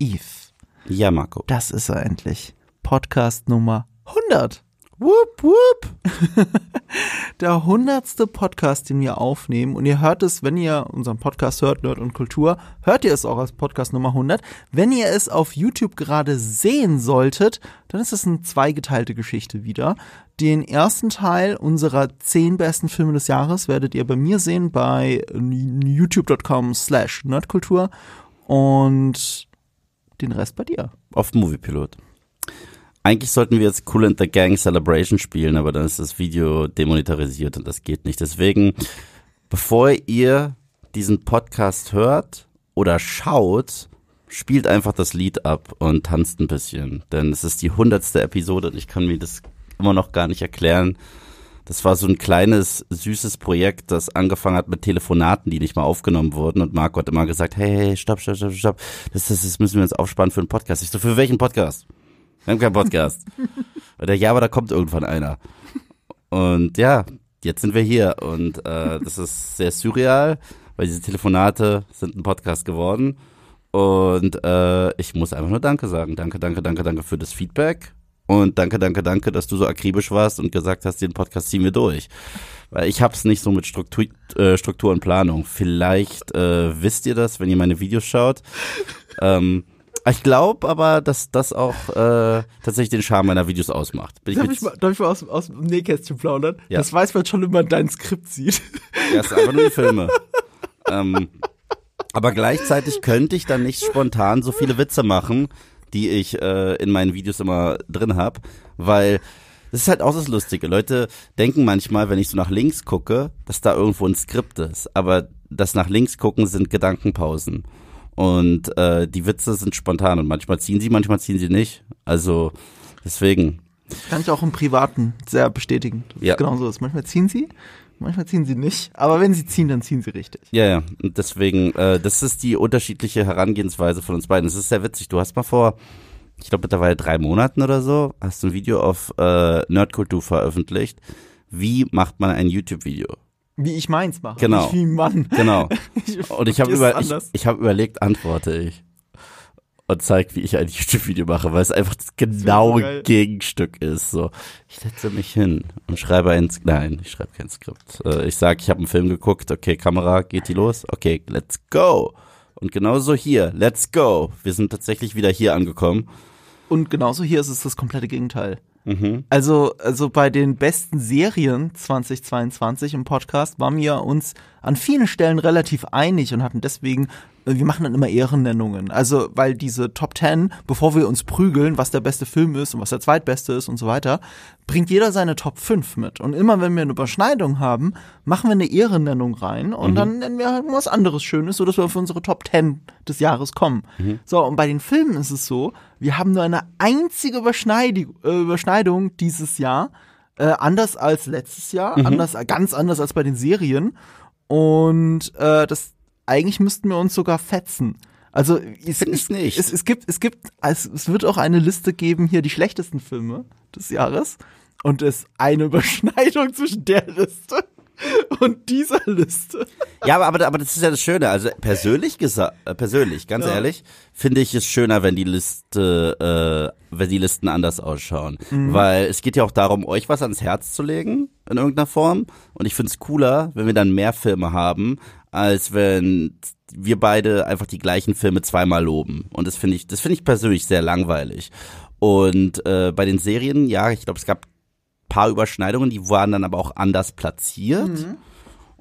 Eve. Ja, Marco. Das ist er endlich. Podcast Nummer 100. Whoop, whoop. Der hundertste Podcast, den wir aufnehmen. Und ihr hört es, wenn ihr unseren Podcast hört, Nerd und Kultur, hört ihr es auch als Podcast Nummer 100. Wenn ihr es auf YouTube gerade sehen solltet, dann ist es eine zweigeteilte Geschichte wieder. Den ersten Teil unserer zehn besten Filme des Jahres werdet ihr bei mir sehen bei youtube.com slash nerdkultur und den Rest bei dir. Auf Moviepilot. Eigentlich sollten wir jetzt Cool and the Gang Celebration spielen, aber dann ist das Video demonetarisiert und das geht nicht. Deswegen, bevor ihr diesen Podcast hört oder schaut, spielt einfach das Lied ab und tanzt ein bisschen. Denn es ist die hundertste Episode und ich kann mir das immer noch gar nicht erklären. Das war so ein kleines, süßes Projekt, das angefangen hat mit Telefonaten, die nicht mal aufgenommen wurden. Und Marco hat immer gesagt, hey, hey, stopp, stopp, stopp, stopp. Das, das, das müssen wir uns aufsparen für einen Podcast. Ich so, für welchen Podcast? Wir haben keinen Podcast. Oder ja, aber da kommt irgendwann einer. Und ja, jetzt sind wir hier. Und äh, das ist sehr surreal, weil diese Telefonate sind ein Podcast geworden. Und äh, ich muss einfach nur Danke sagen. Danke, danke, danke, danke für das Feedback. Und danke, danke, danke, dass du so akribisch warst und gesagt hast, den Podcast ziehen wir durch. Weil ich hab's nicht so mit Struktur, äh, Struktur und Planung. Vielleicht äh, wisst ihr das, wenn ihr meine Videos schaut. Ähm, ich glaube aber, dass das auch äh, tatsächlich den Charme meiner Videos ausmacht. Bin Darf ich ich, mal, darf ich mal aus, aus dem Nähkästchen plaudern? Ja. Das weiß man schon, wenn man dein Skript sieht. Ja, sind einfach nur die Filme. ähm, aber gleichzeitig könnte ich dann nicht spontan so viele Witze machen, die ich äh, in meinen Videos immer drin habe, weil das ist halt auch das Lustige. Leute denken manchmal, wenn ich so nach links gucke, dass da irgendwo ein Skript ist. Aber das nach links gucken sind Gedankenpausen. Und äh, die Witze sind spontan und manchmal ziehen sie, manchmal ziehen sie nicht. Also deswegen. Kann ich auch im Privaten sehr bestätigen. Das Ja. genau so ist. Manchmal ziehen sie, manchmal ziehen sie nicht. Aber wenn sie ziehen, dann ziehen sie richtig. Ja, ja. Und deswegen, äh, das ist die unterschiedliche Herangehensweise von uns beiden. Es ist sehr witzig. Du hast mal vor, ich glaube mittlerweile drei Monaten oder so, hast du ein Video auf äh, Nerdkultur veröffentlicht. Wie macht man ein YouTube-Video? Wie ich meins mache. Genau. Nicht wie ein Mann. Genau. Und ich habe über, ich, ich hab überlegt, antworte ich. Und zeig, wie ich ein YouTube-Video mache, weil es einfach das genaue. Gegenstück ist. So, ich setze mich hin und schreibe ein, nein, ich schreibe kein Skript. Äh, ich sag, ich habe einen Film geguckt, okay, Kamera, geht die los? Okay, let's go. Und genauso hier, let's go. Wir sind tatsächlich wieder hier angekommen. Und genauso hier ist es das komplette Gegenteil. Mhm. Also, also bei den besten Serien 2022 im Podcast waren wir uns an vielen Stellen relativ einig und hatten deswegen, äh, wir machen dann immer Ehrennennungen. Also, weil diese Top 10, bevor wir uns prügeln, was der beste Film ist und was der zweitbeste ist und so weiter, bringt jeder seine Top 5 mit. Und immer wenn wir eine Überschneidung haben, machen wir eine Ehrennennung rein und dann nennen wir halt was anderes Schönes, sodass wir auf unsere Top 10 des Jahres kommen. So, und bei den Filmen ist es so, wir haben nur eine einzige Überschneidung, äh, Überschneidung dieses Jahr. Äh, anders als letztes Jahr, anders, ganz anders als bei den Serien. Und äh, das eigentlich müssten wir uns sogar fetzen. Also es, es, nicht. Es, es gibt, es gibt, es, es wird auch eine Liste geben hier die schlechtesten Filme des Jahres. Und es eine Überschneidung zwischen der Liste und dieser Liste. Ja, aber, aber, aber das ist ja das Schöne. Also persönlich gesagt, äh, persönlich, ganz Ja. ehrlich, finde ich es schöner, wenn die Liste, äh, wenn die Listen anders ausschauen. Weil es geht ja auch darum, euch was ans Herz zu legen in irgendeiner Form. Und ich finde es cooler, wenn wir dann mehr Filme haben, als wenn wir beide einfach die gleichen Filme zweimal loben. Und das finde ich, das finde ich persönlich sehr langweilig. Und äh, bei den Serien, ja, ich glaube, es gab paar Überschneidungen, die waren dann aber auch anders platziert.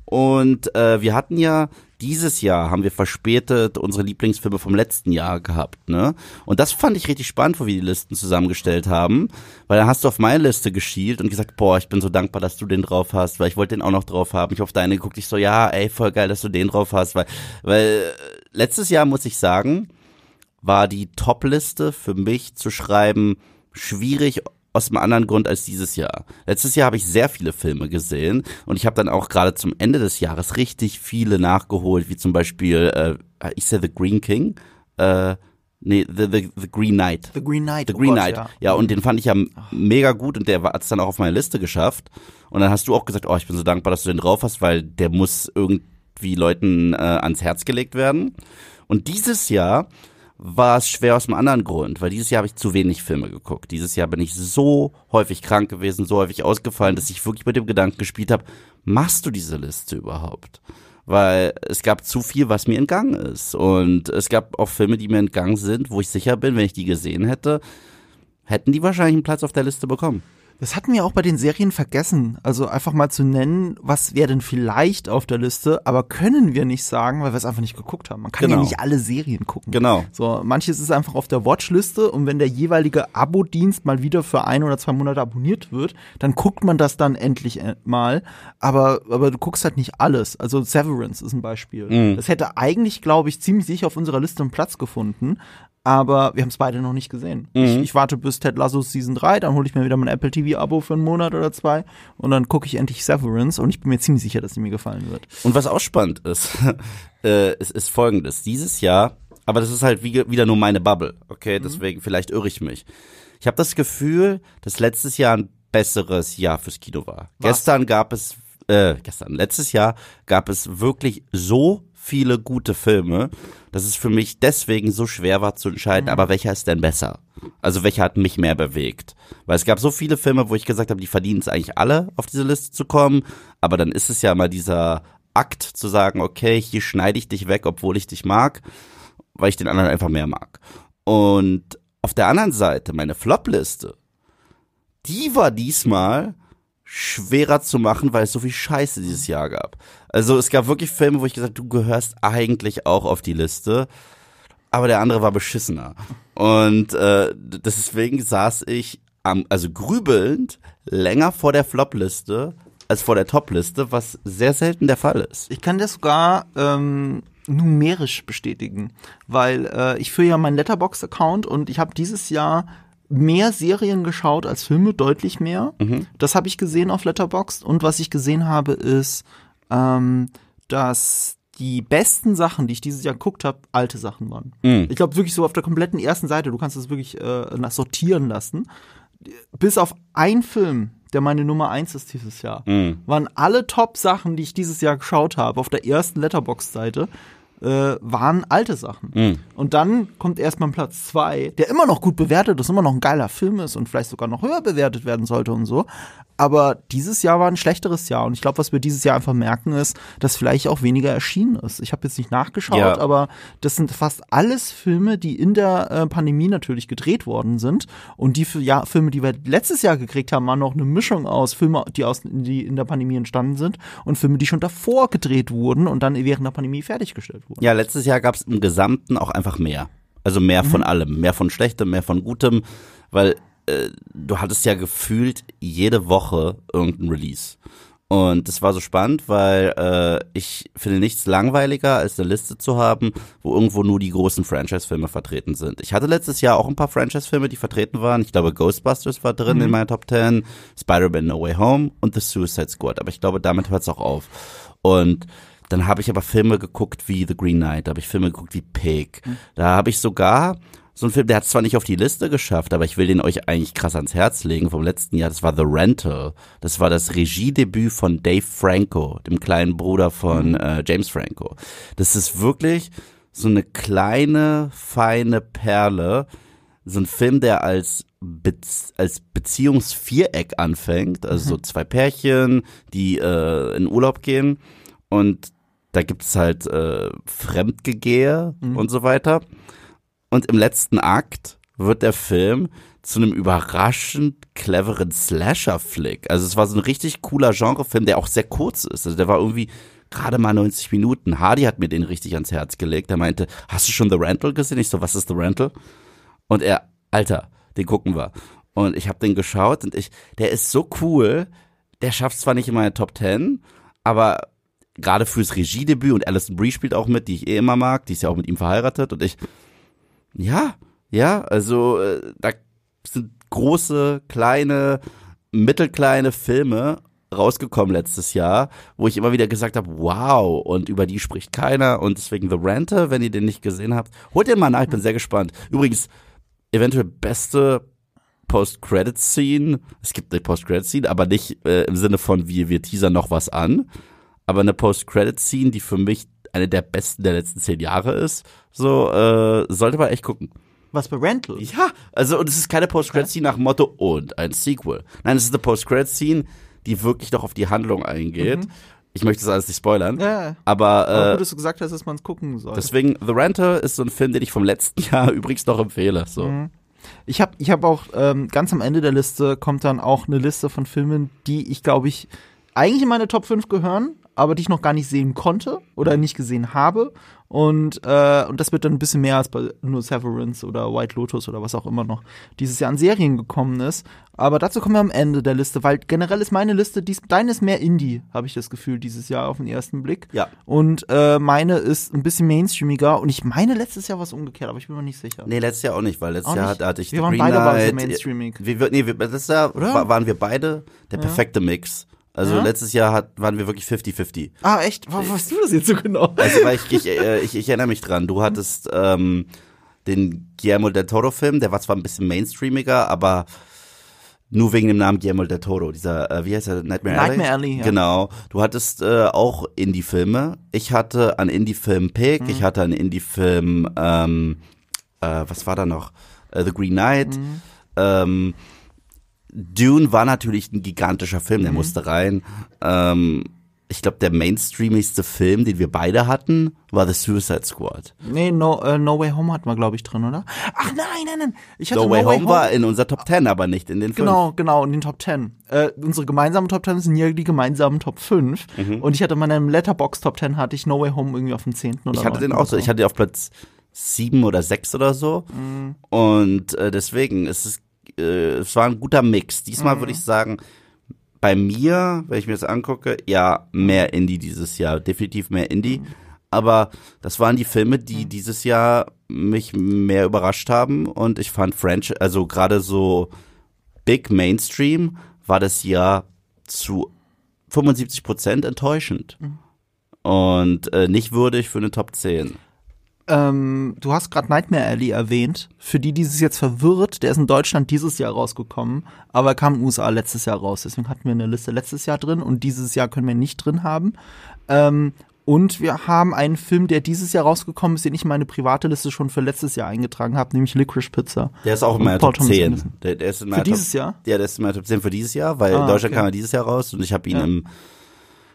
Und äh, wir hatten ja dieses Jahr haben wir verspätet unsere Lieblingsfilme vom letzten Jahr gehabt, ne? Und das fand ich richtig spannend, wo wir die Listen zusammengestellt haben, weil dann hast du auf meine Liste geschielt und gesagt, boah, ich bin so dankbar, dass du den drauf hast, weil ich wollte den auch noch drauf haben. Ich auf deine geguckt, ich so, ja, ey, voll geil, dass du den drauf hast, weil, weil äh, letztes Jahr muss ich sagen, war die Top-Liste für mich zu schreiben schwierig aus einem anderen Grund als dieses Jahr. Letztes Jahr habe ich sehr viele Filme gesehen und ich habe dann auch gerade zum Ende des Jahres richtig viele nachgeholt, wie zum Beispiel, äh, ich sehe The Green King, äh, nee, The, The, The Green Knight. The Green Knight. The oh Green Gott, Knight. Ja. Ja. und den fand ich ja mega gut und der hat es dann auch auf meine Liste geschafft. Und dann hast du auch gesagt, oh, ich bin so dankbar, dass du den drauf hast, weil der muss irgendwie Leuten äh, ans Herz gelegt werden. Und dieses Jahr war es schwer aus einem anderen Grund, weil dieses Jahr habe ich zu wenig Filme geguckt. Dieses Jahr bin ich so häufig krank gewesen, so häufig ausgefallen, dass ich wirklich mit dem Gedanken gespielt habe, machst du diese Liste überhaupt? Weil es gab zu viel, was mir entgangen ist. Und es gab auch Filme, die mir entgangen sind, wo ich sicher bin, wenn ich die gesehen hätte, hätten die wahrscheinlich einen Platz auf der Liste bekommen. Das hatten wir auch bei den Serien vergessen. Also einfach mal zu nennen, was wäre denn vielleicht auf der Liste, aber können wir nicht sagen, weil wir es einfach nicht geguckt haben. Man kann Genau. ja nicht alle Serien gucken. Genau. So, manches ist einfach auf der Watchliste und wenn der jeweilige Abo-Dienst mal wieder für ein oder zwei Monate abonniert wird, dann guckt man das dann endlich äh, mal. Aber, aber du guckst halt nicht alles. Also Severance ist ein Beispiel. Mhm. Das hätte eigentlich, glaube ich, ziemlich sicher auf unserer Liste einen Platz gefunden. Aber wir haben es beide noch nicht gesehen. Ich, Mhm. ich warte bis Ted Lasso Season 3, dann hole ich mir wieder mein Apple TV-Abo für einen Monat oder zwei und dann gucke ich endlich Severance und ich bin mir ziemlich sicher, dass sie mir gefallen wird. Und was auch spannend ist, äh, es ist folgendes. Dieses Jahr, aber das ist halt wie, wieder nur meine Bubble, okay? Deswegen vielleicht irre ich mich. Ich habe das Gefühl, dass letztes Jahr ein besseres Jahr fürs Kino war. Was? Gestern gab es, äh, gestern, letztes Jahr gab es wirklich so viele gute Filme, dass es für mich deswegen so schwer war zu entscheiden, aber welcher ist denn besser? Also welcher hat mich mehr bewegt? Weil es gab so viele Filme, wo ich gesagt habe, die verdienen es eigentlich alle, auf diese Liste zu kommen, aber dann ist es ja mal dieser Akt zu sagen, okay, hier schneide ich dich weg, obwohl ich dich mag, weil ich den anderen einfach mehr mag. Und auf der anderen Seite, meine Flop-Liste, die war diesmal schwerer zu machen, weil es so viel Scheiße dieses Jahr gab. Also es gab wirklich Filme, wo ich gesagt, du gehörst eigentlich auch auf die Liste, aber der andere war beschissener. Und äh, deswegen saß ich am, also grübelnd länger vor der Flop-Liste als vor der Top-Liste, was sehr selten der Fall ist. Ich kann das sogar ähm, numerisch bestätigen, weil äh, ich führe ja meinen Letterbox-Account und ich habe dieses Jahr mehr Serien geschaut als Filme, deutlich mehr. Das habe ich gesehen auf Letterboxd und was ich gesehen habe ist, ähm, dass die besten Sachen, die ich dieses Jahr geguckt habe, alte Sachen waren. Ich glaube wirklich so auf der kompletten ersten Seite, du kannst das wirklich äh, sortieren lassen. Bis auf ein Film, der meine Nummer eins ist dieses Jahr, waren alle Top-Sachen, die ich dieses Jahr geschaut habe, auf der ersten Letterbox-Seite, äh, waren alte Sachen. Und dann kommt erstmal Platz zwei, der immer noch gut bewertet ist, immer noch ein geiler Film ist und vielleicht sogar noch höher bewertet werden sollte und so. Aber dieses Jahr war ein schlechteres Jahr. Und ich glaube, was wir dieses Jahr einfach merken, ist, dass vielleicht auch weniger erschienen ist. Ich habe jetzt nicht nachgeschaut, Ja. aber das sind fast alles Filme, die in der äh, Pandemie natürlich gedreht worden sind. Und die für, ja, Filme, die wir letztes Jahr gekriegt haben, waren noch eine Mischung aus Filme, die, aus, die in der Pandemie entstanden sind und Filme, die schon davor gedreht wurden und dann während der Pandemie fertiggestellt wurden. Ja, letztes Jahr gab es im Gesamten auch einfach mehr. Also mehr von allem. Mehr von Schlechtem, mehr von Gutem. Weil äh, du hattest ja gefühlt jede Woche irgendein Release. Und das war so spannend, weil äh, ich finde nichts langweiliger, als eine Liste zu haben, wo irgendwo nur die großen Franchise-Filme vertreten sind. Ich hatte letztes Jahr auch ein paar Franchise-Filme, die vertreten waren. Ich glaube, Ghostbusters war drin in meiner Top 10, Spider-Man No Way Home und The Suicide Squad. Aber ich glaube, damit hört es auch auf. Und dann habe ich aber Filme geguckt wie The Green Knight, da habe ich Filme geguckt wie Pig. Da habe ich sogar so einen Film, der hat es zwar nicht auf die Liste geschafft, aber ich will den euch eigentlich krass ans Herz legen vom letzten Jahr. Das war The Rental. Das war das Regiedebüt von Dave Franco, dem kleinen Bruder von äh, James Franco. Das ist wirklich so eine kleine, feine Perle. So ein Film, der als, Bez als Beziehungsviereck anfängt. Also so zwei Pärchen, die äh, in Urlaub gehen. Und da gibt's halt äh, Fremdgegehe und so weiter. Und im letzten Akt wird der Film zu einem überraschend cleveren Slasher-Flick. Also es war so ein richtig cooler Genrefilm, der auch sehr kurz ist. Also der war irgendwie gerade mal 90 Minuten. Hardy hat mir den richtig ans Herz gelegt. Er meinte, hast du schon The Rental gesehen? Ich so, was ist The Rental? Und er, Alter, den gucken wir. Und ich habe den geschaut und ich, der ist so cool. Der schafft zwar nicht in meine Top 10, aber gerade fürs Regiedebüt und Alison Brie spielt auch mit, die ich eh immer mag, die ist ja auch mit ihm verheiratet und ich, ja, ja, also äh, da sind große, kleine, mittelkleine Filme rausgekommen letztes Jahr, wo ich immer wieder gesagt habe, wow, und über die spricht keiner und deswegen The Renter, wenn ihr den nicht gesehen habt, holt den mal nach, ich bin sehr gespannt. Übrigens, eventuell beste Post-Credit-Scene, es gibt eine Post-Credit-Scene, aber nicht äh, im Sinne von, wir, wir teasern noch was an, aber eine Post-Credit-Scene, die für mich eine der besten der letzten zehn Jahre ist. So, äh, sollte man echt gucken. Was bei Rental? Ja, also und es ist keine Post-Credit-Scene nach Motto und ein Sequel. Nein, es ist eine Post-Credit-Scene, die wirklich noch auf die Handlung eingeht. Ich möchte das alles nicht spoilern. Mhm. Ja, Aber, äh, aber gut, dass du gesagt hast, dass man es gucken soll. deswegen, The Renter ist so ein Film, den ich vom letzten Jahr übrigens noch empfehle. So. Mhm. Ich habe ich hab auch ähm, ganz am Ende der Liste kommt dann auch eine Liste von Filmen, die ich glaube ich eigentlich in meine Top 5 gehören, aber die ich noch gar nicht sehen konnte oder nicht gesehen habe. Und, äh, und das wird dann ein bisschen mehr als bei nur Severance oder White Lotus oder was auch immer noch dieses Jahr an Serien gekommen ist. Aber dazu kommen wir am Ende der Liste, weil generell ist meine Liste, dies, deine ist mehr Indie, habe ich das Gefühl, dieses Jahr auf den ersten Blick. Ja. Und äh, meine ist ein bisschen mainstreamiger und ich meine letztes Jahr was umgekehrt, aber ich bin mir nicht sicher. Nee, letztes Jahr auch nicht, weil letztes Auch Jahr nicht? hatte, ich Wir waren Green beide aber so Knight. mainstreamig. Wir, nee, wir, letztes Jahr Oder? wa- waren wir beide der perfekte Mix. Also Ja? letztes Jahr hat, waren wir wirklich 50-50. Ah, echt? Warum weißt du das jetzt so genau? Also weil ich, ich, äh, ich, ich erinnere mich dran, du hattest ähm, den Guillermo del Toro Film, der war zwar ein bisschen mainstreamiger, aber nur wegen dem Namen Guillermo del Toro, dieser, äh, wie heißt der, Nightmare Alley? Nightmare Alley, ja. Genau. Du hattest äh, auch Indie-Filme. Ich hatte an Indie-Film Pig, Mhm. ich hatte an Indie-Film, ähm, äh, was war da noch? Äh, The Green Knight. Mhm. Ähm, Dune war natürlich ein gigantischer Film, Mhm. der musste rein. Ähm, ich glaube, der mainstreamigste Film, den wir beide hatten, war The Suicide Squad. Nee, no, äh, no Way Home hatten wir, glaube ich, drin, oder? Ach nein, nein, nein. Ich hatte No Way Home war in unserer Top 10, aber nicht in den Genau, genau, in den Top 10. Äh, unsere gemeinsamen Top 10 sind ja die gemeinsamen Top 5. Mhm. Und ich hatte in meinem Letterbox Top 10 hatte ich No Way Home irgendwie auf dem 10. oder Ich hatte den 9. auch so. Ich hatte den auf Platz sieben oder sechs oder so. Mhm. Und äh, deswegen, es ist, äh, es war ein guter Mix. Diesmal Mhm. würde ich sagen, bei mir, wenn ich mir das angucke, ja, mehr Indie dieses Jahr. Definitiv mehr Indie. Mhm. Aber das waren die Filme, die dieses Jahr mich mehr überrascht haben. Und ich fand French, also gerade so Big Mainstream war das Jahr zu 75 Prozent enttäuschend. Mhm. Und äh, nicht würdig für eine Top 10. Ähm, du hast gerade Nightmare Alley erwähnt. Für die, die es jetzt verwirrt, der ist in Deutschland dieses Jahr rausgekommen, aber er kam in den USA letztes Jahr raus. Deswegen hatten wir eine Liste letztes Jahr drin und dieses Jahr können wir nicht drin haben. Ähm, und wir haben einen Film, der dieses Jahr rausgekommen ist, den ich in meine private Liste schon für letztes Jahr eingetragen habe, nämlich Licorice Pizza. Der ist auch in meiner Top Thomas 10. Anderson. Der, der ist in Für meiner dieses Top, Jahr? Ja, der ist in meiner Top 10 für dieses Jahr, weil Ah, in Deutschland okay. kam er dieses Jahr raus und ich habe ihn Ja. im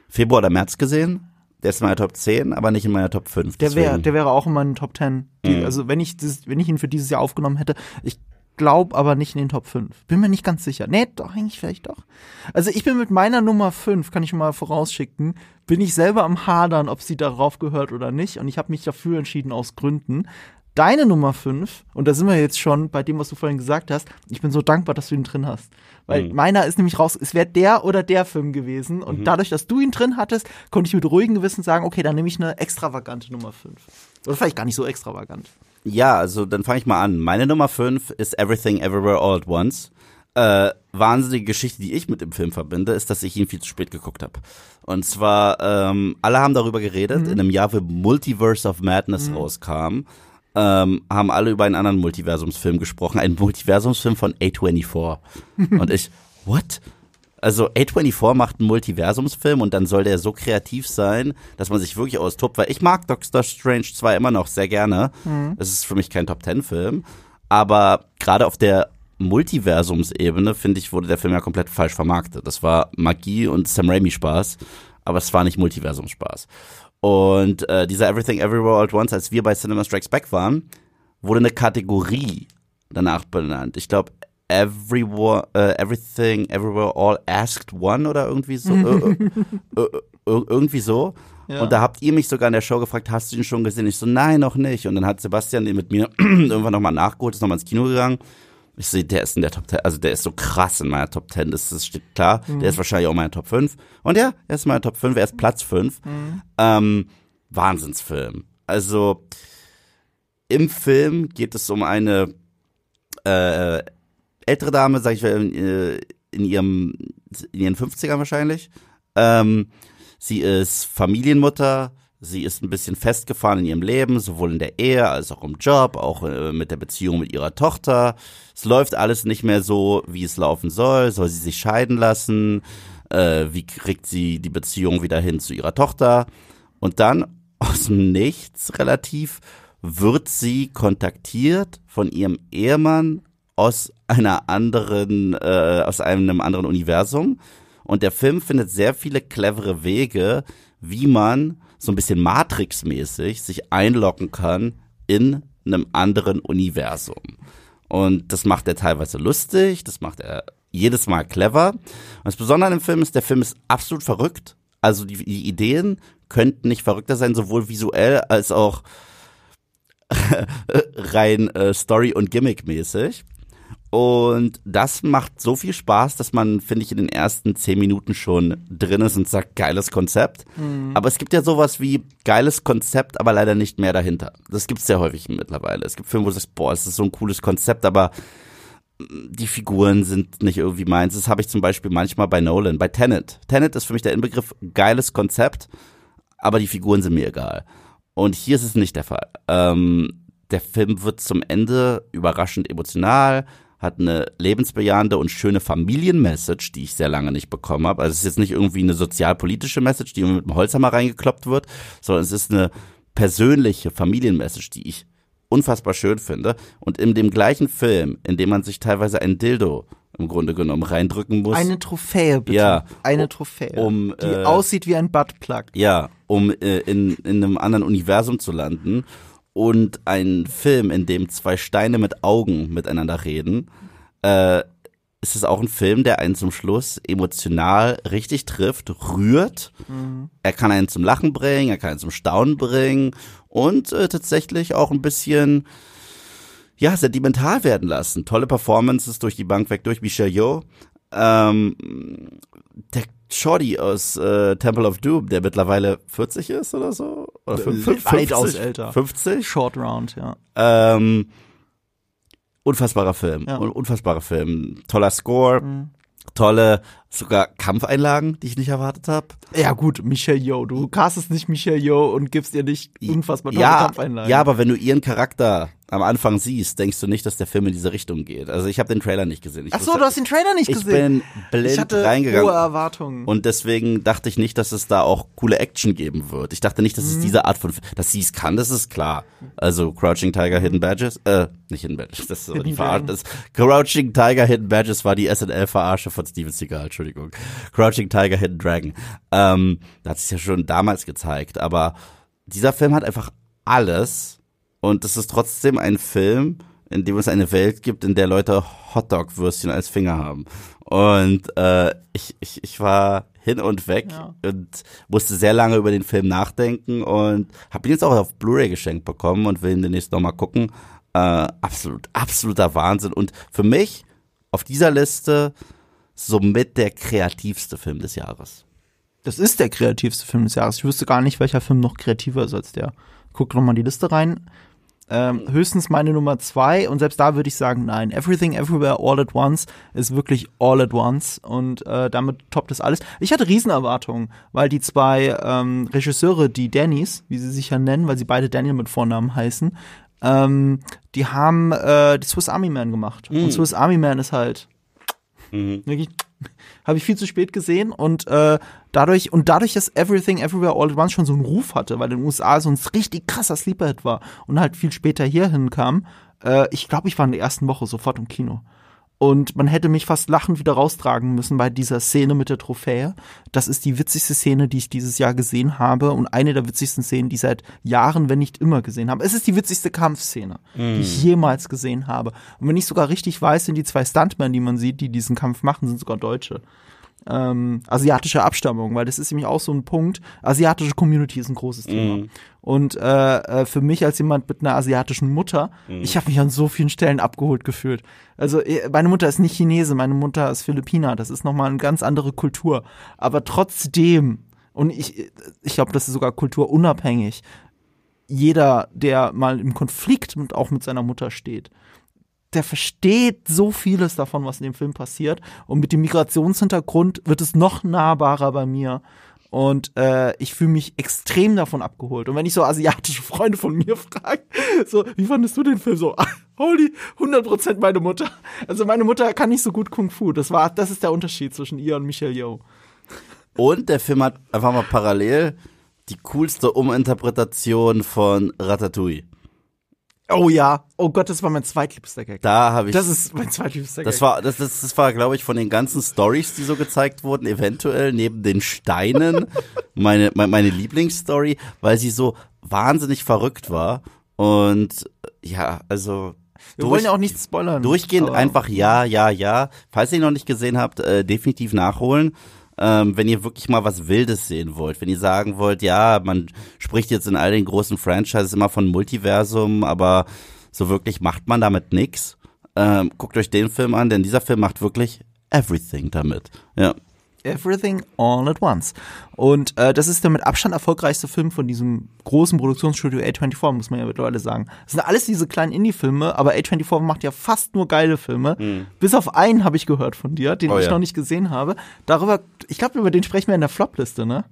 Februar oder März gesehen. Der ist in meiner Top 10, aber nicht in meiner Top 5. Der wäre, der wäre auch in meinen Top 10. Die, Mhm. Also wenn ich das, wenn ich ihn für dieses Jahr aufgenommen hätte, ich glaube aber nicht in den Top 5. Bin mir nicht ganz sicher. Nee, doch, eigentlich vielleicht doch. Also ich bin mit meiner Nummer 5, kann ich mal vorausschicken, bin ich selber am Hadern, ob sie darauf gehört oder nicht. Und ich habe mich dafür entschieden aus Gründen. Deine Nummer 5, und da sind wir jetzt schon bei dem, was du vorhin gesagt hast, ich bin so dankbar, dass du ihn drin hast. Weil Mhm. meiner ist nämlich raus, es wäre der oder der Film gewesen. Und Mhm. dadurch, dass du ihn drin hattest, konnte ich mit ruhigem Gewissen sagen, okay, dann nehme ich eine extravagante Nummer 5. Oder vielleicht gar nicht so extravagant. Ja, also dann fange ich mal an. Meine Nummer 5 ist Everything Everywhere All at Once. Äh, wahnsinnige Geschichte, die ich mit dem Film verbinde, ist, dass ich ihn viel zu spät geguckt habe. Und zwar, ähm, alle haben darüber geredet, in einem Jahr, wo Multiverse of Madness rauskam, ähm, haben alle über einen anderen Multiversumsfilm gesprochen, einen Multiversumsfilm von A24. Und ich, what? Also A24 macht einen Multiversumsfilm und dann soll der so kreativ sein, dass man sich wirklich austobt, weil ich mag Doctor Strange 2 immer noch sehr gerne. Es ist für mich kein Top Ten Film, aber gerade auf der Multiversumsebene finde ich wurde der Film ja komplett falsch vermarktet. Das war Magie und Sam Raimi Spaß, aber es war nicht Multiversumspaß. Und äh, dieser Everything Everywhere All at Once, als wir bei Cinema Strikes Back waren, wurde eine Kategorie danach benannt. Ich glaube Everywhere, äh, Everything Everywhere All Asked One oder irgendwie so. äh, äh, äh, äh, irgendwie so. Ja. Und da habt ihr mich sogar in der Show gefragt, hast du ihn schon gesehen? Ich so, nein, noch nicht. Und dann hat Sebastian den mit mir irgendwann nochmal nachgeholt, ist nochmal ins Kino gegangen. Ich sehe, der ist in der Top 10, also der ist so krass in meiner Top 10, das, das steht klar. Der ist wahrscheinlich auch in meiner Top 5. Und ja, er ist in meiner Top 5, er ist Platz 5. Ähm, Wahnsinnsfilm. Also im Film geht es um eine äh, ältere Dame, sag ich mal, in, äh, in ihrem in ihren 50ern wahrscheinlich. Ähm, sie ist Familienmutter, sie ist ein bisschen festgefahren in ihrem Leben, sowohl in der Ehe als auch im Job, auch äh, mit der Beziehung mit ihrer Tochter. Es läuft alles nicht mehr so, wie es laufen soll. Soll sie sich scheiden lassen? Äh, wie kriegt sie die Beziehung wieder hin zu ihrer Tochter? Und dann aus dem Nichts relativ wird sie kontaktiert von ihrem Ehemann aus einer anderen, äh, aus einem anderen Universum. Und der Film findet sehr viele clevere Wege, wie man so ein bisschen Matrix-mäßig sich einloggen kann in einem anderen Universum. Und das macht er teilweise lustig, das macht er jedes Mal clever. Und das Besondere an dem Film ist, der Film ist absolut verrückt. Also die, die Ideen könnten nicht verrückter sein, sowohl visuell als auch rein äh, Story- und Gimmick-mäßig. Und das macht so viel Spaß, dass man, finde ich, in den ersten zehn Minuten schon drin ist und sagt, geiles Konzept. Mhm. Aber es gibt ja sowas wie geiles Konzept, aber leider nicht mehr dahinter. Das gibt es sehr häufig mittlerweile. Es gibt Filme, wo du sagst, boah, es ist so ein cooles Konzept, aber die Figuren sind nicht irgendwie meins. Das habe ich zum Beispiel manchmal bei Nolan, bei Tenet. Tenet ist für mich der Inbegriff geiles Konzept, aber die Figuren sind mir egal. Und hier ist es nicht der Fall. Ähm, der Film wird zum Ende überraschend emotional, hat eine lebensbejahende und schöne Familienmessage, die ich sehr lange nicht bekommen habe. Also es ist jetzt nicht irgendwie eine sozialpolitische Message, die mit dem Holzhammer reingekloppt wird, sondern es ist eine persönliche Familienmessage, die ich unfassbar schön finde. Und in dem gleichen Film, in dem man sich teilweise ein Dildo im Grunde genommen reindrücken muss. Eine Trophäe, bitte. Ja. Eine Trophäe. Um, die äh, aussieht wie ein Buttplug. Ja, um äh, in, in einem anderen Universum zu landen und ein Film, in dem zwei Steine mit Augen miteinander reden, äh, ist es auch ein Film, der einen zum Schluss emotional richtig trifft, rührt. Mhm. Er kann einen zum Lachen bringen, er kann einen zum Staunen bringen und äh, tatsächlich auch ein bisschen ja, sentimental werden lassen. Tolle Performances durch die Bank weg durch Michelle Yeoh. Ähm, der Shorty aus äh, Temple of Doom, der mittlerweile 40 ist oder so. Oder 50, Weitaus älter. 50. Short Round, ja. Ähm, unfassbarer Film. Ja. Un unfassbarer Film. Toller Score. Mhm. Tolle, sogar Kampfeinlagen, die ich nicht erwartet habe. Ja gut, Michelle Yeoh. Du castest nicht Michelle Yeoh und gibst ihr nicht unfassbar tolle Ja, Kampfeinlagen. ja, aber wenn du ihren Charakter am Anfang siehst, denkst du nicht, dass der Film in diese Richtung geht. Also ich habe den Trailer nicht gesehen. Ich Ach so, wusste- du hast den Trailer nicht ich gesehen. bin blind ich hatte reingegangen. hohe Erwartungen. Und deswegen dachte ich nicht, dass es da auch coole Action geben wird. Ich dachte nicht, dass Mhm. es diese Art von, dass sie es kann, das ist klar. Also Crouching Tiger, Hidden Badges, äh, nicht Hidden Badges, das ist aber die Verarsche. Crouching Tiger, Hidden Badges war die SNL-Verarsche von Steven Seagal, Entschuldigung. Crouching Tiger, Hidden Dragon. Ähm, da hat sich ja schon damals gezeigt, aber dieser Film hat einfach alles und es ist trotzdem ein Film, in dem es eine Welt gibt, in der Leute Hotdog-Würstchen als Finger haben. Und äh, ich, ich, ich war hin und weg Ja. und musste sehr lange über den Film nachdenken und habe ihn jetzt auch auf Blu-ray geschenkt bekommen und will ihn demnächst nochmal gucken. Äh, absolut, absoluter Wahnsinn. Und für mich auf dieser Liste somit der kreativste Film des Jahres. Das ist der kreativste Film des Jahres. Ich wüsste gar nicht, welcher Film noch kreativer ist als der. Guck noch mal die Liste rein. Ähm, höchstens meine Nummer zwei und selbst da würde ich sagen, nein. Everything Everywhere All at Once ist wirklich All at Once und äh, damit toppt es alles. Ich hatte Riesenerwartungen, weil die zwei ähm, Regisseure, die Dannys, wie sie sich ja nennen, weil sie beide Daniel mit Vornamen heißen, ähm, die haben äh, die Swiss Army Man gemacht. Und Swiss Army Man ist halt Wirklich, habe ich viel zu spät gesehen und äh, dadurch und dadurch, dass Everything Everywhere All at Once schon so einen Ruf hatte, weil in den USA so ein richtig krasser Sleeperhit war und halt viel später hierhin kam, äh, ich glaube, ich war in der ersten Woche sofort im Kino. Und man hätte mich fast lachend wieder raustragen müssen bei dieser Szene mit der Trophäe. Das ist die witzigste Szene, die ich dieses Jahr gesehen habe und eine der witzigsten Szenen, die ich seit Jahren, wenn nicht immer gesehen habe. Es ist die witzigste Kampfszene, die ich jemals gesehen habe. Und wenn ich sogar richtig weiß, sind die zwei Stuntmen, die man sieht, die diesen Kampf machen, sind sogar Deutsche. Ähm, asiatische Abstammung, weil das ist nämlich auch so ein Punkt. Asiatische Community ist ein großes Thema. Und äh, äh, für mich als jemand mit einer asiatischen Mutter, ich habe mich an so vielen Stellen abgeholt gefühlt. Also äh, meine Mutter ist nicht Chinese, meine Mutter ist Philippiner. Das ist nochmal eine ganz andere Kultur. Aber trotzdem, und ich, ich glaube, das ist sogar kulturunabhängig, jeder, der mal im Konflikt mit, auch mit seiner Mutter steht, der versteht so vieles davon, was in dem Film passiert. Und mit dem Migrationshintergrund wird es noch nahbarer bei mir. Und äh, ich fühle mich extrem davon abgeholt. Und wenn ich so asiatische Freunde von mir frage, so, wie fandest du den Film? So, holy, 100% meine Mutter. Also meine Mutter kann nicht so gut Kung Fu. Das war, das ist der Unterschied zwischen ihr und Michelle Yeoh. Und der Film hat einfach mal parallel die coolste Uminterpretation von Ratatouille. Oh ja. Oh Gott, das war mein zweitliebster Gag. Da habe ich Das ist mein zweitliebster Gag. Das war, das, das, das war, glaube ich, von den ganzen Stories, die so gezeigt wurden, eventuell neben den Steinen meine, meine, meine Lieblingsstory, weil sie so wahnsinnig verrückt war. Und ja, also Wir wollen ja auch nichts spoilern. durchgehend einfach ja, ja, ja. Falls ihr ihn noch nicht gesehen habt, äh, definitiv nachholen. Ähm, wenn ihr wirklich mal was Wildes sehen wollt, wenn ihr sagen wollt, ja, man spricht jetzt in all den großen Franchises immer von Multiversum, aber so wirklich macht man damit nix. Ähm, guckt euch den Film an, denn dieser Film macht wirklich everything damit. Ja. Everything All at Once. Und äh, das ist der mit Abstand erfolgreichste Film von diesem großen Produktionsstudio A24, muss man ja mittlerweile sagen. Das sind alles diese kleinen Indie-Filme, aber A24 macht ja fast nur geile Filme. Bis auf einen habe ich gehört von dir, den Oh ich ja. noch nicht gesehen habe. Darüber, ich glaube, über den sprechen wir in der Flopliste, ne?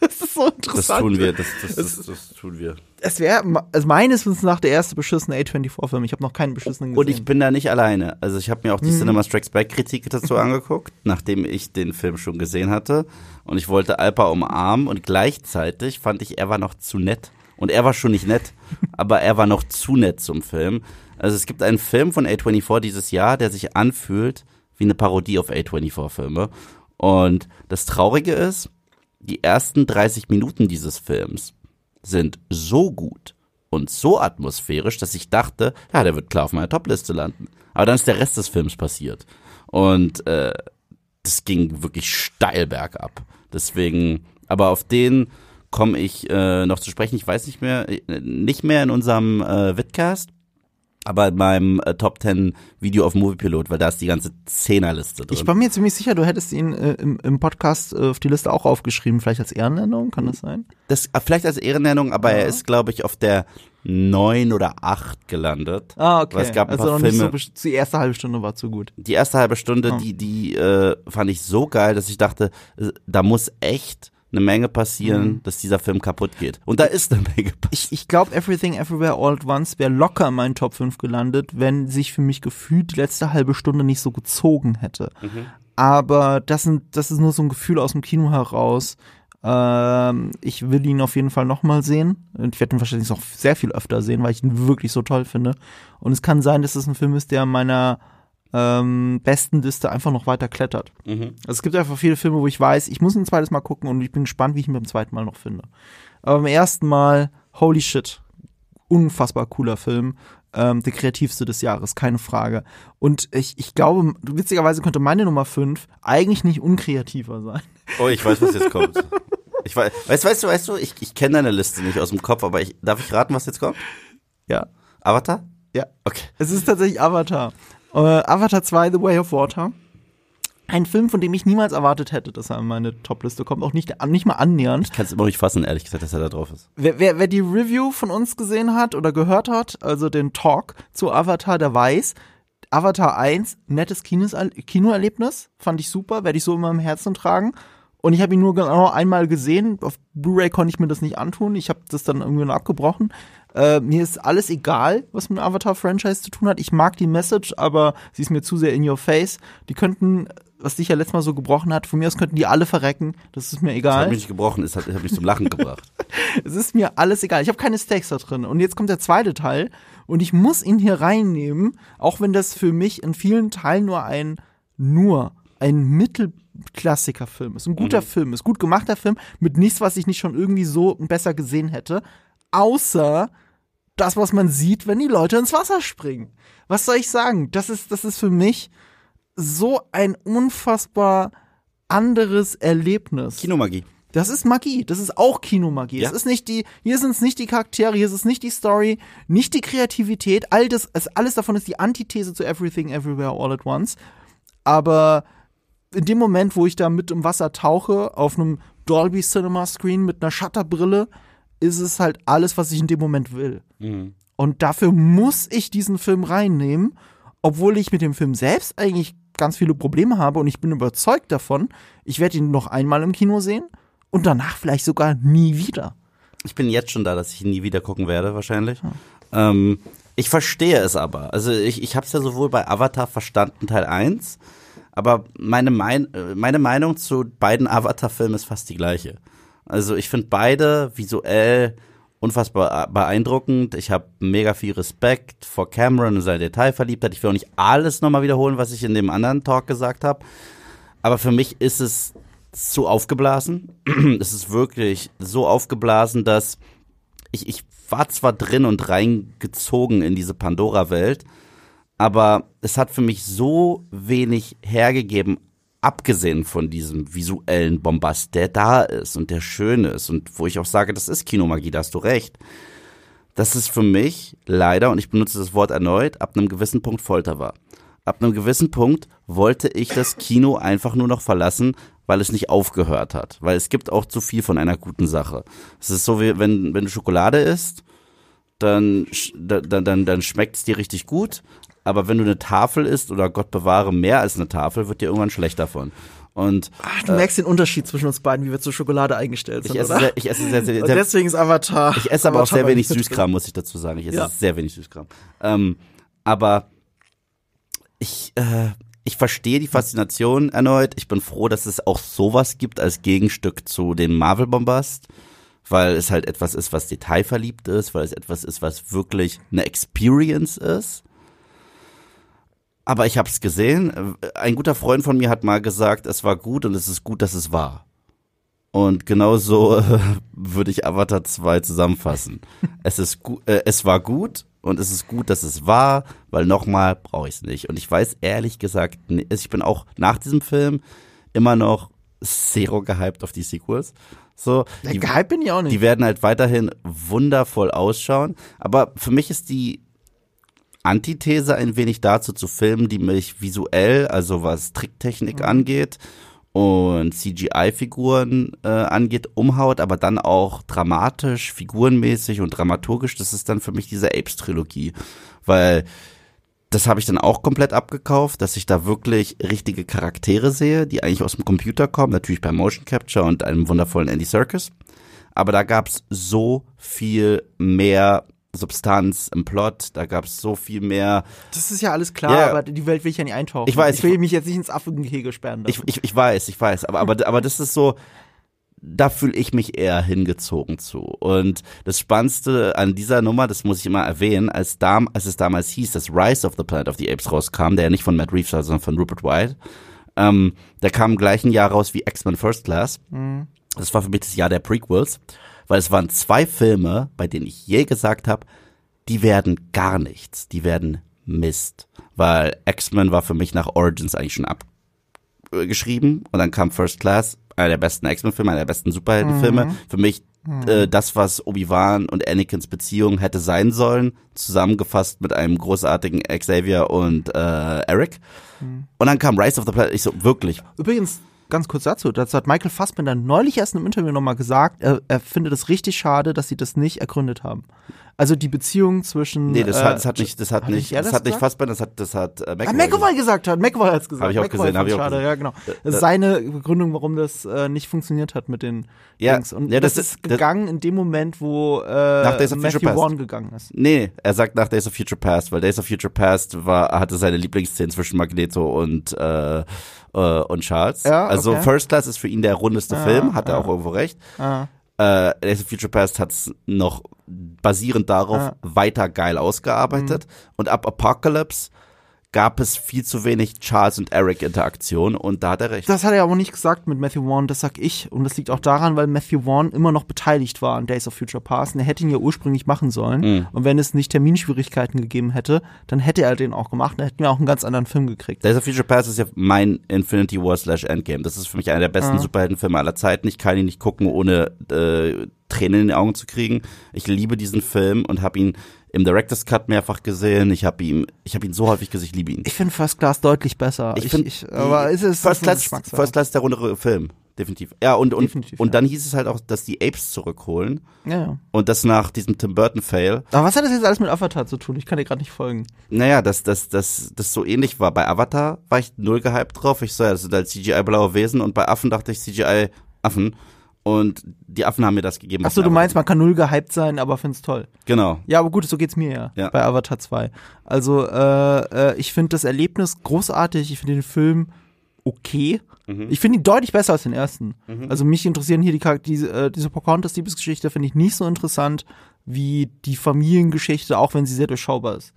Das ist so Das interessant. tun wir, das, das, das, das tun wir. Es wäre also meines Wissens nach der erste beschissene A24-Film. Ich habe noch keinen beschissenen gesehen. Und ich bin da nicht alleine. Also ich habe mir auch die Cinema Strikes Back Kritik dazu angeguckt, nachdem ich den Film schon gesehen hatte. Und ich wollte Alpa umarmen und gleichzeitig fand ich, er war noch zu nett. Und er war schon nicht nett, aber er war noch zu nett zum Film. Also es gibt einen Film von A24 dieses Jahr, der sich anfühlt wie eine Parodie auf A24-Filme. Und das Traurige ist, die ersten 30 Minuten dieses Films sind so gut und so atmosphärisch, dass ich dachte, ja, der wird klar auf meiner Topliste landen. Aber dann ist der Rest des Films passiert. Und äh, das ging wirklich steil bergab. Deswegen, aber auf den komme ich äh, noch zu sprechen. Ich weiß nicht mehr, äh, nicht mehr in unserem äh, Vidcast, aber in meinem äh, Top 10 Video auf Moviepilot, weil da ist die ganze Zehnerliste drin. Ich war mir ziemlich sicher, du hättest ihn äh, im, im Podcast äh, auf die Liste auch aufgeschrieben, vielleicht als Ehrennennung, kann das sein? das äh, vielleicht als Ehrennennung, aber er ist, glaube ich, auf der neun oder acht gelandet. Ah, okay. Weil es gab ein also paar Filme. so, die erste halbe Stunde war zu gut. die erste halbe Stunde, Ah. die, die äh, fand ich so geil, dass ich dachte, äh, da muss echt eine Menge passieren, Mhm. dass dieser Film kaputt geht. Und da ist eine Menge passiert. Ich, ich glaube, Everything Everywhere All at Once wäre locker in meinen Top 5 gelandet, wenn sich für mich gefühlt die letzte halbe Stunde nicht so gezogen hätte. Aber das, sind, das ist nur so ein Gefühl aus dem Kino heraus. Ähm, ich will ihn auf jeden Fall nochmal sehen. Und ich werde ihn wahrscheinlich noch sehr viel öfter sehen, weil ich ihn wirklich so toll finde. Und es kann sein, dass es ein Film ist, der in meiner ähm, besten Liste einfach noch weiter klettert. Also es gibt einfach viele Filme, wo ich weiß, ich muss ein zweites Mal gucken und ich bin gespannt, wie ich ihn beim zweiten Mal noch finde. Aber beim ersten Mal, holy shit, unfassbar cooler Film. Ähm, der kreativste des Jahres, keine Frage. Und ich, ich glaube, witzigerweise könnte meine Nummer 5 eigentlich nicht unkreativer sein. Oh, ich weiß, was jetzt kommt. Ich weiß, weißt, weißt du, weißt du, ich, ich kenne deine Liste nicht aus dem Kopf, aber ich, darf ich raten, was jetzt kommt? Ja. Avatar? Ja. Okay. Es ist tatsächlich Avatar. Äh, Avatar 2, The Way of Water. Ein Film, von dem ich niemals erwartet hätte, dass er in meine Topliste kommt. Auch nicht, nicht mal annähernd. Ich kann es immer nicht fassen, ehrlich gesagt, dass er da drauf ist. Wer, wer, wer die Review von uns gesehen hat oder gehört hat, also den Talk zu Avatar, der weiß, Avatar 1, nettes Kinoerlebnis, fand ich super, werde ich so immer im Herzen tragen. Und ich habe ihn nur genau einmal gesehen. Auf Blu-ray konnte ich mir das nicht antun. Ich habe das dann irgendwie noch abgebrochen. Äh, mir ist alles egal, was mit dem Avatar-Franchise zu tun hat. Ich mag die Message, aber sie ist mir zu sehr in your face. Die könnten, was dich ja letztes Mal so gebrochen hat, von mir aus könnten die alle verrecken. Das ist mir Das egal. hat mich nicht gebrochen, es hat, es hat mich zum Lachen gebracht. Es ist mir alles egal. Ich habe keine Stakes da drin. Und jetzt kommt der zweite Teil und ich muss ihn hier reinnehmen, auch wenn das für mich in vielen Teilen nur ein nur ein Mittelklassiker-Film ist. Ein guter Film ist, gut gemachter Film mit nichts, was ich nicht schon irgendwie so besser gesehen hätte, außer das, was man sieht, wenn die Leute ins Wasser springen. Was soll ich sagen? Das ist das ist für mich so ein unfassbar anderes Erlebnis. Kinomagie. Das ist Magie. Das ist auch Kinomagie. Ja. Es ist nicht die, hier sind es nicht die Charaktere, hier ist es nicht die Story, nicht die Kreativität. All das, es, alles davon ist die Antithese zu Everything Everywhere All at Once. Aber in dem Moment, wo ich da mit im Wasser tauche, auf einem Dolby Cinema Screen mit einer Shutterbrille, ist es halt alles, was ich in dem Moment will. Und dafür muss ich diesen Film reinnehmen, obwohl ich mit dem Film selbst eigentlich ganz viele Probleme habe und ich bin überzeugt davon, ich werde ihn noch einmal im Kino sehen und danach vielleicht sogar nie wieder. Ich bin jetzt schon da, dass ich ihn nie wieder gucken werde, wahrscheinlich. Ähm, ich verstehe es aber. Also ich, ich habe es ja sowohl bei Avatar verstanden, Teil 1, aber meine, mein, äh, meine Meinung zu beiden Avatar-Filmen ist fast die gleiche. Also ich finde beide visuell unfassbar beeindruckend. Ich habe mega viel Respekt vor Cameron und seiner Detailverliebtheit. Ich will auch nicht alles nochmal wiederholen, was ich in dem anderen Talk gesagt habe. Aber für mich ist es zu aufgeblasen. es ist wirklich so aufgeblasen, dass ich, ich war zwar drin und reingezogen in diese Pandora-Welt, aber es hat für mich so wenig hergegeben, abgesehen von diesem visuellen Bombast, der da ist und der schön ist und wo ich auch sage, das ist Kinomagie, da hast du recht. Das ist für mich leider, und ich benutze das Wort erneut, ab einem gewissen Punkt Folter war. Ab einem gewissen Punkt wollte ich das Kino einfach nur noch verlassen, weil es nicht aufgehört hat. Weil es gibt auch zu viel von einer guten Sache. Es ist so wie, wenn, wenn du Schokolade isst, dann, dann, dann, dann schmeckt es dir richtig gut. Aber wenn du eine Tafel isst oder Gott bewahre mehr als eine Tafel, wird dir irgendwann schlecht davon. Und, Ach, du äh, merkst den Unterschied zwischen uns beiden, wie wir zur Schokolade eingestellt sind. Ich esse, oder? Sehr, ich esse sehr, sehr, sehr, deswegen ist Avatar. Ich esse aber auch sehr wenig Süßkram, muss ich dazu sagen. Ich esse ja. sehr wenig Süßkram. Ähm, aber ich, äh, ich verstehe die Faszination erneut. Ich bin froh, dass es auch sowas gibt als Gegenstück zu dem Marvel-Bombast, weil es halt etwas ist, was detailverliebt ist, weil es etwas ist, was wirklich eine Experience ist. Aber ich habe es gesehen. Ein guter Freund von mir hat mal gesagt, es war gut und es ist gut, dass es war. Und genauso äh, würde ich Avatar 2 zusammenfassen. es ist gut, äh, es war gut und es ist gut, dass es war, weil nochmal brauche ich es nicht. Und ich weiß ehrlich gesagt, also ich bin auch nach diesem Film immer noch zero gehypt auf die Sequels. So, ja, die, gehypt bin ich auch nicht. Die werden halt weiterhin wundervoll ausschauen. Aber für mich ist die Antithese ein wenig dazu zu filmen, die mich visuell, also was Tricktechnik mhm. angeht und CGI-Figuren äh, angeht, umhaut, aber dann auch dramatisch, figurenmäßig und dramaturgisch. Das ist dann für mich diese Apes-Trilogie, weil das habe ich dann auch komplett abgekauft, dass ich da wirklich richtige Charaktere sehe, die eigentlich aus dem Computer kommen, natürlich bei Motion Capture und einem wundervollen Andy Serkis. Aber da gab's so viel mehr Substanz im Plot, da gab es so viel mehr. Das ist ja alles klar, yeah. aber die Welt will ich ja nicht eintauchen. Ich weiß. Ich will mich jetzt nicht ins Affengehege sperren. Ich, ich, ich weiß, ich weiß, aber, aber, aber das ist so, da fühle ich mich eher hingezogen zu. Und das Spannendste an dieser Nummer, das muss ich immer erwähnen, als, dam als es damals hieß, dass Rise of the Planet of the Apes rauskam, der ja nicht von Matt Reeves war, sondern von Rupert White, ähm, der kam im gleichen Jahr raus wie X-Men First Class. Mhm. Das war für mich das Jahr der Prequels weil es waren zwei Filme, bei denen ich je gesagt habe, die werden gar nichts, die werden Mist, weil X-Men war für mich nach Origins eigentlich schon abgeschrieben und dann kam First Class, einer der besten X-Men-Filme, einer der besten Superheldenfilme. Mhm. Für mich mhm. äh, das, was Obi-Wan und Anakins Beziehung hätte sein sollen, zusammengefasst mit einem großartigen Xavier und äh, Eric. Mhm. Und dann kam Rise of the Planet. Ich so, wirklich. Übrigens, ganz kurz dazu, das hat Michael Fassbender neulich erst einem Interview nochmal gesagt, er, er findet es richtig schade, dass sie das nicht ergründet haben. Also die Beziehung zwischen. Nee, das, äh, hat, das hat nicht, das hat, hat nicht, das, das hat nicht Fassbender, das hat, das hat äh, McAvoy, ah, McAvoy gesagt. hat. McAvoy hat's gesagt. Hab ich auch McAvoy gesehen, habe ich auch schade, gesehen. ja genau. Das ist seine Begründung, warum das äh, nicht funktioniert hat mit den ja, Dings. Und ja, das, das ist gegangen in dem Moment, wo äh, nach Days of Matthew Future Vaughn gegangen ist. Nee, er sagt nach Days of Future Past, weil Days of Future Past war, hatte seine Lieblingsszene zwischen Magneto und äh, äh, und Charles. Ja, also okay. First Class ist für ihn der rundeste Ah, Film, hat er ah. auch irgendwo recht. Ah. Äh, Days of Future Past hat's noch basierend darauf Ah. weiter geil ausgearbeitet. Und ab Apocalypse gab es viel zu wenig Charles und Eric Interaktion und da hat er recht. Das hat er aber nicht gesagt mit Matthew Vaughn, das sag ich. Und das liegt auch daran, weil Matthew Vaughn immer noch beteiligt war an Days of Future Past. Und er hätte ihn ja ursprünglich machen sollen. Mhm. Und wenn es nicht Terminschwierigkeiten gegeben hätte, dann hätte er den auch gemacht. Dann hätten wir auch einen ganz anderen Film gekriegt. Days of Future Past ist ja mein Infinity War slash Endgame. Das ist für mich einer der besten Ah. Superheldenfilme aller Zeiten. Ich kann ihn nicht gucken, ohne äh, Tränen in den Augen zu kriegen. Ich liebe diesen Film und habe ihn im Director's Cut mehrfach gesehen. Ich habe ihn, ich habe ihn so häufig gesehen, ich liebe ihn. Ich finde First Class deutlich besser. Ich finde, aber ist es First Class. First Class ist der rundere Film, definitiv. Ja und und Definitiv, und ja. dann hieß es halt auch, dass die Apes zurückholen ja, ja. und das nach diesem Tim Burton Fail. Aber was hat das jetzt alles mit Avatar zu tun? Ich kann dir gerade nicht folgen. Naja, dass das das das so ähnlich war. Bei Avatar war ich null gehypt drauf. Ich so, ja, das sind halt CGI blaue Wesen und bei Affen dachte ich CGI Affen und die Affen haben mir das gegeben. Achso, du meinst, man kann null gehypt sein, aber find's toll. Genau. Ja, aber gut, so geht's mir ja, Ja. bei Avatar 2. Also, äh, äh, ich finde das Erlebnis großartig, ich finde den Film okay. Ich finde ihn deutlich besser als den ersten. Also mich interessieren hier die Charak- diese, äh, diese Pocahontas-Liebesgeschichte finde ich nicht so interessant wie die Familiengeschichte, auch wenn sie sehr durchschaubar ist.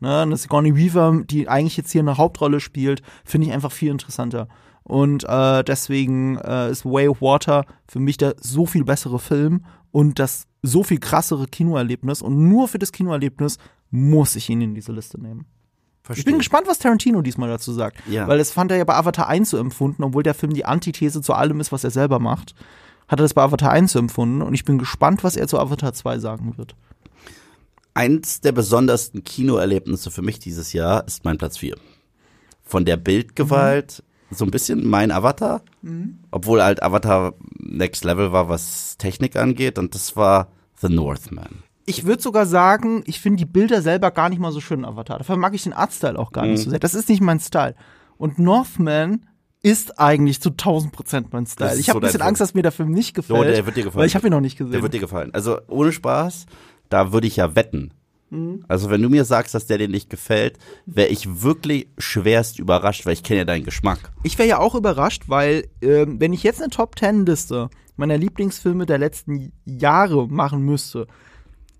Ne, und das Sigourney Weaver, die eigentlich jetzt hier eine Hauptrolle spielt, finde ich einfach viel interessanter. Und äh, deswegen äh, ist Way of Water für mich der so viel bessere Film und das so viel krassere Kinoerlebnis. Und nur für das Kinoerlebnis muss ich ihn in diese Liste nehmen. Ich bin gespannt, was Tarantino diesmal dazu sagt. Ja. Weil das fand er ja bei Avatar 1 so empfunden, obwohl der Film die Antithese zu allem ist, was er selber macht. Hat er das bei Avatar 1 so empfunden und ich bin gespannt, was er zu Avatar 2 sagen wird. Eins der besondersten Kinoerlebnisse für mich dieses Jahr ist mein Platz 4. Von der Bildgewalt, so ein bisschen mein Avatar, obwohl halt Avatar Next Level war, was Technik angeht, und das war The Northman. Ich würde sogar sagen, ich finde die Bilder selber gar nicht mal so schön in Avatar. Dafür mag ich den Artstyle auch gar Mhm. nicht so sehr. Das ist nicht mein Style. Und Northman ist eigentlich zu 1000 Prozent mein Style. Ich habe so ein bisschen Angst, dass mir der Film nicht gefällt. Oh, der wird dir gefallen. Weil ich habe ihn noch nicht gesehen. Der wird dir gefallen. Also ohne Spaß, da würde ich ja wetten. Also wenn du mir sagst, dass der dir nicht gefällt, wäre ich wirklich schwerst überrascht, weil ich kenne ja deinen Geschmack. Ich wäre ja auch überrascht, weil ähm, wenn ich jetzt eine Top 10 Liste meiner Lieblingsfilme der letzten Jahre machen müsste,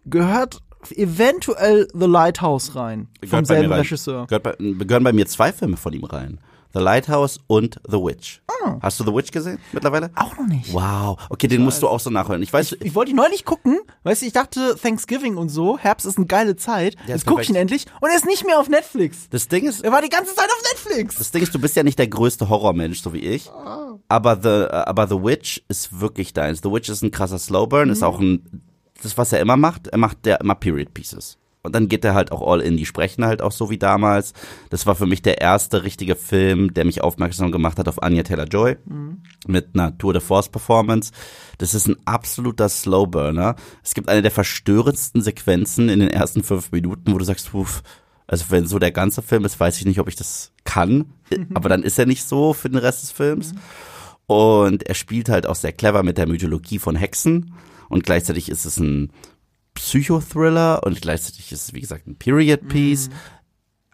gehört eventuell The Lighthouse rein vom Gehört bei selben. Regisseur. Gehört bei, gehören bei mir zwei Filme von ihm rein. The Lighthouse und The Witch. Ah. Hast du The Witch gesehen mittlerweile? Auch noch nicht. Wow. Okay, den musst du auch so nachholen. Ich weiß, Ich wollte ihn neulich gucken, weißt du, ich dachte Thanksgiving und so, Herbst ist eine geile Zeit. Ja, Jetzt gucke ich ihn endlich und er ist nicht mehr auf Netflix. das Ding ist, Er war die ganze Zeit auf Netflix. das Ding ist, du bist ja nicht der größte Horrormensch, so wie ich. Aber The, aber The Witch ist wirklich deins. The Witch ist ein krasser Slowburn, ist auch ein, das was er immer macht. Er macht ja immer Period Pieces. Und dann geht er halt auch all in. Die sprechen halt auch so wie damals. Das war für mich der erste richtige Film, der mich aufmerksam gemacht hat auf Anya Taylor-Joy. Mit einer Tour de Force Performance. Das ist ein absoluter Slowburner. Es gibt eine der verstörendsten Sequenzen in den ersten fünf Minuten, wo du sagst, Puff, also wenn so der ganze Film ist, weiß ich nicht, ob ich das kann. Aber dann ist er nicht so für den Rest des Films. Und er spielt halt auch sehr clever mit der Mythologie von Hexen. Und gleichzeitig ist es ein Psychothriller und gleichzeitig ist es, wie gesagt, ein Period Piece.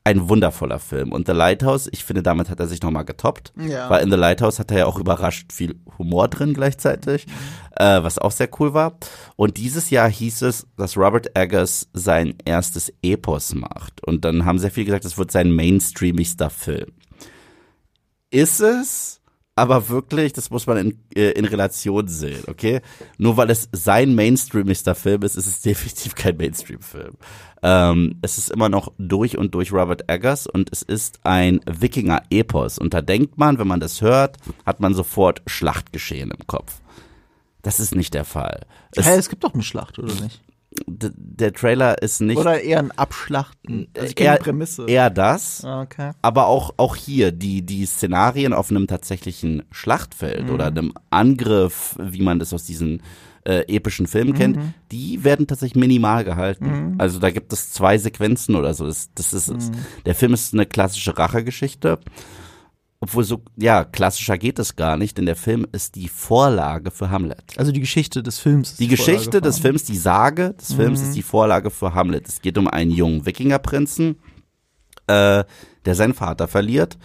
Ein wundervoller Film. Und The Lighthouse, ich finde, damit hat er sich nochmal getoppt. Ja. Weil in The Lighthouse hat er ja auch überrascht viel Humor drin gleichzeitig, äh, was auch sehr cool war. Und dieses Jahr hieß es, dass Robert Eggers sein erstes Epos macht. Und dann haben sehr viele gesagt, es wird sein mainstreamigster Film. Ist es, aber wirklich, das muss man in, äh, in Relation sehen, okay? Nur weil es sein mainstreamigster Film ist, ist es definitiv kein Mainstream-Film. Ähm, es ist immer noch durch und durch Robert Eggers und es ist ein Wikinger-Epos. Und da denkt man, wenn man das hört, hat man sofort Schlachtgeschehen im Kopf. Das ist nicht der Fall. Es, Hä, es gibt doch eine Schlacht, oder nicht? Der Trailer ist nicht Oder eher ein Abschlachten. Also kenne eher, die Prämisse. eher das, Ah, okay. aber auch, auch hier, die, die Szenarien auf einem tatsächlichen Schlachtfeld oder einem Angriff, wie man das aus diesen äh, epischen Filmen kennt, die werden tatsächlich minimal gehalten. Also da gibt es zwei Sequenzen oder so. Das, das ist, Der Film ist eine klassische Rachegeschichte. Obwohl so, ja, klassischer geht es gar nicht, denn der Film ist die Vorlage für Hamlet. Also die Geschichte des Films. ist Die Geschichte Vorlage des Films, die Sage des Films ist die Vorlage für Hamlet. Es geht um einen jungen Wikingerprinzen, äh, der seinen Vater verliert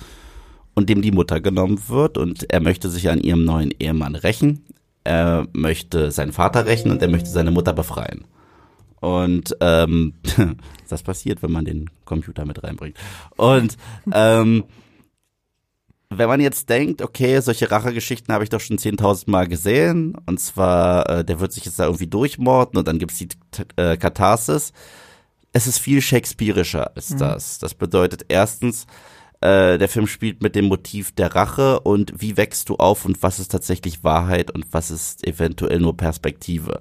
und dem die Mutter genommen wird und er möchte sich an ihrem neuen Ehemann rächen. Er möchte seinen Vater rächen und er möchte seine Mutter befreien. Und ähm, das passiert, wenn man den Computer mit reinbringt. Und ähm, wenn man jetzt denkt, okay, solche Rachegeschichten habe ich doch schon 10.000 Mal gesehen, und zwar, äh, der wird sich jetzt da irgendwie durchmorden und dann gibt's die T äh, Katharsis. Es ist viel shakespearischer als das. Das bedeutet erstens, äh, der Film spielt mit dem Motiv der Rache und wie wächst du auf und was ist tatsächlich Wahrheit und was ist eventuell nur Perspektive.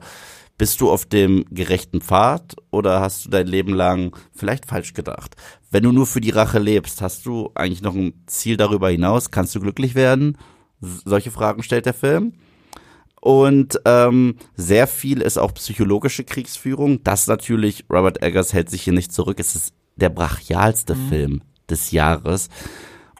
Bist du auf dem gerechten Pfad oder hast du dein Leben lang vielleicht falsch gedacht? Wenn du nur für die Rache lebst, hast du eigentlich noch ein Ziel darüber hinaus? Kannst du glücklich werden? Solche Fragen stellt der Film. Und ähm, sehr viel ist auch psychologische Kriegsführung. Das natürlich, Robert Eggers hält sich hier nicht zurück. Es ist der brachialste Film des Jahres.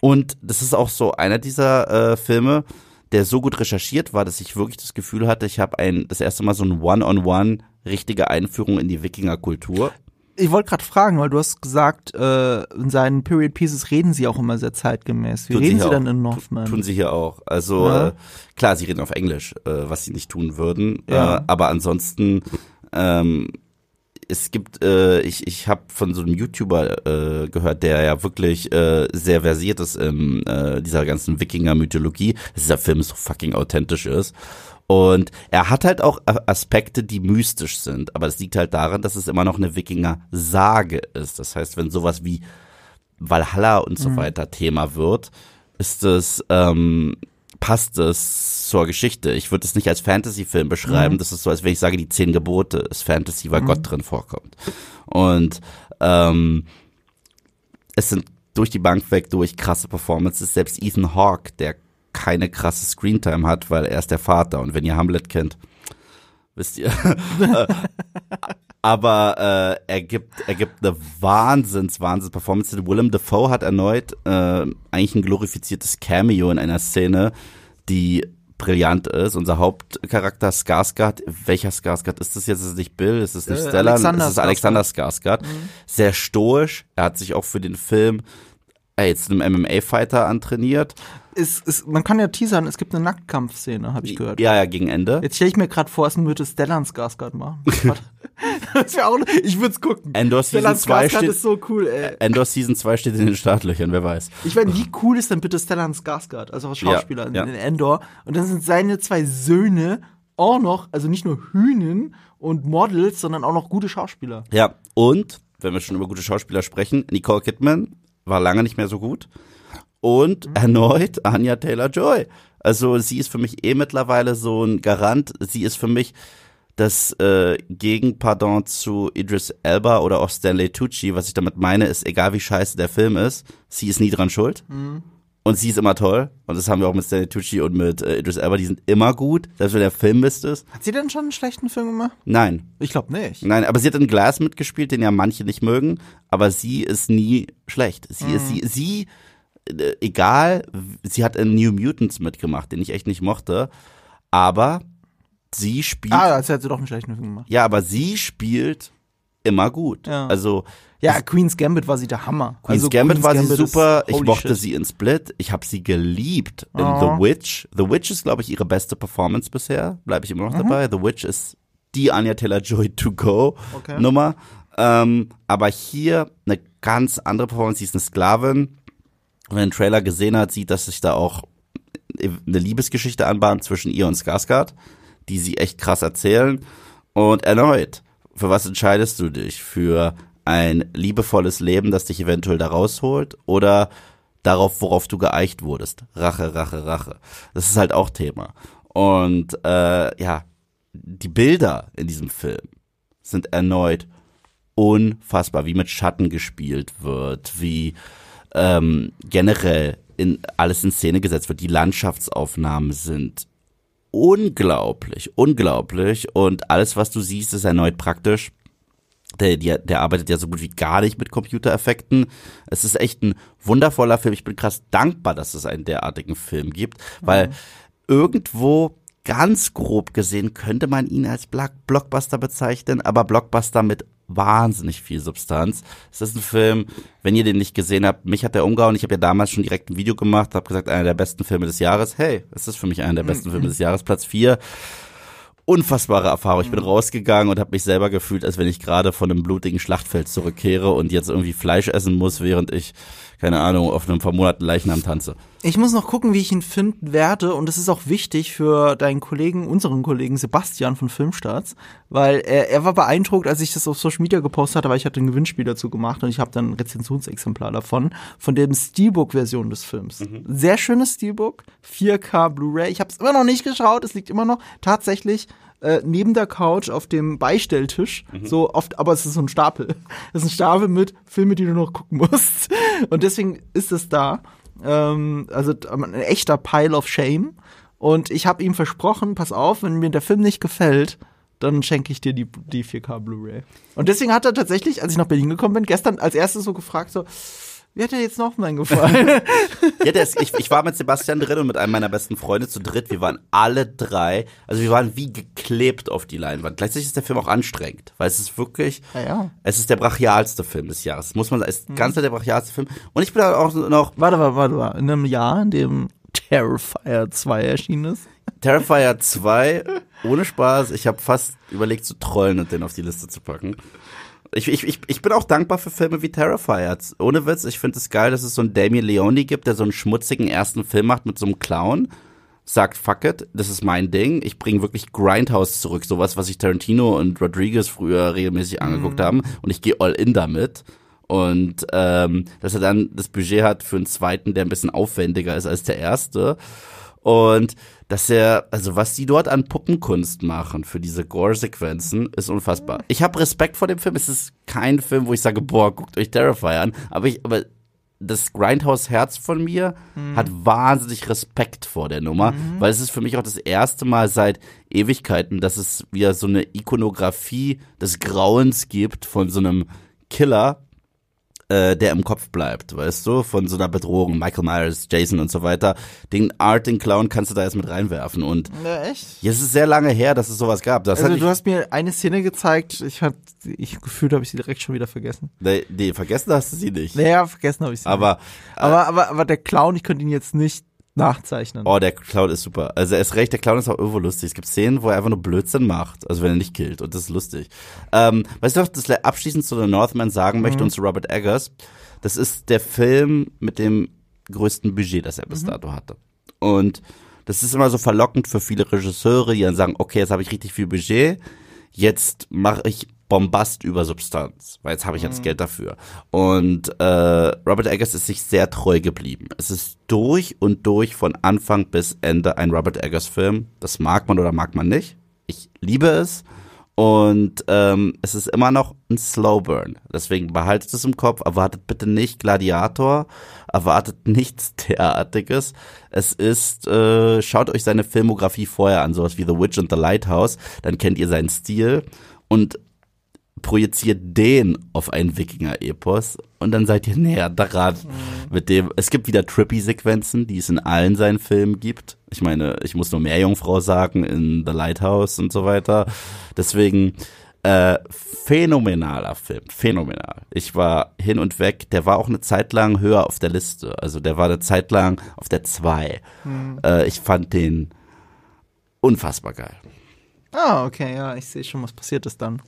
Und das ist auch so einer dieser äh, Filme, der so gut recherchiert war, dass ich wirklich das Gefühl hatte, ich habe ein das erste Mal so ein One-on-One richtige Einführung in die Wikingerkultur. Ich wollte gerade fragen, weil du hast gesagt, äh, in seinen Period Pieces reden sie auch immer sehr zeitgemäß. Wie Tun reden sie sie dann in Northman? Tun sie hier auch. Also Ja. äh, klar, sie reden auf Englisch, äh, was sie nicht tun würden. Ja. Äh, aber ansonsten, ähm, es gibt, äh, ich, ich habe von so einem YouTuber äh, gehört, der ja wirklich äh, sehr versiert ist in äh, dieser ganzen Wikinger-Mythologie, dass dieser Film so fucking authentisch ist. Und er hat halt auch Aspekte, die mystisch sind. Aber das liegt halt daran, dass es immer noch eine Wikinger-Sage ist. Das heißt, wenn sowas wie Valhalla und so weiter Thema wird, ist es, ähm, passt es zur Geschichte. Ich würde es nicht als Fantasy-Film beschreiben. Das ist so, als wenn ich sage, die zehn Gebote ist Fantasy, weil Gott drin vorkommt. Und ähm, es sind durch die Bank weg durch krasse Performances. Selbst Ethan Hawke, der keine krasse Screentime hat, weil er ist der Vater. Und wenn ihr Hamlet kennt, wisst ihr. Aber äh, er gibt er gibt eine Wahnsinns Wahnsinns Performance. Willem Dafoe hat erneut äh, eigentlich ein glorifiziertes Cameo in einer Szene, die brillant ist. Unser Hauptcharakter Skarsgård, welcher Skarsgård ist das jetzt? Ist es nicht Bill? Ist es nicht Äh, Stellan? Alexander es ist Alexander Skarsgård. Sehr stoisch. Er hat sich auch für den Film äh, jetzt einem MMA-Fighter antrainiert. Ist, ist, man kann ja teasern, es gibt eine Nacktkampfszene, habe ich gehört. Ja, ja, gegen Ende. Jetzt stelle ich mir gerade vor, es würde Stellan Skarsgård machen. das auch, ich würde es gucken. Endor Stellan Season 2 Skarsgård steht, ist so cool, ey. Endor Season 2 steht in den Startlöchern, wer weiß. Ich meine, wie cool ist denn bitte Stellan Skarsgård, also als Schauspieler Ja, in, ja. in Endor? Und dann sind seine zwei Söhne auch noch, also nicht nur Hühnen und Models, sondern auch noch gute Schauspieler. Ja, und, wenn wir schon über gute Schauspieler sprechen, Nicole Kidman war lange nicht mehr so gut. Und erneut Anya Taylor-Joy. Also sie ist für mich eh mittlerweile so ein Garant. Sie ist für mich das äh, Gegenpardon zu Idris Elba oder auch Stanley Tucci. Was ich damit meine, ist, egal wie scheiße der Film ist, sie ist nie dran schuld. Und sie ist immer toll. Und das haben wir auch mit Stanley Tucci und mit äh, Idris Elba. Die sind immer gut, selbst wenn der Film Mist ist. Hat sie denn schon einen schlechten Film gemacht? Nein, Ich glaube nicht. Nein, aber sie hat in Glass mitgespielt, den ja manche nicht mögen, aber sie ist nie schlecht. Sie ist sie, sie äh, egal, sie hat in New Mutants mitgemacht, den ich echt nicht mochte, aber sie spielt Ah, als hätte sie doch einen schlechten Film gemacht. ja, aber sie spielt immer gut. Ja. Also Ja, Queen's Gambit war sie der Hammer. Queen's also, Gambit war sie Gambit ist super. Ich mochte shit. sie in Split. Ich habe sie geliebt in Oh. The Witch. The Witch ist, glaube ich, ihre beste Performance bisher. Bleibe ich immer Mhm. noch dabei. The Witch ist die Anya Taylor-Joy to go Okay. Nummer. Ähm, aber hier eine ganz andere Performance. Sie ist eine Sklavin. Man den Trailer gesehen hat, sieht, dass sich da auch eine Liebesgeschichte anbahnt zwischen ihr und Skarsgård, die sie echt krass erzählen. Und erneut, für was entscheidest du dich? Für ein liebevolles Leben, das dich eventuell da rausholt oder darauf, worauf du geeicht wurdest? Rache, Rache, Rache. Das ist halt auch Thema. Und äh, ja, die Bilder in diesem Film sind erneut unfassbar, wie mit Schatten gespielt wird, wie ähm, generell in alles in Szene gesetzt wird. Die Landschaftsaufnahmen sind unglaublich, unglaublich. Und alles, was du siehst, ist erneut praktisch. Der, der, der arbeitet ja so gut wie gar nicht mit Computereffekten. Es ist echt ein wundervoller Film. Ich bin krass dankbar, dass es einen derartigen Film gibt, weil irgendwo ganz grob gesehen könnte man ihn als Block- Blockbuster bezeichnen, aber Blockbuster mit wahnsinnig viel Substanz. Es ist ein Film, wenn ihr den nicht gesehen habt, mich hat der umgehauen. Ich habe ja damals schon direkt ein Video gemacht, habe gesagt, einer der besten Filme des Jahres. Hey, es ist für mich einer der besten Filme des Jahres, Platz vier unfassbare Erfahrung. Ich bin rausgegangen und habe mich selber gefühlt, als wenn ich gerade von einem blutigen Schlachtfeld zurückkehre und jetzt irgendwie Fleisch essen muss, während ich, keine Ahnung, auf einem vermoderten Leichnam tanze. Ich muss noch gucken, wie ich ihn finden werde. Und es ist auch wichtig für deinen Kollegen, unseren Kollegen Sebastian von Filmstarts, weil er, er war beeindruckt, als ich das auf Social Media gepostet hatte, weil ich hatte ein Gewinnspiel dazu gemacht und ich habe dann ein Rezensionsexemplar davon, von dem Steelbook-Version des Films. Sehr schönes Steelbook, 4K Blu-ray. Ich habe es immer noch nicht geschaut, es liegt immer noch tatsächlich äh, neben der Couch auf dem Beistelltisch, so oft, aber es ist so ein Stapel. Es ist ein Stapel mit Filme, die du noch gucken musst. Und deswegen ist es da. Ähm, also ein echter Pile of Shame. Und ich habe ihm versprochen, pass auf, wenn mir der Film nicht gefällt, dann schenke ich dir die, die 4K Blu-ray. Und deswegen hat er tatsächlich, als ich nach Berlin gekommen bin, gestern als erstes so gefragt, so, Wie hat dir jetzt noch mein gefallen? ja, der ist, ich, ich war mit Sebastian drin und mit einem meiner besten Freunde zu dritt. Wir waren alle drei, also wir waren wie geklebt auf die Leinwand. Gleichzeitig ist der Film auch anstrengend, weil es ist wirklich, ja, ja. es ist der brachialste Film des Jahres. Muss man sagen, es ist ganz der brachialste Film. Und ich bin da auch noch. Warte, warte, warte, warte. In einem Jahr, in dem Terrifier 2 erschienen ist. Terrifier 2, ohne Spaß. Ich habe fast überlegt zu trollen und den auf die Liste zu packen. Ich, ich, ich, bin auch dankbar für Filme wie Terrifier. Ohne Witz, ich finde es geil, dass es so einen Damien Leone gibt, der so einen schmutzigen ersten Film macht mit so einem Clown. Sagt, fuck it, das ist mein Ding. Ich bringe wirklich Grindhouse zurück. Sowas, was sich Tarantino und Rodriguez früher regelmäßig angeguckt mhm. haben. Und ich gehe all in damit. Und ähm, dass er dann das Budget hat für einen zweiten, der ein bisschen aufwendiger ist als der erste. Und dass er, also was die dort an Puppenkunst machen für diese Gore-Sequenzen, ist unfassbar. Ich habe Respekt vor dem Film. Es ist kein Film, wo ich sage, boah, guckt euch Terrifier an. Aber ich, aber das Grindhouse-Herz von mir mhm. hat wahnsinnig Respekt vor der Nummer, mhm. weil es ist für mich auch das erste Mal seit Ewigkeiten, dass es wieder so eine Ikonografie des Grauens gibt von so einem Killer, äh, der im Kopf bleibt, weißt du, von so einer Bedrohung, Michael Myers, Jason und so weiter. Den Art, den Clown kannst du da jetzt mit reinwerfen und ja, echt? Ja, es ist sehr lange her, dass es sowas gab. Das also du hast mir eine Szene gezeigt, ich hab, ich gefühlt habe ich sie direkt schon wieder vergessen. Nee, nee vergessen hast du sie nicht. Naja, vergessen habe ich sie. Aber, nicht. aber, aber, aber der Clown, ich könnte ihn jetzt nicht nachzeichnen. Oh, der Clown ist super. Also er ist recht, der Clown ist auch irgendwo lustig. Es gibt Szenen, wo er einfach nur Blödsinn macht, also wenn er nicht killt und das ist lustig. Ähm, was ich das abschließend zu The Northman sagen möchte mhm. und zu Robert Eggers, das ist der Film mit dem größten Budget, das er bis mhm. dato hatte. Und das ist immer so verlockend für viele Regisseure, die dann sagen, okay, jetzt habe ich richtig viel Budget, jetzt mache ich Bombast über Substanz, weil jetzt habe ich jetzt mhm. Geld dafür. Und äh, Robert Eggers ist sich sehr treu geblieben. Es ist durch und durch von Anfang bis Ende ein Robert Eggers Film. Das mag man oder mag man nicht. Ich liebe es. Und ähm, es ist immer noch ein Slow Burn. Deswegen behaltet es im Kopf. Erwartet bitte nicht Gladiator. Erwartet nichts derartiges. Es ist, äh, schaut euch seine Filmografie vorher an, sowas wie The Witch and the Lighthouse. Dann kennt ihr seinen Stil. Und projiziert den auf einen Wikinger-Epos und dann seid ihr näher daran mhm. mit dem. Es gibt wieder Trippy-Sequenzen, die es in allen seinen Filmen gibt. Ich meine, ich muss nur mehr Jungfrau sagen in The Lighthouse und so weiter. Deswegen äh, phänomenaler Film, phänomenal. Ich war hin und weg. Der war auch eine Zeit lang höher auf der Liste. Also der war eine Zeit lang auf der 2. Mhm. Äh, ich fand den unfassbar geil. Ah, okay, ja, ich sehe schon, was passiert ist dann.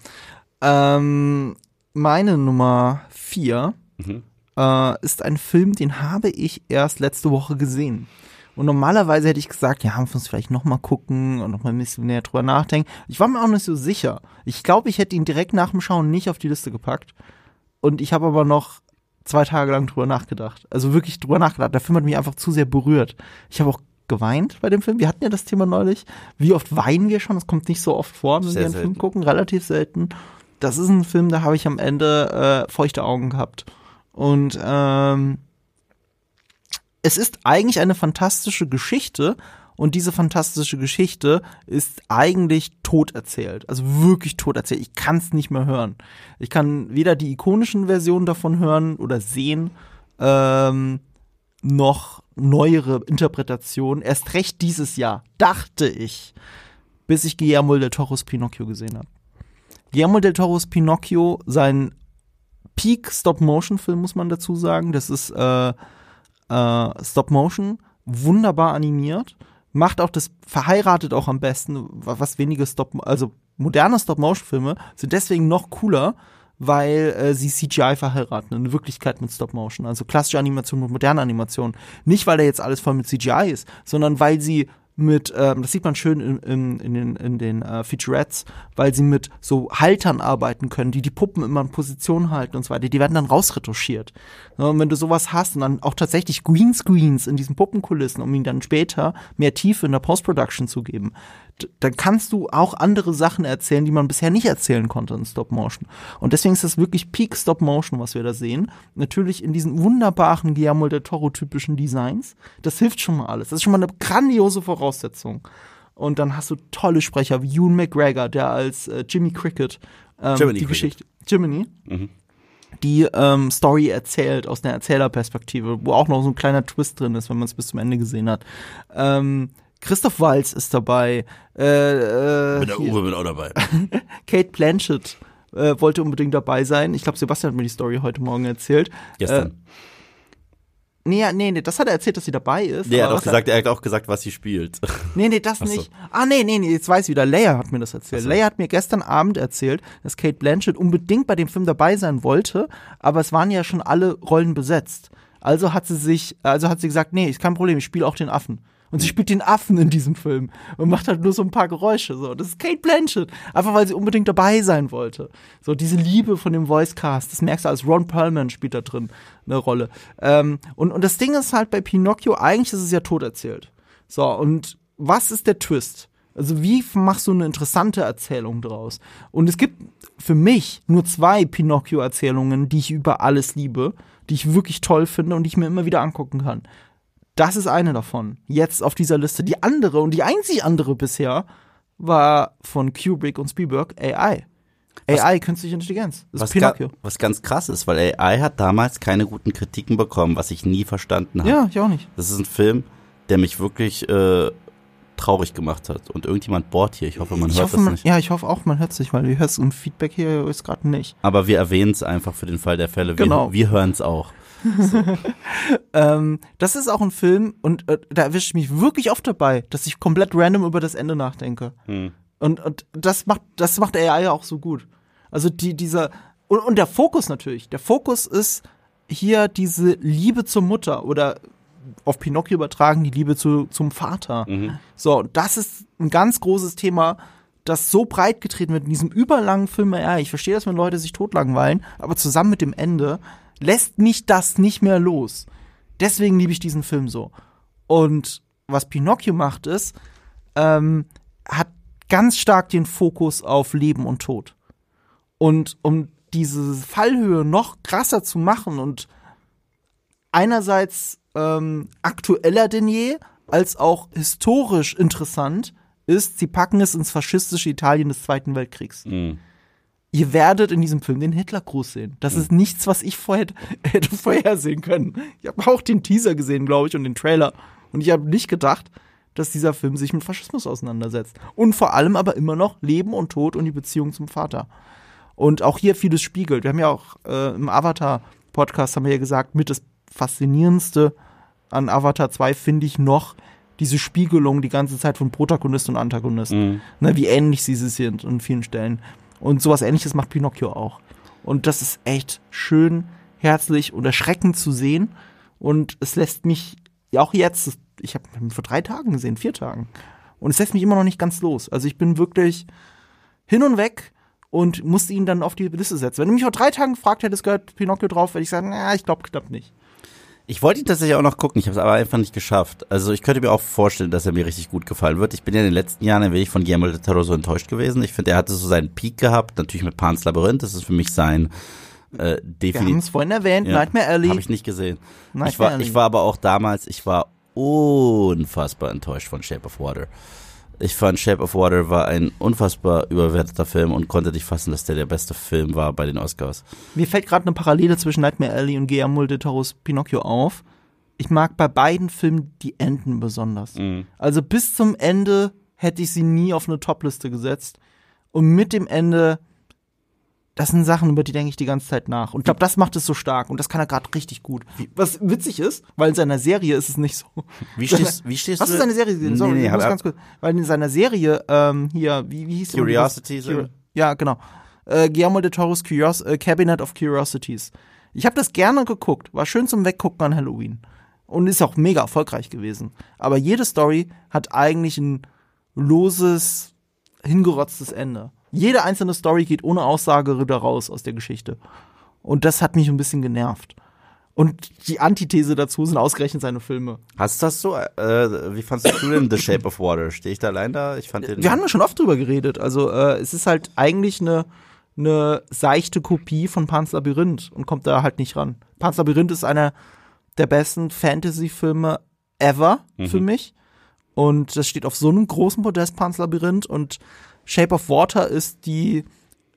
Ähm, meine Nummer vier mhm. äh, ist ein Film, den habe ich erst letzte Woche gesehen. Und normalerweise hätte ich gesagt, ja, wir uns vielleicht nochmal gucken und nochmal ein bisschen näher drüber nachdenken. Ich war mir auch nicht so sicher. Ich glaube, ich hätte ihn direkt nach dem Schauen nicht auf die Liste gepackt. Und ich habe aber noch zwei Tage lang drüber nachgedacht. Also wirklich drüber nachgedacht. Der Film hat mich einfach zu sehr berührt. Ich habe auch geweint bei dem Film. Wir hatten ja das Thema neulich. Wie oft weinen wir schon? Das kommt nicht so oft vor, wenn sehr wir einen selten. Film gucken. Relativ selten das ist ein Film, da habe ich am Ende äh, feuchte Augen gehabt. Und ähm, es ist eigentlich eine fantastische Geschichte und diese fantastische Geschichte ist eigentlich tot erzählt. Also wirklich tot erzählt. Ich kann es nicht mehr hören. Ich kann weder die ikonischen Versionen davon hören oder sehen, ähm, noch neuere Interpretationen. Erst recht dieses Jahr, dachte ich, bis ich Guillermo del Toros Pinocchio gesehen habe. Guillermo del Toros Pinocchio, sein Peak Stop-Motion-Film, muss man dazu sagen. Das ist äh, äh, Stop-Motion, wunderbar animiert, macht auch das, verheiratet auch am besten, was wenige Stop, also moderne Stop-Motion-Filme sind deswegen noch cooler, weil äh, sie CGI verheiraten, in Wirklichkeit mit Stop-Motion, also klassische Animation mit moderner Animation. Nicht, weil da jetzt alles voll mit CGI ist, sondern weil sie mit, ähm, das sieht man schön in, in, in den, in den äh, Featurettes, weil sie mit so Haltern arbeiten können, die die Puppen immer in Position halten und so weiter. Die werden dann rausretuschiert. Ja, und wenn du sowas hast und dann auch tatsächlich Greenscreens in diesen Puppenkulissen, um ihnen dann später mehr Tiefe in der Post-Production zu geben, dann kannst du auch andere Sachen erzählen, die man bisher nicht erzählen konnte in Stop Motion. Und deswegen ist das wirklich Peak Stop Motion, was wir da sehen. Natürlich in diesen wunderbaren Guillermo del Toro typischen Designs. Das hilft schon mal alles. Das ist schon mal eine grandiose Voraussetzung. Und dann hast du tolle Sprecher wie Ewan McGregor, der als äh, Jimmy Cricket ähm, die Cricket. Geschichte Jiminy. Mhm die ähm, Story erzählt aus einer Erzählerperspektive, wo auch noch so ein kleiner Twist drin ist, wenn man es bis zum Ende gesehen hat. Ähm, Christoph Walz ist dabei. Äh, äh, Mit der Uwe bin auch dabei. Kate Blanchett äh, wollte unbedingt dabei sein. Ich glaube, Sebastian hat mir die Story heute Morgen erzählt. Gestern. Äh, nee, nee, nee, das hat er erzählt, dass sie dabei ist. nee, er hat auch gesagt, er hat auch gesagt, was sie spielt. Nee, nee, das so. nicht. Ah, nee, nee, nee, jetzt weiß ich wieder. Leia hat mir das erzählt. So. Leia hat mir gestern Abend erzählt, dass Kate Blanchett unbedingt bei dem Film dabei sein wollte, aber es waren ja schon alle Rollen besetzt. Also hat sie sich, also hat sie gesagt, nee, ist kein Problem, ich spiele auch den Affen. Und sie spielt den Affen in diesem Film und macht halt nur so ein paar Geräusche. So, das ist Kate Blanchett, einfach weil sie unbedingt dabei sein wollte. So diese Liebe von dem Voicecast, das merkst du als Ron Perlman spielt da drin eine Rolle. Ähm, und und das Ding ist halt bei Pinocchio, eigentlich ist es ja tot erzählt. So und was ist der Twist? Also wie machst du eine interessante Erzählung draus? Und es gibt für mich nur zwei Pinocchio-Erzählungen, die ich über alles liebe, die ich wirklich toll finde und die ich mir immer wieder angucken kann. Das ist eine davon. Jetzt auf dieser Liste. Die andere und die einzig andere bisher war von Kubrick und Spielberg AI. AI, künstliche Intelligenz. Das Was, ist ga, Pinocchio. was ganz krass ist, weil AI hat damals keine guten Kritiken bekommen, was ich nie verstanden habe. Ja, ich auch nicht. Das ist ein Film, der mich wirklich äh, traurig gemacht hat. Und irgendjemand bohrt hier. Ich hoffe, man ich hört hoffe, das man, nicht. ja, ich hoffe auch, man hört sich, weil du hörst im Feedback hier ist gerade nicht. Aber wir erwähnen es einfach für den Fall der Fälle. Wir, Genau. wir hören es auch. Ähm, das ist auch ein Film und äh, da erwische ich mich wirklich oft dabei, dass ich komplett random über das Ende nachdenke. Hm. Und, und das macht das macht AI ja auch so gut. Also die dieser und, und der Fokus natürlich. Der Fokus ist hier diese Liebe zur Mutter oder auf Pinocchio übertragen die Liebe zu, zum Vater. So, und das ist ein ganz großes Thema, das so breit getreten wird in diesem überlangen Film. Ja, ich verstehe, dass wenn Leute sich totlangweilen, aber zusammen mit dem Ende lässt mich das nicht mehr los. Deswegen liebe ich diesen Film so. Und was Pinocchio macht, ist, ähm, hat ganz stark den Fokus auf Leben und Tod. Und um diese Fallhöhe noch krasser zu machen und einerseits ähm, aktueller denn je, als auch historisch interessant ist, sie packen es ins faschistische Italien des Zweiten Weltkriegs. Mhm. Ihr werdet in diesem Film den Hitlergruß sehen. Das ist nichts, was ich vorher hätte vorhersehen können. Ich habe auch den Teaser gesehen, glaube ich, und den Trailer. Und ich habe nicht gedacht, dass dieser Film sich mit Faschismus auseinandersetzt. Und vor allem aber immer noch Leben und Tod und die Beziehung zum Vater. Und auch hier vieles spiegelt. Wir haben ja auch äh, im Avatar-Podcast haben wir ja gesagt, mit das Faszinierendste an Avatar 2 finde ich noch diese Spiegelung die ganze Zeit von Protagonist und Antagonist. Mhm. Ne, wie ähnlich sie sich sind an vielen Stellen. Und sowas ähnliches macht Pinocchio auch. Und das ist echt schön, herzlich und erschreckend zu sehen. Und es lässt mich, auch jetzt, ich habe ihn vor drei Tagen gesehen, vier Tagen. Und es lässt mich immer noch nicht ganz los. Also ich bin wirklich hin und weg und musste ihn dann auf die Liste setzen. Wenn du mich vor drei Tagen gefragt hättest, gehört Pinocchio drauf, würde ich sagen, na, ich glaube knapp nicht. Ich wollte ihn tatsächlich auch noch gucken, ich habe es aber einfach nicht geschafft. Also ich könnte mir auch vorstellen, dass er mir richtig gut gefallen wird. Ich bin ja in den letzten Jahren ein wenig von Guillermo del Toro so enttäuscht gewesen. Ich finde, er hatte so seinen Peak gehabt, natürlich mit Pan's Labyrinth. Das ist für mich sein äh, Wir haben definitiv. es vorhin erwähnt, Ja, Nightmare Alley. Habe ich nicht gesehen. Nightmare Ich war, Alley. ich war aber auch damals, ich war unfassbar enttäuscht von Shape of Water. Ich fand Shape of Water war ein unfassbar überwerteter Film und konnte nicht fassen, dass der der beste Film war bei den Oscars. Mir fällt gerade eine Parallele zwischen Nightmare Alley und Guillermo del Toros Pinocchio auf. Ich mag bei beiden Filmen die Enden besonders. Also bis zum Ende hätte ich sie nie auf eine Topliste gesetzt. Und mit dem Ende, das sind Sachen, über die denke ich die ganze Zeit nach. Und ich glaube, das macht es so stark. Und das kann er gerade richtig gut. Was witzig ist, weil in seiner Serie ist es nicht so. Wie stehst, wie stehst Hast du du? seine Serie gesehen? Sorry, nee, nee, ich muss ganz kurz. Weil in seiner Serie, ähm, hier, wie, wie hieß die? Curiosities, Curi oder? ja, genau. Äh, Guillermo de Toros Curios äh, Cabinet of Curiosities. Ich habe das gerne geguckt. War schön zum Weggucken an Halloween. Und ist auch mega erfolgreich gewesen. Aber jede Story hat eigentlich ein loses, hingerotztes Ende. Jede einzelne Story geht ohne Aussage wieder raus aus der Geschichte. Und das hat mich ein bisschen genervt. Und die Antithese dazu sind ausgerechnet seine Filme. Hast du das so? Äh, wie fandest du denn The Shape of Water? Stehe ich da allein da? Ich fand den. Wir haben ja schon oft drüber geredet. Also äh, es ist halt eigentlich eine eine seichte Kopie von Pan's Labyrinth und kommt da halt nicht ran. Pan's Labyrinth ist einer der besten Fantasy-Filme ever für mich. Und das steht auf so einem großen Podest, Pan's Labyrinth. Und Shape of Water ist die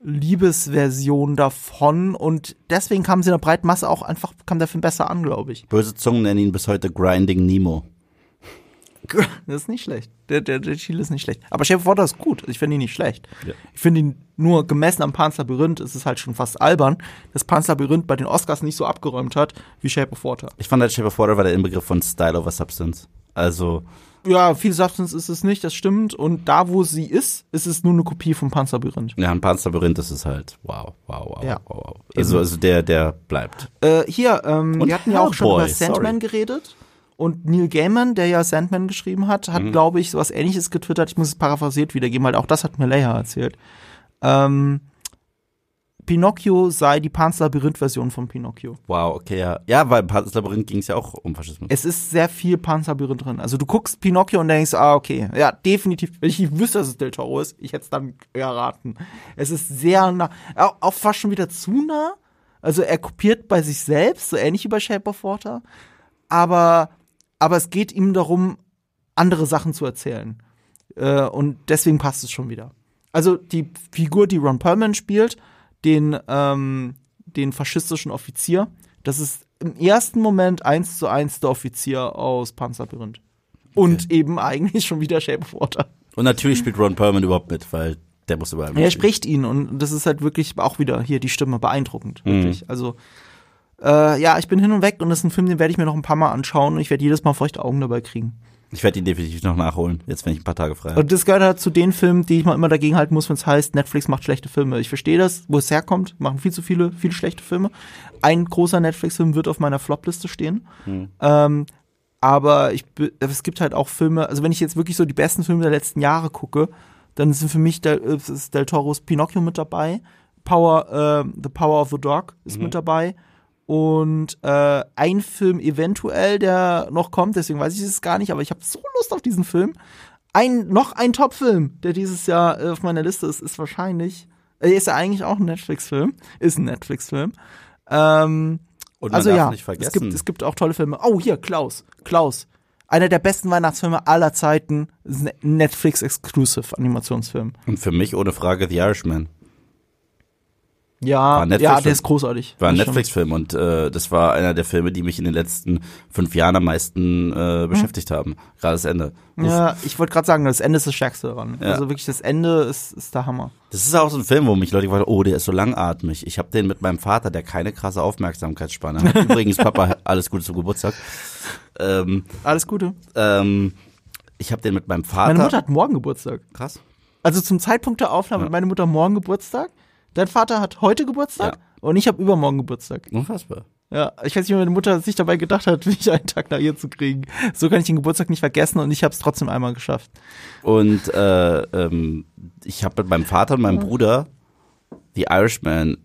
Liebesversion davon und deswegen kam sie in der breiten Masse auch einfach, kam der Film besser an, glaube ich. Böse Zungen nennen ihn bis heute Grinding Nemo. Das ist nicht schlecht. Der, der, der Chile ist nicht schlecht. Aber Shape of Water ist gut. Ich finde ihn nicht schlecht. Ja. Ich finde ihn nur gemessen am Pan's Labyrinth ist es halt schon fast albern, dass Pan's Labyrinth bei den Oscars nicht so abgeräumt hat wie Shape of Water. Ich fand, der Shape of Water war der Inbegriff von Style over Substance. Also, Ja, viel Substance ist es nicht, das stimmt. Und da, wo sie ist, ist es nur eine Kopie vom Pan's Labyrinth. ja, ein das ist halt wow, wow, wow, Ja. wow, wow. Also, also der, der bleibt. Äh, hier, ähm, wir hatten ja auch schon Hellboy, über Sandman geredet. Und Neil Gaiman, der ja Sandman geschrieben hat, Mhm. hat, glaube ich, sowas ähnliches getwittert. Ich muss es paraphrasiert wiedergeben, weil auch das hat mir Leia erzählt. Ähm, Pinocchio sei die Pan's Labyrinth-Version von Pinocchio. Wow, okay, ja. Ja, weil im Pan's Labyrinth ging es ja auch um Faschismus. Es ist sehr viel Pan's Labyrinth drin. Also du guckst Pinocchio und denkst, ah, okay, ja, definitiv. Wenn ich wüsste, dass es Del Toro ist, ich hätte es dann erraten. Es ist sehr nah, auch, auch fast schon wieder zu nah. Also er kopiert bei sich selbst, so ähnlich wie bei Shape of Water. Aber, aber es geht ihm darum, andere Sachen zu erzählen. Äh, und deswegen passt es schon wieder. Also die Figur, die Ron Perlman spielt, den, ähm, den faschistischen Offizier, das ist im ersten Moment eins zu eins der Offizier aus Panzerlabyrinth. Und eben eigentlich schon wieder Shape of Water. Und natürlich spielt Ron Perlman überhaupt mit, weil der muss überall Er mitspielen. spricht ihn und das ist halt wirklich auch wieder hier die Stimme beeindruckend, wirklich. Also äh, ja, ich bin hin und weg und das ist ein Film, den werde ich mir noch ein paar Mal anschauen und ich werde jedes Mal feuchte Augen dabei kriegen. Ich werde ihn definitiv noch nachholen, jetzt wenn ich ein paar Tage frei habe. Und das gehört halt zu den Filmen, die ich mal immer dagegen halten muss, wenn es heißt, Netflix macht schlechte Filme. Ich verstehe das, wo es herkommt, machen viel zu viele, viele schlechte Filme. Ein großer Netflix-Film wird auf meiner Flop-Liste stehen. Ähm, aber ich, es gibt halt auch Filme, also wenn ich jetzt wirklich so die besten Filme der letzten Jahre gucke, dann sind für mich Del, ist Del Toros Pinocchio mit dabei, Power, äh, The Power of the Dog ist mit dabei und äh, ein Film eventuell, der noch kommt, deswegen weiß ich es gar nicht, aber ich habe so Lust auf diesen Film. Ein, noch ein Top-Film, der dieses Jahr äh, auf meiner Liste ist, ist wahrscheinlich, äh, ist ja eigentlich auch ein Netflix-Film, ist ein Netflix-Film. Ähm, Und man also darf ja, nicht es vergessen, gibt, es gibt auch tolle Filme. Oh, hier, Klaus. Klaus. Einer der besten Weihnachtsfilme aller Zeiten. Netflix-Exclusive-Animationsfilm. und für mich ohne Frage The Irishman. Ja, ja, der ist großartig. War ein. Netflix-Film und äh, das war einer der Filme, die mich in den letzten fünf Jahren am meisten äh, beschäftigt haben. Gerade das Ende. Uff. Ja, ich wollte gerade sagen, das Ende ist das Stärkste daran. Ja. Also wirklich, das Ende ist, ist der Hammer. Das ist auch so ein Film, wo mich Leute gefragt haben, oh, der ist so langatmig. Ich habe den mit meinem Vater, der keine krasse Aufmerksamkeitsspanne hat. Übrigens, Papa, alles Gute zum Geburtstag. Ähm, Alles Gute. ähm, ich habe den mit meinem Vater. Meine Mutter hat morgen Geburtstag. krass. Also zum Zeitpunkt der Aufnahme hat meine Mutter morgen Geburtstag. Dein Vater hat heute Geburtstag Ja. und ich habe übermorgen Geburtstag. Unfassbar. Ja, ich weiß nicht, wie meine Mutter sich dabei gedacht hat, mich einen Tag nach ihr zu kriegen. So kann ich den Geburtstag nicht vergessen und ich habe es trotzdem einmal geschafft. Und äh, ähm, ich habe mit meinem Vater und meinem Bruder The Irishman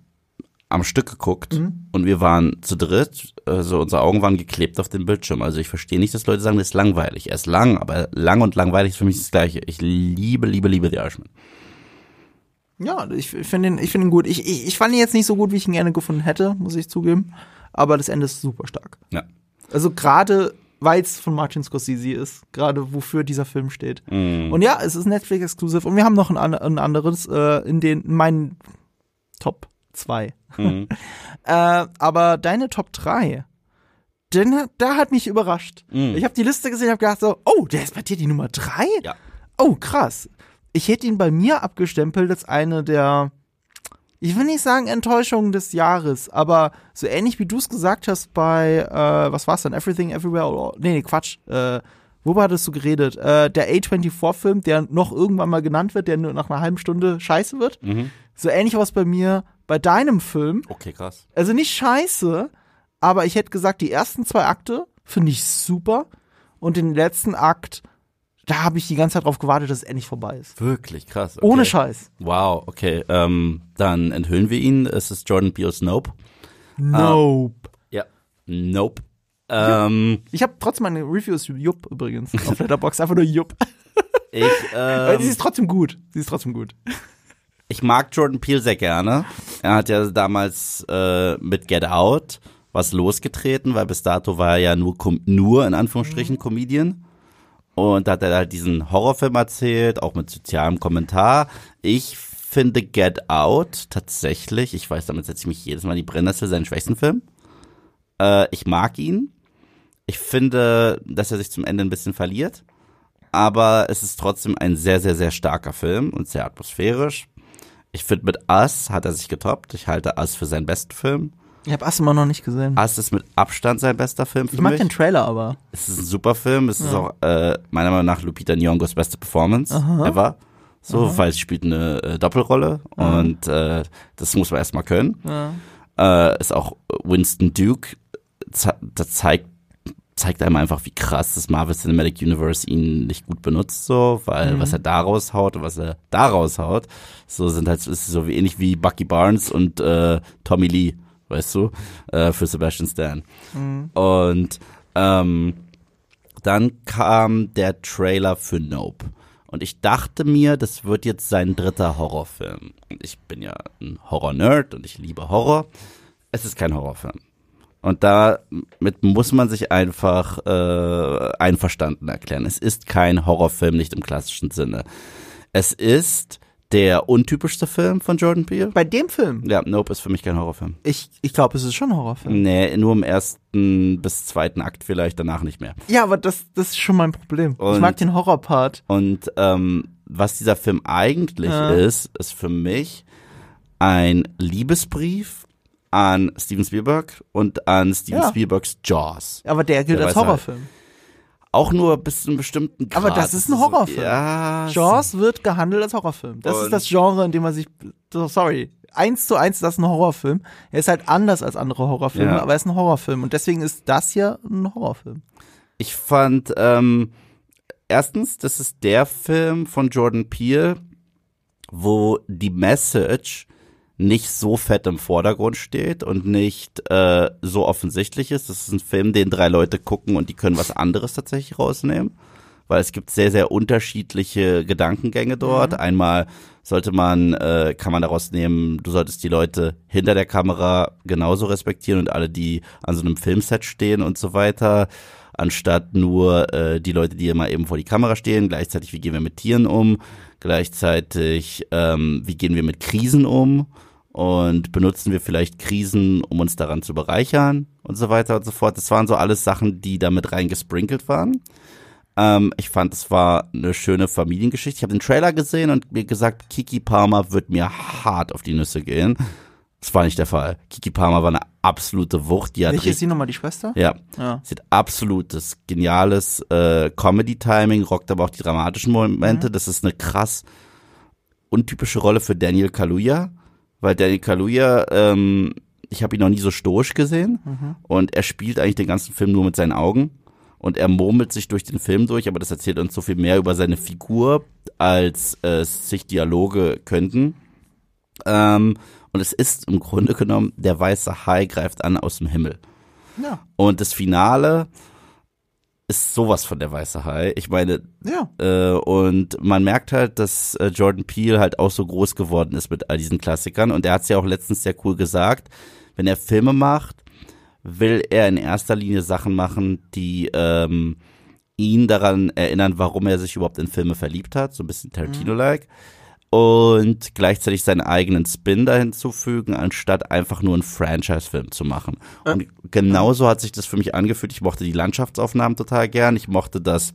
am Stück geguckt und wir waren zu dritt, also unsere Augen waren geklebt auf dem Bildschirm. Also ich verstehe nicht, dass Leute sagen, das ist langweilig. Er ist lang, aber lang und langweilig ist für mich das Gleiche. Ich liebe, liebe, liebe The Irishman. Ja, ich finde ihn, ich finde ihn gut. Ich, ich, ich fand ihn jetzt nicht so gut, wie ich ihn gerne gefunden hätte, muss ich zugeben. Aber das Ende ist super stark. Ja. Also gerade, weil es von Martin Scorsese ist, gerade wofür dieser Film steht. Mhm. Und ja, es ist Netflix-exklusiv. Und wir haben noch ein, ein anderes äh, in den in meinen Top 2. Mhm. Äh, aber deine Top 3, den, hat- da hat mich überrascht. Mhm. Ich habe die Liste gesehen habe gedacht so, oh, der ist bei dir die Nummer 3? Ja. Oh, krass. Ich hätte ihn bei mir abgestempelt als eine der, ich will nicht sagen Enttäuschungen des Jahres, aber so ähnlich wie du es gesagt hast bei, äh, was war's denn, Everything Everywhere, oder, nee, nee, Quatsch, äh, worüber hattest du geredet? Äh, der A24-Film, der noch irgendwann mal genannt wird, der nur nach einer halben Stunde scheiße wird. Mhm. So ähnlich war es bei mir bei deinem Film. Okay, krass. Also nicht scheiße, aber ich hätte gesagt, die ersten zwei Akte finde ich super und den letzten Akt, da habe ich die ganze Zeit drauf gewartet, dass es endlich vorbei ist. Wirklich krass. Okay. Ohne Scheiß. Wow, okay. Ähm, dann enthüllen wir ihn. Es ist Jordan Peele's Nope. Nope. Ja. Nope. Ähm, Ich habe trotzdem meine Reviews Jupp übrigens auf Letterboxd, einfach nur Jupp. ich, Weil sie ähm, ist trotzdem gut. Sie ist trotzdem gut. ich mag Jordan Peele sehr gerne. Er hat ja damals äh, mit Get Out was losgetreten, weil bis dato war er ja nur, nur in Anführungsstrichen Comedian. Und da hat er halt diesen Horrorfilm erzählt, auch mit sozialem Kommentar. Ich finde Get Out tatsächlich, ich weiß, damit setze ich mich jedes Mal in die Brennnessel, seinen schwächsten Film. Äh, ich mag ihn. Ich finde, dass er sich zum Ende ein bisschen verliert. Aber es ist trotzdem ein sehr, sehr, sehr starker Film und sehr atmosphärisch. Ich finde, mit Us hat er sich getoppt. Ich halte Us für seinen besten Film. Ich habe Us immer noch nicht gesehen. Us ist mit Abstand sein bester Film für ich mag mich. den Trailer aber. Es ist ein super Film. Es ist auch äh, meiner Meinung nach Lupita Nyong'os beste Performance ever. So, weil sie spielt eine äh, Doppelrolle und äh, das muss man erstmal können. Ja. Äh, ist auch Winston Duke. Das zeigt zeigt einem einfach, wie krass das Marvel Cinematic Universe ihn nicht gut benutzt, so, weil was er da raushaut und was er da raushaut, so sind halt ist so ähnlich wie Bucky Barnes und äh, Tommy Lee, weißt du, äh, für Sebastian Stan. Und ähm, dann kam der Trailer für Nope. Und ich dachte mir, das wird jetzt sein dritter Horrorfilm. Und ich bin ja ein Horror-Nerd und ich liebe Horror. Es ist kein Horrorfilm. Und damit muss man sich einfach äh, einverstanden erklären. Es ist kein Horrorfilm, nicht im klassischen Sinne. Es ist der untypischste Film von Jordan Peele. Bei dem Film, Ja, Nope ist für mich kein Horrorfilm. ich, ich glaube, es ist schon ein Horrorfilm. Nee, nur im ersten bis zweiten Akt vielleicht, danach nicht mehr. Ja, aber das, das ist schon mein Problem. ich Und- mag den Horrorpart. Und ähm, was dieser Film eigentlich Ja. ist, ist für mich ein Liebesbrief an Steven Spielberg und an Steven Ja. Spielbergs Jaws. Aber der gilt Der als weiß halt. Auch nur bis zu einem bestimmten Grad. Aber das ist ein Horrorfilm. Ja, Jaws wird gehandelt als Horrorfilm. Das ist das Genre, in dem man sich. So, sorry. Eins zu eins, das ist ein Horrorfilm. Er ist halt anders als andere Horrorfilme, Ja. aber er ist ein Horrorfilm. Und deswegen ist das hier ein Horrorfilm. Ich fand, ähm, erstens, das ist der Film von Jordan Peele, wo die Message nicht so fett im Vordergrund steht und nicht äh, so offensichtlich ist. Das ist ein Film, den drei Leute gucken und die können was anderes tatsächlich rausnehmen. Weil es gibt sehr, sehr unterschiedliche Gedankengänge dort. Einmal sollte man, äh, kann man daraus nehmen, du solltest die Leute hinter der Kamera genauso respektieren und alle, die an so einem Filmset stehen und so weiter, anstatt nur äh, die Leute, die immer eben vor die Kamera stehen. Gleichzeitig, wie gehen wir mit Tieren um? Gleichzeitig, ähm, wie gehen wir mit Krisen um? Und benutzen wir vielleicht Krisen, um uns daran zu bereichern und so weiter und so fort. Das waren so alles Sachen, die da mit reingesprinkelt waren. Ähm, ich fand, es war eine schöne Familiengeschichte. Ich habe den Trailer gesehen und mir gesagt, Kiki Palmer wird mir hart auf die Nüsse gehen. Das war nicht der Fall. Kiki Palmer war eine absolute Wucht. Die Welche ist sie nochmal, die Schwester? ja, Ja. Sie hat absolutes, geniales äh, Comedy-Timing, rockt aber auch die dramatischen Momente. Das ist eine krass untypische Rolle für Daniel Kaluuya, weil Daniel Kaluuya, ähm, ich habe ihn noch nie so stoisch gesehen und er spielt eigentlich den ganzen Film nur mit seinen Augen und er murmelt sich durch den Film durch, aber das erzählt uns so viel mehr über seine Figur, als äh, sich Dialoge könnten. Ähm, und es ist im Grunde genommen, der weiße Hai greift an aus dem Himmel. Ja. Und das Finale ist sowas von der weiße Hai. Ich meine, Ja. äh, und man merkt halt, dass äh, Jordan Peele halt auch so groß geworden ist mit all diesen Klassikern. Und er hat es ja auch letztens sehr cool gesagt, wenn er Filme macht, will er in erster Linie Sachen machen, die ähm, ihn daran erinnern, warum er sich überhaupt in Filme verliebt hat, so ein bisschen Tarantino-like. Und gleichzeitig seinen eigenen Spin da hinzufügen, anstatt einfach nur einen Franchise-Film zu machen. Und genauso hat sich das für mich angefühlt. Ich mochte die Landschaftsaufnahmen total gern. Ich mochte das,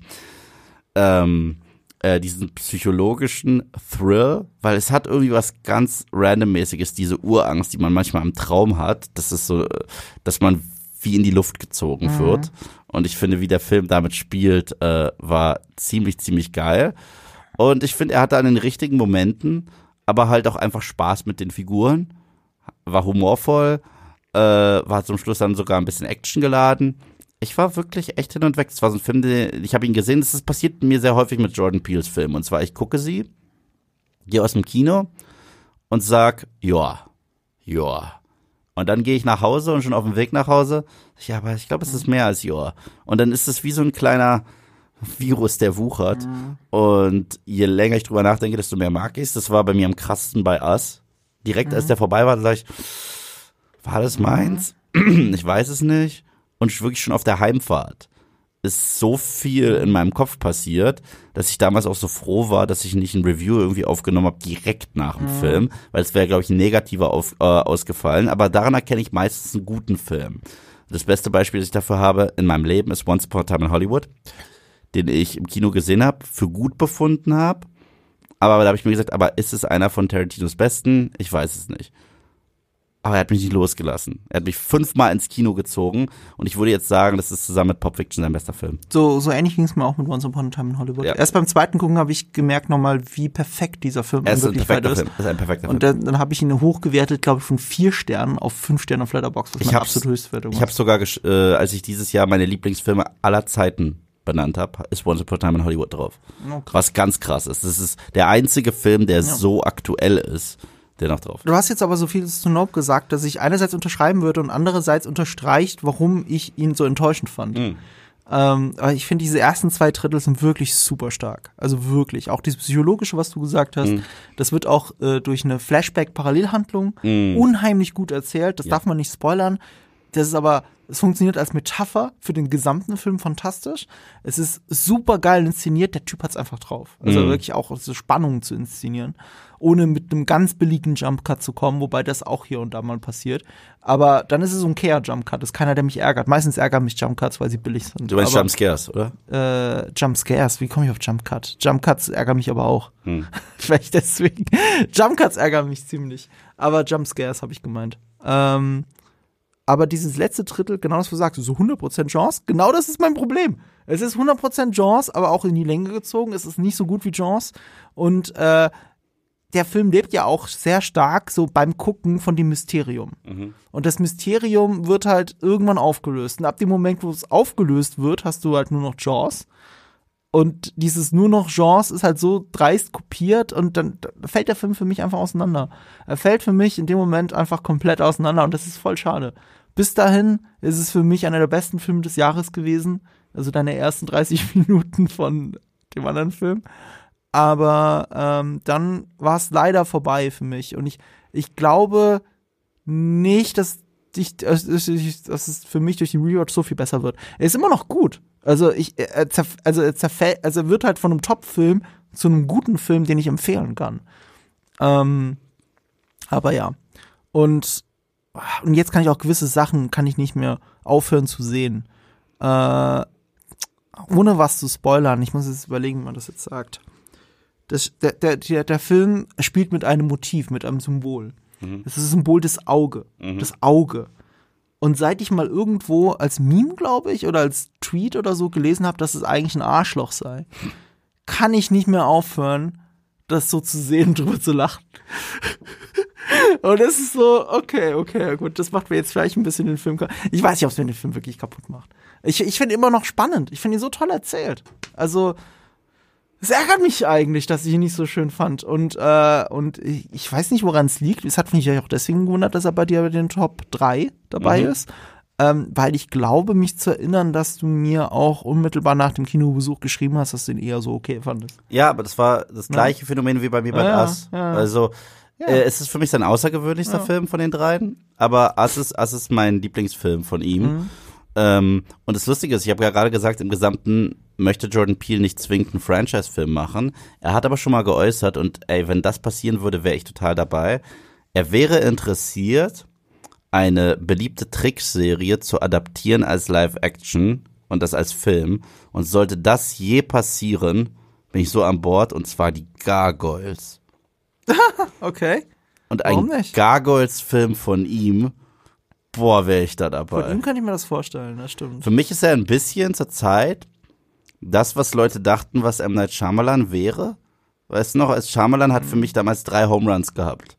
ähm, äh, diesen psychologischen Thrill, weil es hat irgendwie was ganz randommäßiges, diese Urangst, die man manchmal im Traum hat. Das ist so, äh, dass man wie in die Luft gezogen wird. Und ich finde, wie der Film damit spielt, äh, war ziemlich, ziemlich geil. Und ich finde, er hatte an den richtigen Momenten, aber halt auch einfach Spaß mit den Figuren. War humorvoll, äh, war zum Schluss dann sogar ein bisschen Action geladen. Ich war wirklich echt hin und weg. Es war so ein Film, den, ich habe ihn gesehen. Das ist, passiert mir sehr häufig mit Jordan Peels Filmen. Und zwar, ich gucke sie, gehe aus dem Kino und sag, ja, ja. Und dann gehe ich nach Hause und schon auf dem Weg nach Hause, ja, aber ich glaube, es ist mehr als ja. Und dann ist es wie so ein kleiner Virus, der wuchert. Und je länger ich drüber nachdenke, desto mehr mag ich es. Das war bei mir am krassesten bei Us. Direkt als der vorbei war, da sag ich, war das meins? ich weiß es nicht. Und wirklich schon auf der Heimfahrt ist so viel in meinem Kopf passiert, dass ich damals auch so froh war, dass ich nicht ein Review irgendwie aufgenommen habe direkt nach dem Mhm. Film, weil es wäre, glaube ich, negativer auf, äh, ausgefallen. Aber daran erkenne ich meistens einen guten Film. Das beste Beispiel, das ich dafür habe in meinem Leben, ist Once Upon a Time in Hollywood, den ich im Kino gesehen habe, für gut befunden habe. Aber da habe ich mir gesagt, aber ist es einer von Tarantinos besten? Ich weiß es nicht. Aber er hat mich nicht losgelassen. Er hat mich fünfmal ins Kino gezogen und ich würde jetzt sagen, das ist zusammen mit Pop Fiction sein bester Film. So, so ähnlich ging es mir auch mit Once Upon a Time in Hollywood. Ja. Erst beim zweiten Gucken habe ich gemerkt nochmal, wie perfekt dieser Film ist ein perfekter ist. Film. Er ist ein perfekter Und Film. dann, dann habe ich ihn hochgewertet, glaube ich, von vier Sternen auf fünf Sterne auf Letterboxd, Ich meine absolute Höchstwertung Ich habe sogar, äh, als ich dieses Jahr meine Lieblingsfilme aller Zeiten benannt habe, ist Once Upon a Time in Hollywood drauf. Krass. Was ganz krass ist. Das ist der einzige Film, der so aktuell ist, der noch drauf. Du hast jetzt aber so viel zu Nope gesagt, dass ich einerseits unterschreiben würde und andererseits unterstreicht, warum ich ihn so enttäuschend fand. Mhm. Ähm, aber ich finde, diese ersten zwei Drittel sind wirklich super stark. Also wirklich. Auch dieses Psychologische, was du gesagt hast, Mhm. das wird auch äh, durch eine Flashback-Parallelhandlung Mhm. unheimlich gut erzählt. Das darf man nicht spoilern. Das ist aber, es funktioniert als Metapher für den gesamten Film fantastisch. Es ist super geil inszeniert. Der Typ hat's einfach drauf. Also Mhm. wirklich auch so Spannungen zu inszenieren, ohne mit einem ganz billigen Jumpcut zu kommen, wobei das auch hier und da mal passiert. Aber dann ist es so ein Care-Jumpcut. Das ist keiner, der mich ärgert. Meistens ärgern mich Jumpcuts, weil sie billig sind. Du meinst aber, Jumpscares, oder? äh, Jumpscares, wie komme ich auf Jumpcut? Jumpcuts ärgern mich aber auch. Hm. Vielleicht deswegen. Jumpcuts ärgern mich ziemlich. Aber Jumpscares habe ich gemeint. Ähm, aber dieses letzte Drittel, genau das, was du sagst, so 100% Chance, genau das ist mein Problem. Es ist 100% Chance, aber auch in die Länge gezogen. Es ist nicht so gut wie Chance. Und äh, der Film lebt ja auch sehr stark so beim Gucken von dem Mysterium. Und das Mysterium wird halt irgendwann aufgelöst. Und ab dem Moment, wo es aufgelöst wird, hast du halt nur noch Jaws. Und dieses nur noch Jaws ist halt so dreist kopiert und dann da fällt der Film für mich einfach auseinander. Er fällt für mich in dem Moment einfach komplett auseinander und das ist voll schade. Bis dahin ist es für mich einer der besten Filme des Jahres gewesen. Also deine ersten 30 Minuten von dem anderen Film. Aber ähm, dann war es leider vorbei für mich. Und ich, ich glaube nicht, dass, ich, dass, es für mich durch die Rewatch so viel besser wird. Er ist immer noch gut. Also ich, er zerf also er zerfällt, also er wird halt von einem Top-Film zu einem guten Film, den ich empfehlen kann. Ähm, aber ja. Und, und jetzt kann ich auch gewisse Sachen, kann ich nicht mehr aufhören zu sehen. Äh, ohne was zu spoilern, ich muss jetzt überlegen, wie man das jetzt sagt. Das, der, der, der, der Film spielt mit einem Motiv, mit einem Symbol. Das ist das Symbol des Auge. Das Auge. Und seit ich mal irgendwo als Meme, glaube ich, oder als Tweet oder so gelesen habe, dass es eigentlich ein Arschloch sei, kann ich nicht mehr aufhören, das so zu sehen, drüber zu lachen. Und das ist so, okay, okay, gut, das macht mir jetzt vielleicht ein bisschen den Film. ka- Ich weiß nicht, ob es mir den Film wirklich kaputt macht. Ich, ich finde ihn immer noch spannend. Ich finde ihn so toll erzählt. Also, es ärgert mich eigentlich, dass ich ihn nicht so schön fand. Und, äh, und ich, ich weiß nicht, woran es liegt. Es hat mich ja auch deswegen gewundert, dass er bei dir bei den Top 3 dabei Mhm. ist. Ähm, weil ich glaube, mich zu erinnern, dass du mir auch unmittelbar nach dem Kinobesuch geschrieben hast, dass du ihn eher so okay fandest. Ja, aber das war das gleiche Phänomen wie bei mir bei Ja, Us. ja. Also Ja. äh, es ist für mich sein außergewöhnlichster Ja. Film von den dreien, aber Us ist, Us ist mein Lieblingsfilm von ihm. Mhm. Ähm, und das Lustige ist, ich habe ja gerade gesagt, im Gesamten möchte Jordan Peele nicht zwingend einen Franchise-Film machen. Er hat aber schon mal geäußert und ey, wenn das passieren würde, wäre ich total dabei. Er wäre interessiert, eine beliebte Trickserie zu adaptieren als Live-Action und das als Film. Und sollte das je passieren, bin ich so an Bord und zwar die Gargoyles. Okay. Und Warum ein? Gargoyles-Film von ihm, boah, wäre ich da Von dabei. ihm könnte ich mir das vorstellen, das stimmt. Für mich ist er ein bisschen zur Zeit das, was Leute dachten, was M. Night Shyamalan wäre. Weißt du noch, als Shyamalan hat für mich damals drei Home Runs gehabt.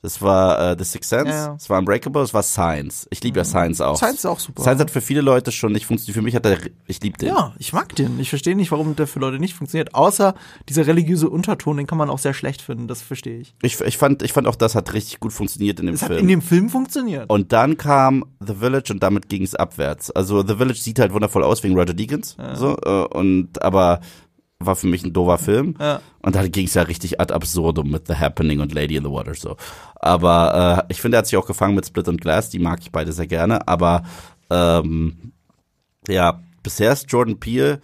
Das war äh, The Sixth Sense, Ja. es war Unbreakable, es war Science. Ich liebe ja Science auch. Science ist auch super. Science hat für viele Leute schon nicht funktioniert. Für mich hat er, ich liebe den. Ja, ich mag den. Ich verstehe nicht, warum der für Leute nicht funktioniert. Außer dieser religiöse Unterton, den kann man auch sehr schlecht finden. Das verstehe ich. Ich, ich, fand, ich fand auch, das hat richtig gut funktioniert in dem Es hat Film. in dem Film funktioniert. Und dann kam The Village und damit ging es abwärts. Also The Village sieht halt wundervoll aus wegen Roger Deakins. So, äh, und aber war für mich ein doofer Film. Ja. Und dann ging es ja richtig ad absurdum mit The Happening und Lady in the Water so. Aber äh, ich finde, er hat sich auch gefangen mit Split und Glass. Die mag ich beide sehr gerne. Aber ähm, ja, bisher ist Jordan Peele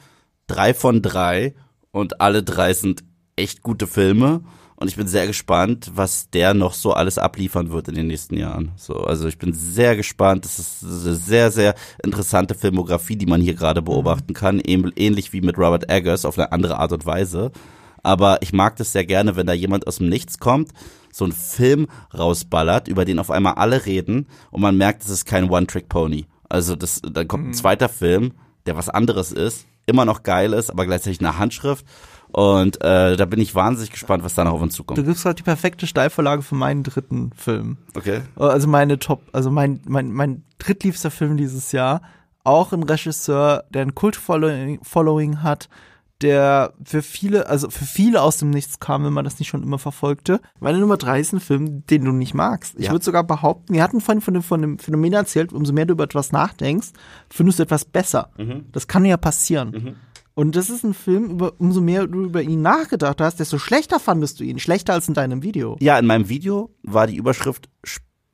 drei von drei und alle drei sind echt gute Filme. Und ich bin sehr gespannt, was der noch so alles abliefern wird in den nächsten Jahren. So, also ich bin sehr gespannt. Das ist eine sehr, sehr interessante Filmografie, die man hier gerade beobachten kann. Ähnlich wie mit Robert Eggers auf eine andere Art und Weise. Aber ich mag das sehr gerne, wenn da jemand aus dem Nichts kommt, so einen Film rausballert, über den auf einmal alle reden und man merkt, es ist kein One-Trick-Pony. Also das, dann kommt ein mhm. zweiter Film, der was anderes ist, immer noch geil ist, aber gleichzeitig eine Handschrift und äh, da bin ich wahnsinnig gespannt, was da noch auf uns zukommt. Du gibst halt die perfekte Steilvorlage für meinen dritten Film. Okay. Also meine Top, also mein, mein, mein drittliebster Film dieses Jahr. Auch ein Regisseur, der ein Kult-Following hat, der für viele, also für viele aus dem Nichts kam, wenn man das nicht schon immer verfolgte. Meine Nummer drei ist ein Film, den du nicht magst. Ich ja. würde sogar behaupten, wir hatten vorhin von dem, von dem Phänomen erzählt, umso mehr du über etwas nachdenkst, findest du etwas besser. Mhm. Das kann ja passieren. Mhm. Und das ist ein Film, über, umso mehr du über ihn nachgedacht hast, desto schlechter fandest du ihn. Schlechter als in deinem Video. Ja, in meinem Video war die Überschrift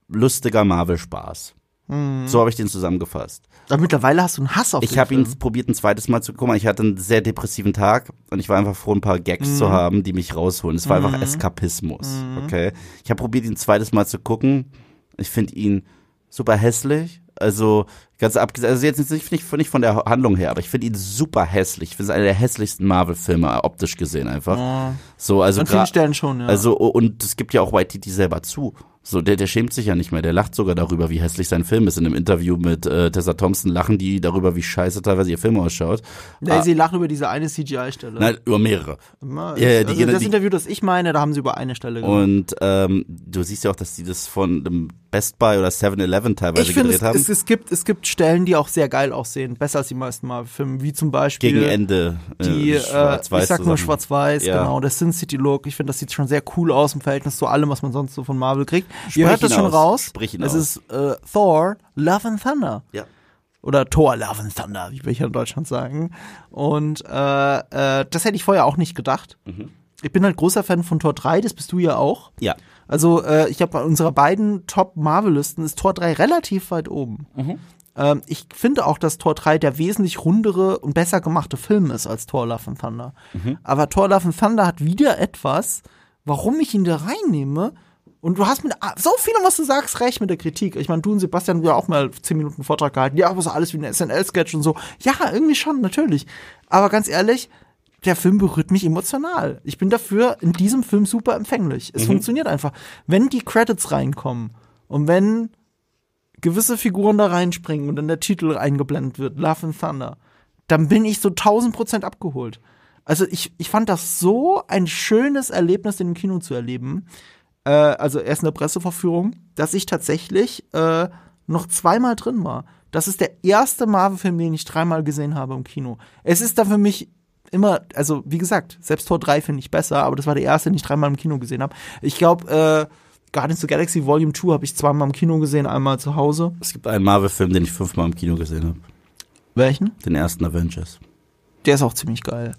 lustiger Marvel-Spaß. Mhm. So habe ich den zusammengefasst. Aber mittlerweile hast du einen Hass auf Ich habe ihn probiert ein zweites Mal zu gucken. Ich hatte einen sehr depressiven Tag und ich war einfach froh, ein paar Gags mhm. zu haben, die mich rausholen. Es war mhm. einfach Eskapismus. Mhm. Okay. Ich habe probiert, ihn ein zweites Mal zu gucken. Ich finde ihn super hässlich. Also Ganz abgesehen, also jetzt nicht, nicht, nicht von der Handlung her, aber ich finde ihn super hässlich. Ich finde es einer der hässlichsten Marvel-Filme, optisch gesehen einfach. Oh. So, also An vielen Stellen schon, ja. Also, und es gibt ja auch White Titi selber zu. So, der, der schämt sich ja nicht mehr. Der lacht sogar darüber, wie hässlich sein Film ist. In einem Interview mit äh, Tessa Thompson lachen die darüber, wie scheiße teilweise ihr Film ausschaut. Nee, ah. sie lachen über diese eine CGI-Stelle. Nein, über mehrere. Immer, ja, ja, die, also das die, Interview, das ich meine, da haben sie über eine Stelle gemacht. Und ähm, du siehst ja auch, dass die das von dem Best Buy oder 7-Eleven teilweise ich gedreht es, haben. Es, es, gibt, es gibt Stellen, die auch sehr geil aussehen, besser als die meisten Marvel-Filme, wie zum Beispiel gegen Ende äh, die, äh, ich sag nur Schwarz-Weiß, ja. genau, der Sin City Look. Ich finde, das sieht schon sehr cool aus im Verhältnis zu allem, was man sonst so von Marvel kriegt. Ihr hört das schon raus. Sprich es ist äh, Thor, Love and Thunder. Ja. Oder Thor, Love and Thunder, wie wir hier in Deutschland sagen. Und äh, äh, das hätte ich vorher auch nicht gedacht. Mhm. Ich bin halt großer Fan von Tor 3, das bist du ja auch. Ja. Also äh, ich habe bei unserer beiden Top-Marvel-Listen ist Tor 3 relativ weit oben. Mhm. Ähm, ich finde auch, dass Tor 3 der wesentlich rundere und besser gemachte Film ist als Tor Love and Thunder. Mhm. Aber Tor Love and Thunder hat wieder etwas, warum ich ihn da reinnehme. Und du hast mit so vielem, was du sagst, recht mit der Kritik. Ich meine, du und Sebastian haben ja auch mal zehn Minuten Vortrag gehalten. Ja, aber so alles wie ein SNL-Sketch und so. Ja, irgendwie schon, natürlich. Aber ganz ehrlich, der Film berührt mich emotional. Ich bin dafür in diesem Film super empfänglich. Es mhm. funktioniert einfach. Wenn die Credits reinkommen und wenn gewisse Figuren da reinspringen und dann der Titel eingeblendet wird, Love and Thunder, dann bin ich so 1000 Prozent abgeholt. Also ich, ich fand das so ein schönes Erlebnis, den im Kino zu erleben. Äh, also erst in der Presseverführung, dass ich tatsächlich äh, noch zweimal drin war. Das ist der erste Marvel-Film, den ich dreimal gesehen habe im Kino. Es ist da für mich immer, also wie gesagt, selbst Tor 3 finde ich besser, aber das war der erste, den ich dreimal im Kino gesehen habe. Ich glaube, äh, Guardians of the Galaxy Volume 2 habe ich zweimal im Kino gesehen, einmal zu Hause. Es gibt einen Marvel-Film, den ich fünfmal im Kino gesehen habe. Welchen? Den ersten Avengers. Der ist auch ziemlich geil.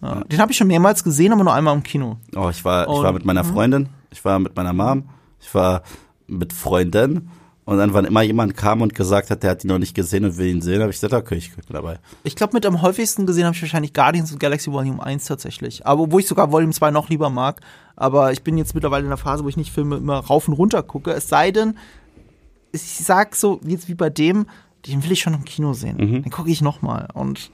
Ja. Den habe ich schon mehrmals gesehen, aber nur einmal im Kino. Oh, ich war, ich war mit meiner mhm. Freundin, ich war mit meiner Mom, ich war mit Freunden und dann, wann immer jemand kam und gesagt hat, der hat ihn noch nicht gesehen und will ihn sehen, habe ich gesagt, okay, ich bin dabei. Ich glaube, mit am häufigsten gesehen habe ich wahrscheinlich Guardians of Galaxy Volume 1 tatsächlich. Aber wo ich sogar Volume 2 noch lieber mag. Aber ich bin jetzt mittlerweile in der Phase, wo ich nicht Filme immer rauf und runter gucke. Es sei denn, ich sag so, jetzt wie bei dem, den will ich schon im Kino sehen. Mhm. Den gucke ich noch mal. Und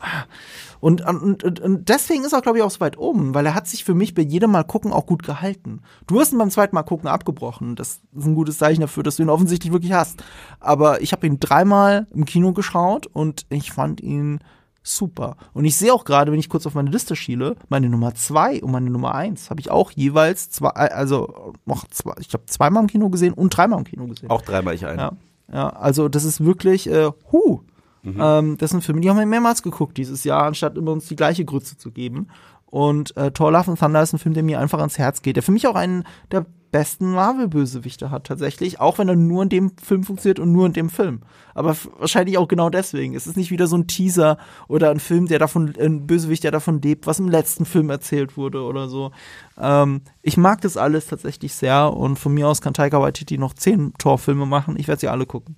und, und, und, und deswegen ist er, glaube ich, auch so weit oben, weil er hat sich für mich bei jedem Mal gucken auch gut gehalten. Du hast ihn beim zweiten Mal gucken abgebrochen. Das ist ein gutes Zeichen dafür, dass du ihn offensichtlich wirklich hast. Aber ich habe ihn dreimal im Kino geschaut und ich fand ihn super. Und ich sehe auch gerade, wenn ich kurz auf meine Liste schiele, meine Nummer zwei und meine Nummer eins habe ich auch jeweils zwei, also noch zwei, ich glaube zweimal im Kino gesehen und dreimal im Kino gesehen. Auch dreimal ich einen. Ja, ja also das ist wirklich, äh, huh, Mhm. Ähm, das sind Filme, die haben wir mehrmals geguckt dieses Jahr, anstatt immer uns die gleiche Grütze zu geben. Und äh, Thor Love and Thunder ist ein Film, der mir einfach ans Herz geht, der für mich auch einen der besten Marvel-Bösewichte hat tatsächlich, auch wenn er nur in dem Film funktioniert und nur in dem Film. Aber wahrscheinlich auch genau deswegen. Es ist nicht wieder so ein Teaser oder ein Film, der davon, ein Bösewicht, der davon lebt, was im letzten Film erzählt wurde oder so. Ähm, ich mag das alles tatsächlich sehr und von mir aus kann Taika Waititi noch zehn Torfilme machen. Ich werde sie alle gucken.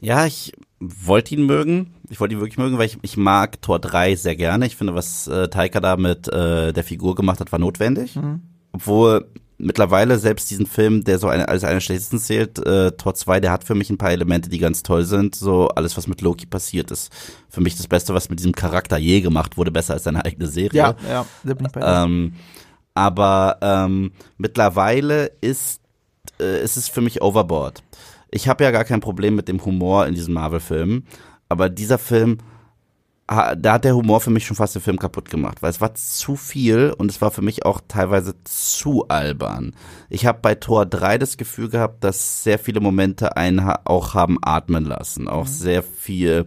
Ja, ich wollte ihn mögen. Ich wollte ihn wirklich mögen, weil ich, ich mag Tor 3 sehr gerne. Ich finde, was äh, Taika da mit äh, der Figur gemacht hat, war notwendig. Mhm. Obwohl mittlerweile selbst diesen Film, der so eine, als einer der schlechtesten zählt, äh, Tor 2, der hat für mich ein paar Elemente, die ganz toll sind. So alles, was mit Loki passiert, ist für mich das Beste, was mit diesem Charakter je gemacht wurde, besser als seine eigene Serie. Ja, ja, da bin ich bei dir. Ähm, aber ähm, mittlerweile ist, äh, ist es für mich overboard. Ich habe ja gar kein Problem mit dem Humor in diesen Marvel-Filmen, aber dieser Film, da hat der Humor für mich schon fast den Film kaputt gemacht, weil es war zu viel und es war für mich auch teilweise zu albern. Ich habe bei Tor 3 das Gefühl gehabt, dass sehr viele Momente einen auch haben atmen lassen, auch mhm. sehr viel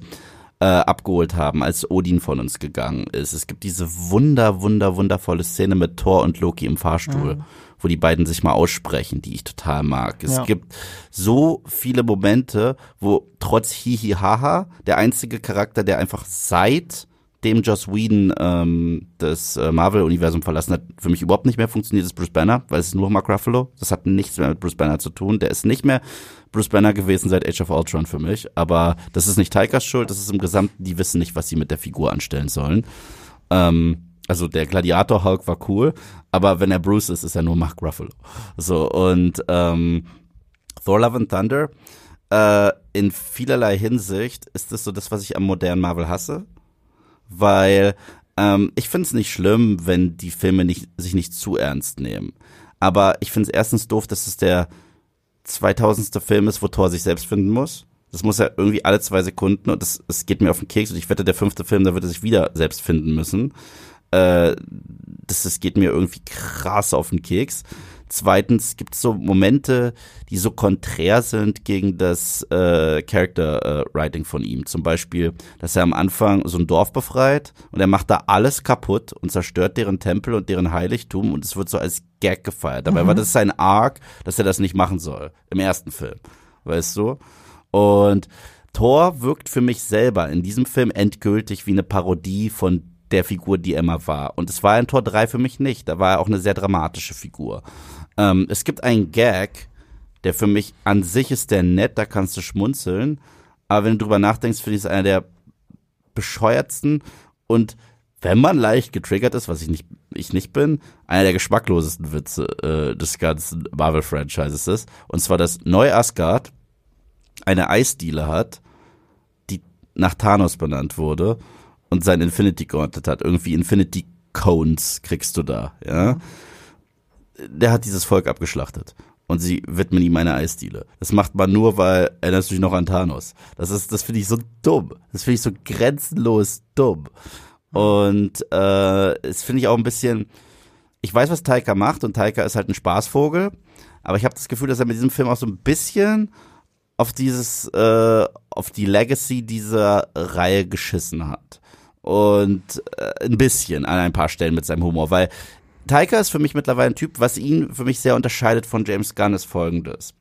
äh, abgeholt haben, als Odin von uns gegangen ist. Es gibt diese wunder, wunder, wundervolle Szene mit Thor und Loki im Fahrstuhl. Mhm wo die beiden sich mal aussprechen, die ich total mag. Es ja. gibt so viele Momente, wo trotz Hihi Haha der einzige Charakter, der einfach seit dem Joss Whedon ähm, das äh, Marvel-Universum verlassen hat, für mich überhaupt nicht mehr funktioniert, ist Bruce Banner, weil es ist nur Mark Ruffalo. Das hat nichts mehr mit Bruce Banner zu tun. Der ist nicht mehr Bruce Banner gewesen seit Age of Ultron für mich. Aber das ist nicht Taikas Schuld, das ist im Gesamten, die wissen nicht, was sie mit der Figur anstellen sollen. Ähm, also der Gladiator Hulk war cool, aber wenn er Bruce ist, ist er nur Mark Ruffalo. So, und ähm, Thor Love and Thunder, äh, in vielerlei Hinsicht ist das so das, was ich am modernen Marvel hasse. Weil ähm, ich finde es nicht schlimm, wenn die Filme nicht, sich nicht zu ernst nehmen. Aber ich finde es erstens doof, dass es der 2000. Film ist, wo Thor sich selbst finden muss. Das muss ja irgendwie alle zwei Sekunden und das, das geht mir auf den Keks und ich wette, der fünfte Film, da wird er sich wieder selbst finden müssen. Äh, das, das geht mir irgendwie krass auf den Keks. Zweitens gibt es so Momente, die so konträr sind gegen das äh, Character äh, Writing von ihm. Zum Beispiel, dass er am Anfang so ein Dorf befreit und er macht da alles kaputt und zerstört deren Tempel und deren Heiligtum und es wird so als Gag gefeiert. Dabei mhm. war das sein Arc, dass er das nicht machen soll im ersten Film. Weißt du? Und Thor wirkt für mich selber in diesem Film endgültig wie eine Parodie von der Figur, die Emma war. Und es war in Tor 3 für mich nicht. Da war er auch eine sehr dramatische Figur. Ähm, es gibt einen Gag, der für mich an sich ist der nett, da kannst du schmunzeln. Aber wenn du drüber nachdenkst, finde ich es einer der bescheuertsten und wenn man leicht getriggert ist, was ich nicht, ich nicht bin, einer der geschmacklosesten Witze äh, des ganzen Marvel-Franchises ist. Und zwar, dass Neu-Asgard eine Eisdiele hat, die nach Thanos benannt wurde und sein Infinity Gauntlet hat. Irgendwie Infinity Cones kriegst du da, ja. Der hat dieses Volk abgeschlachtet. Und sie widmen ihm eine Eisdiele. Das macht man nur, weil erinnerst du dich noch an Thanos. Das ist, das finde ich so dumm. Das finde ich so grenzenlos dumm. Und äh, das finde ich auch ein bisschen. Ich weiß, was Taika macht und Taika ist halt ein Spaßvogel. Aber ich habe das Gefühl, dass er mit diesem Film auch so ein bisschen auf dieses, äh, auf die Legacy dieser Reihe geschissen hat und äh, ein bisschen an ein paar Stellen mit seinem Humor, weil Taika ist für mich mittlerweile ein Typ, was ihn für mich sehr unterscheidet von James Gunn ist folgendes.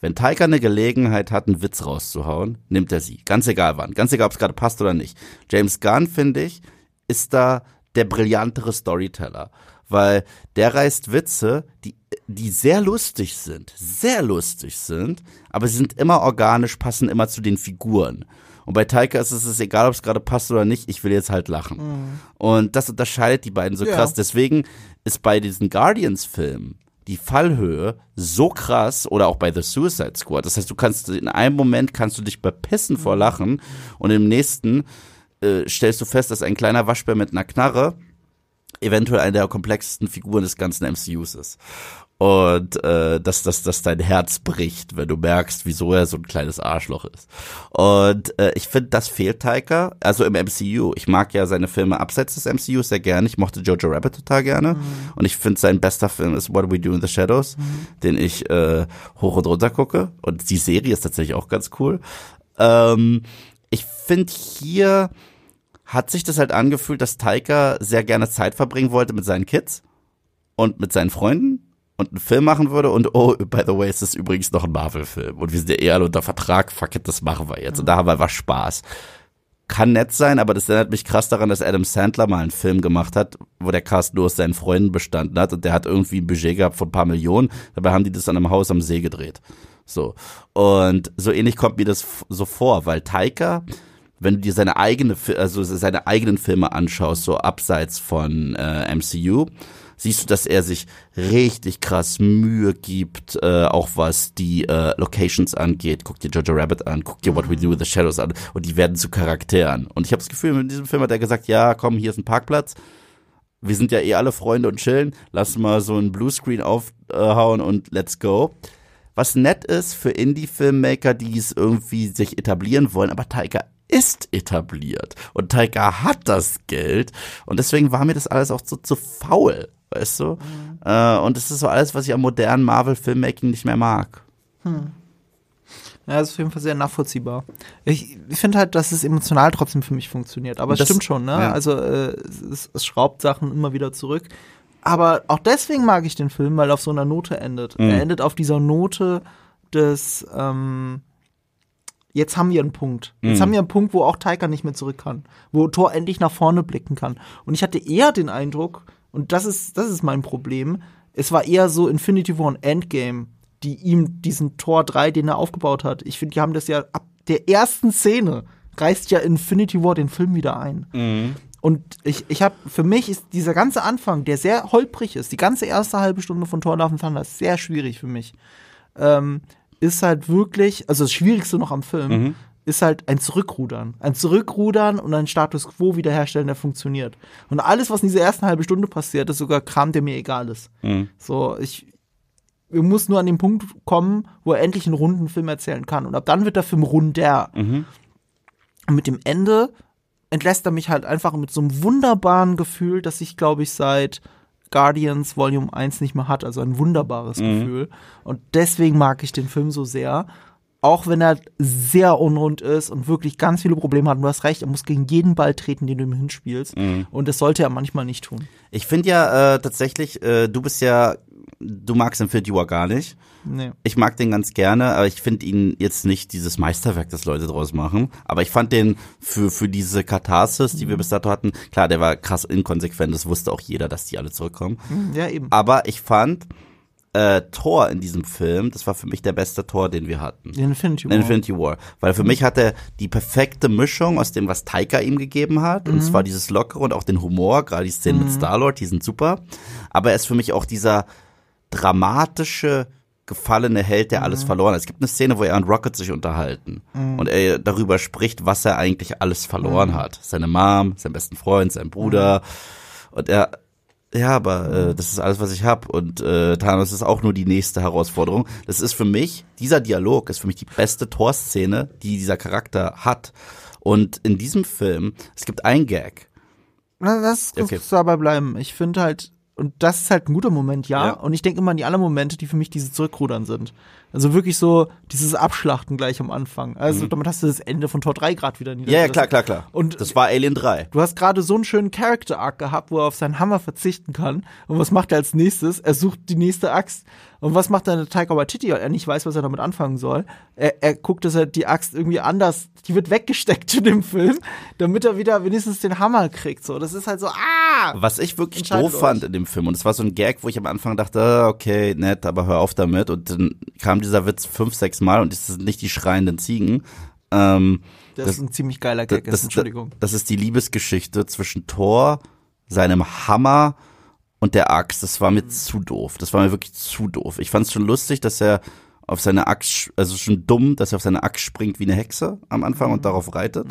Wenn Taika eine Gelegenheit hat, einen Witz rauszuhauen, nimmt er sie. Ganz egal wann. Ganz egal, ob es gerade passt oder nicht. James Gunn, finde ich, ist da der brillantere Storyteller. Weil der reißt Witze, die, die sehr lustig sind. Sehr lustig sind. Aber sie sind immer organisch, passen immer zu den Figuren. Und bei Taika ist es egal, ob es gerade passt oder nicht, ich will jetzt halt lachen. Mhm. Und das unterscheidet die beiden so ja. krass. Deswegen ist bei diesen Guardians-Filmen die Fallhöhe so krass oder auch bei The Suicide Squad. Das heißt, du kannst in einem Moment kannst du dich bepissen vor mhm. Lachen und im nächsten äh, stellst du fest, dass ein kleiner Waschbär mit einer Knarre eventuell eine der komplexesten Figuren des ganzen MCUs ist und äh, dass, dass, dass dein Herz bricht, wenn du merkst, wieso er so ein kleines Arschloch ist. Und äh, ich finde, das fehlt Taika, also im MCU. Ich mag ja seine Filme abseits des MCU sehr gerne. Ich mochte Jojo Rabbit total gerne. Mhm. Und ich finde, sein bester Film ist What We Do in the Shadows, mhm. den ich äh, hoch und runter gucke. Und die Serie ist tatsächlich auch ganz cool. Ähm, ich finde hier hat sich das halt angefühlt, dass Taika sehr gerne Zeit verbringen wollte mit seinen Kids und mit seinen Freunden und einen Film machen würde und oh, by the way, es ist übrigens noch ein Marvel-Film und wir sind ja eh alle unter Vertrag, fuck it, das machen wir jetzt. Und da haben wir einfach Spaß. Kann nett sein, aber das erinnert mich krass daran, dass Adam Sandler mal einen Film gemacht hat, wo der Cast nur aus seinen Freunden bestanden hat und der hat irgendwie ein Budget gehabt von ein paar Millionen. Dabei haben die das an einem Haus am See gedreht. So. Und so ähnlich kommt mir das so vor, weil Taika, wenn du dir seine eigene, also seine eigenen Filme anschaust, so abseits von äh, MCU, siehst du, dass er sich richtig krass Mühe gibt, äh, auch was die äh, Locations angeht. Guck dir Jojo Rabbit an, guck dir What We Do with the Shadows an und die werden zu Charakteren. Und ich habe das Gefühl, in diesem Film hat er gesagt, ja, komm, hier ist ein Parkplatz. Wir sind ja eh alle Freunde und chillen. Lass mal so einen Bluescreen aufhauen und let's go. Was nett ist für Indie-Filmmaker, die es irgendwie sich etablieren wollen, aber Taika ist etabliert und Taika hat das Geld und deswegen war mir das alles auch so zu faul, weißt du? Äh, und es ist so alles, was ich am modernen Marvel-Filmmaking nicht mehr mag. Ja, das ist auf jeden Fall sehr nachvollziehbar. Ich, finde halt, dass es emotional trotzdem für mich funktioniert. Aber es Das- stimmt schon, ne? ja. Also äh, es, es schraubt Sachen immer wieder zurück. Aber auch deswegen mag ich den Film, weil er auf so einer Note endet. Mhm. Er endet auf dieser Note des ähm, Jetzt haben wir einen Punkt. Jetzt Mhm. haben wir einen Punkt, wo auch Taika nicht mehr zurück kann. Wo Thor endlich nach vorne blicken kann. Und ich hatte eher den Eindruck, und das ist, das ist mein Problem, es war eher so Infinity War und Endgame, die ihm diesen Tor 3, den er aufgebaut hat. Ich finde, die haben das ja ab der ersten Szene reißt ja Infinity War den Film wieder ein. Und ich, ich habe, für mich ist dieser ganze Anfang, der sehr holprig ist, die ganze erste halbe Stunde von Thor Love and Thunder ist sehr schwierig für mich. Ähm, ist halt wirklich, also das Schwierigste noch am Film, ist halt ein Zurückrudern. Ein Zurückrudern und ein Status Quo wiederherstellen, der funktioniert. Und alles, was in dieser ersten halben Stunde passiert, ist sogar Kram, der mir egal ist. So, ich, wir muss nur an den Punkt kommen, wo er endlich einen runden Film erzählen kann. Und ab dann wird der Film runder. Und mit dem Ende entlässt er mich halt einfach mit so einem wunderbaren Gefühl, das ich, glaube ich, seit Guardians Volume 1 nicht mehr hat. Also ein wunderbares Gefühl. Und deswegen mag ich den Film so sehr. Auch wenn er sehr unrund ist und wirklich ganz viele Probleme hat. Und du hast recht, er muss gegen jeden Ball treten, den du ihm hinspielst. Und das sollte er manchmal nicht tun. Ich finde ja äh, tatsächlich, äh, du bist ja, du magst Infinity War gar nicht. Nee. Ich mag den ganz gerne, aber ich finde ihn jetzt nicht dieses Meisterwerk, das Leute draus machen. Aber ich fand den für, für diese Katharsis, die wir bis dato hatten, klar, der war krass inkonsequent, das wusste auch jeder, dass die alle zurückkommen. Ja, eben. Aber ich fand äh, Thor in diesem Film, das war für mich der beste Thor, den wir hatten. Infinity War. Infinity War. Weil für mich hat er die perfekte Mischung aus dem, was Taika ihm gegeben hat. Und zwar dieses Lockere und auch den Humor, gerade die Szenen mit Star-Lord, die sind super. Aber er ist für mich auch dieser dramatische, gefallene Held, der alles verloren hat. Es gibt eine Szene, wo er und Rocket sich unterhalten. Und er darüber spricht, was er eigentlich alles verloren hat. Seine Mom, seinen besten Freund, seinen Bruder. Und er, ja, aber äh, das ist alles, was ich hab. Und äh, Thanos ist auch nur die nächste Herausforderung. Das ist für mich, dieser Dialog ist für mich die beste Thor-Szene, die dieser Charakter hat. Und in diesem Film, es gibt einen Gag. Na, Lass Okay. dabei bleiben. Ich finde halt, und das ist halt ein guter Moment, ja. Ja. Und ich denke immer an die anderen Momente, die für mich diese Zurückrudern sind. Also wirklich so dieses Abschlachten gleich am Anfang. Also damit hast du das Ende von Tor 3 gerade wieder Mhm. Ja, ja, klar, klar, klar. Und das war Alien 3. Du hast gerade so einen schönen Character Arc gehabt, wo er auf seinen Hammer verzichten kann. Und was macht er als nächstes? Er sucht die nächste Axt. Und was macht dann Taika Waititi, er nicht weiß, was er damit anfangen soll? Er, er guckt, dass er die Axt irgendwie anders, die wird weggesteckt in dem Film, damit er wieder wenigstens den Hammer kriegt. So, das ist halt so, ah! Was ich wirklich doof fand euch. in dem Film, und es war so ein Gag, wo ich am Anfang dachte, ah, okay, nett, aber hör auf damit. Und dann kam dieser Witz fünf, sechs Mal und es sind nicht die schreienden Ziegen. Ähm, Das, ist ein ziemlich geiler Gag, das, Entschuldigung. das ist die Liebesgeschichte zwischen Thor, seinem Hammer und der Axt. Das war mir zu doof. Das war mir wirklich zu doof. Ich fand es schon lustig, dass er auf seine Axt, also schon dumm, dass er auf seine Axt springt wie eine Hexe am Anfang und darauf reitet.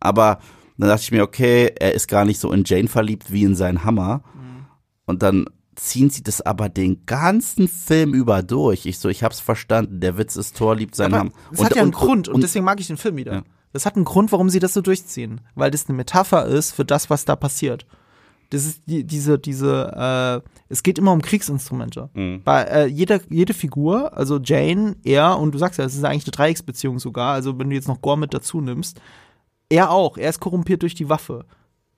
Aber dann dachte ich mir, okay, er ist gar nicht so in Jane verliebt wie in seinen Hammer. Und dann ziehen sie das aber den ganzen Film über durch. Ich so, ich hab's verstanden. Der Witz ist, Thor liebt seinen Aber Hammer. das hat ja einen Grund und, deswegen mag ich den Film wieder. Ja. Das hat einen Grund, warum sie das so durchziehen. Weil das eine Metapher ist für das, was da passiert. Das ist die, diese, diese, äh, es geht immer um Kriegsinstrumente. Mhm. Bei äh, jeder, jede Figur, also Jane, er, und du sagst ja, es ist eigentlich eine Dreiecksbeziehung sogar, also wenn du jetzt noch Gore mit dazu nimmst, er auch, er ist korrumpiert durch die Waffe.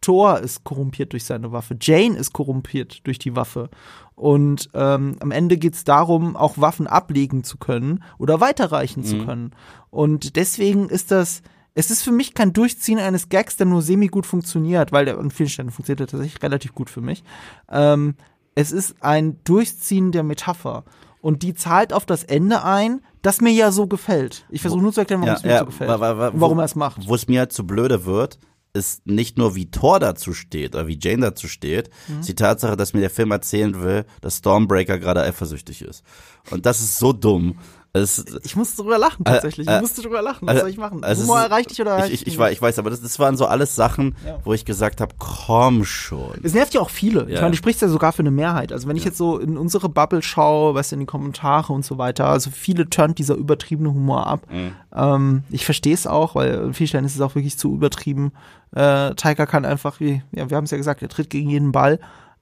Thor ist korrumpiert durch seine Waffe. Jane ist korrumpiert durch die Waffe. Und ähm, am Ende geht es darum, auch Waffen ablegen zu können oder weiterreichen zu können. Und deswegen ist das, es ist für mich kein Durchziehen eines Gags, der nur semi-gut funktioniert, weil der an vielen Stellen funktioniert er tatsächlich relativ gut für mich. Ähm, es ist ein Durchziehen der Metapher. Und die zahlt auf das Ende ein, das mir ja so gefällt. Ich versuche nur zu erklären, warum Ja, es mir ja, so gefällt. wa- wa- wa- warum er es macht. Wo es mir halt zu blöde wird, ist nicht nur, wie Thor dazu steht oder wie Jane dazu steht, Mhm. ist die Tatsache, dass mir der Film erzählen will, dass Stormbreaker gerade eifersüchtig ist. Und das ist so dumm. Es, Ich musste drüber lachen, tatsächlich. äh, ich musste drüber lachen. Was also- soll ich machen? also Humor erreicht dich oder erreicht ich, ich, dich ich, weiß, ich weiß, aber das, das waren so alles Sachen, Ja. wo ich gesagt habe, komm schon. Es nervt ja auch viele. Ich Ja. meine, du sprichst ja sogar für eine Mehrheit. Also wenn ich jetzt so in unsere Bubble schaue, weißt du, in die Kommentare und so weiter, also viele turnt dieser übertriebene Humor ab. Mhm. Ähm, ich verstehe es auch, weil an vielen Stellen ist es auch wirklich zu übertrieben. Äh, Taika kann einfach, wie, ja, wir haben es ja gesagt, er tritt gegen jeden Ball.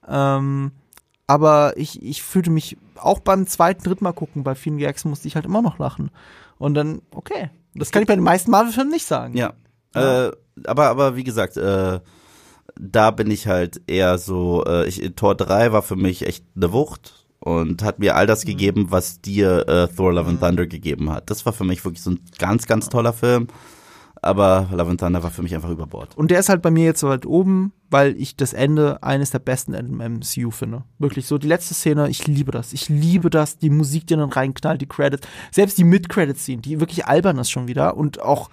Ähm, aber ich, ich fühlte mich auch beim zweiten, dritten Mal gucken, bei vielen Gags musste ich halt immer noch lachen. Und dann, okay. Das kann ich bei den meisten Marvel-Filmen nicht sagen. Ja. Äh, aber, aber wie gesagt, äh, da bin ich halt eher so, äh, ich, Tor 3 war für mich echt eine Wucht und hat mir all das gegeben, was dir äh, Thor Love and Thunder gegeben hat. Das war für mich wirklich so ein ganz, ganz toller Film. Aber Love and Thunder war für mich einfach über Bord. Und der ist halt bei mir jetzt so weit oben, weil ich das Ende eines der besten Enden im MCU finde. Wirklich so, die letzte Szene, ich liebe das. Ich liebe das, die Musik, die dann reinknallt, die Credits, selbst die Mid-Credit-Scene, die wirklich albern ist schon wieder und auch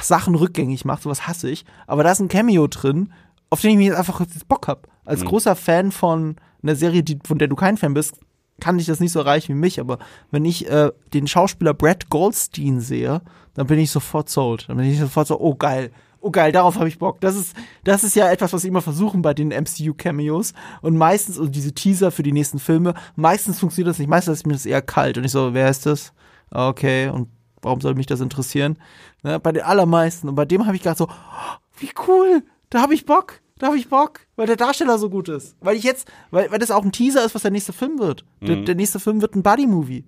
Sachen rückgängig macht, sowas hasse ich. Aber da ist ein Cameo drin, auf den ich mich jetzt einfach jetzt Bock hab. Als großer Fan von einer Serie, die, von der du kein Fan bist, kann dich das nicht so erreichen wie mich, aber wenn ich äh, den Schauspieler Brad Goldstein sehe, dann bin ich sofort sold. Dann bin ich sofort so, oh geil, oh geil, darauf habe ich Bock. Das ist, das ist ja etwas, was sie immer versuchen bei den MCU-Cameos. Und meistens, also diese Teaser für die nächsten Filme, meistens funktioniert das nicht. Meistens ist mir das eher kalt. Und ich so, wer ist das? Okay, und warum soll mich das interessieren? Ne, bei den allermeisten. Und bei dem habe ich gedacht so, oh, wie cool, da habe ich Bock. Da habe ich Bock, weil der Darsteller so gut ist. Weil ich jetzt, weil, weil das auch ein Teaser ist, was der nächste Film wird. Der, der nächste Film wird ein Buddy-Movie.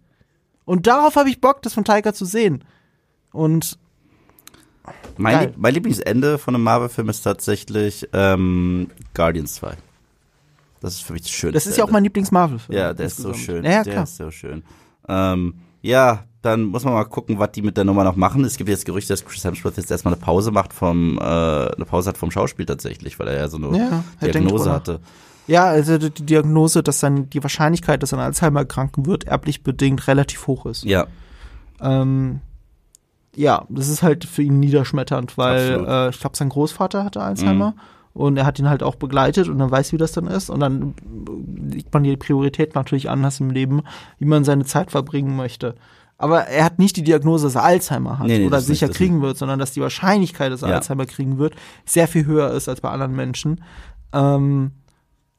Und darauf habe ich Bock, das von Tiger zu sehen. Und Mein. Lieb mein Lieblingsende von einem Marvel-Film ist tatsächlich ähm, Guardians 2. Das ist für mich das Schönste. das ist ja auch mein Lieblings-Marvel-Film. Ja, der ist so insgesamt. schön. Ja, ja, der klar. ist so schön. Ähm, ja, dann muss man mal gucken, was die mit der Nummer noch machen. Es gibt jetzt Gerüchte, dass Chris Hemsworth jetzt erstmal eine Pause macht vom, äh, eine Pause hat vom Schauspiel tatsächlich, weil er ja so eine Ja, Diagnose hatte. Ja, also die die Diagnose, dass dann die Wahrscheinlichkeit, dass er an Alzheimer erkranken wird, erblich bedingt relativ hoch ist. Ja, Ähm, ja, das ist halt für ihn niederschmetternd, weil äh, ich glaube, sein Großvater hatte Alzheimer und er hat ihn halt auch begleitet und er weiß, wie das dann ist. Und dann legt man die Priorität natürlich anders im Leben, wie man seine Zeit verbringen möchte. Aber er hat nicht die Diagnose, dass er Alzheimer hat Nee, nee, oder nicht, sicher das kriegen wird, sondern dass die Wahrscheinlichkeit, dass er Ja. Alzheimer kriegen wird, sehr viel höher ist als bei anderen Menschen. Ähm,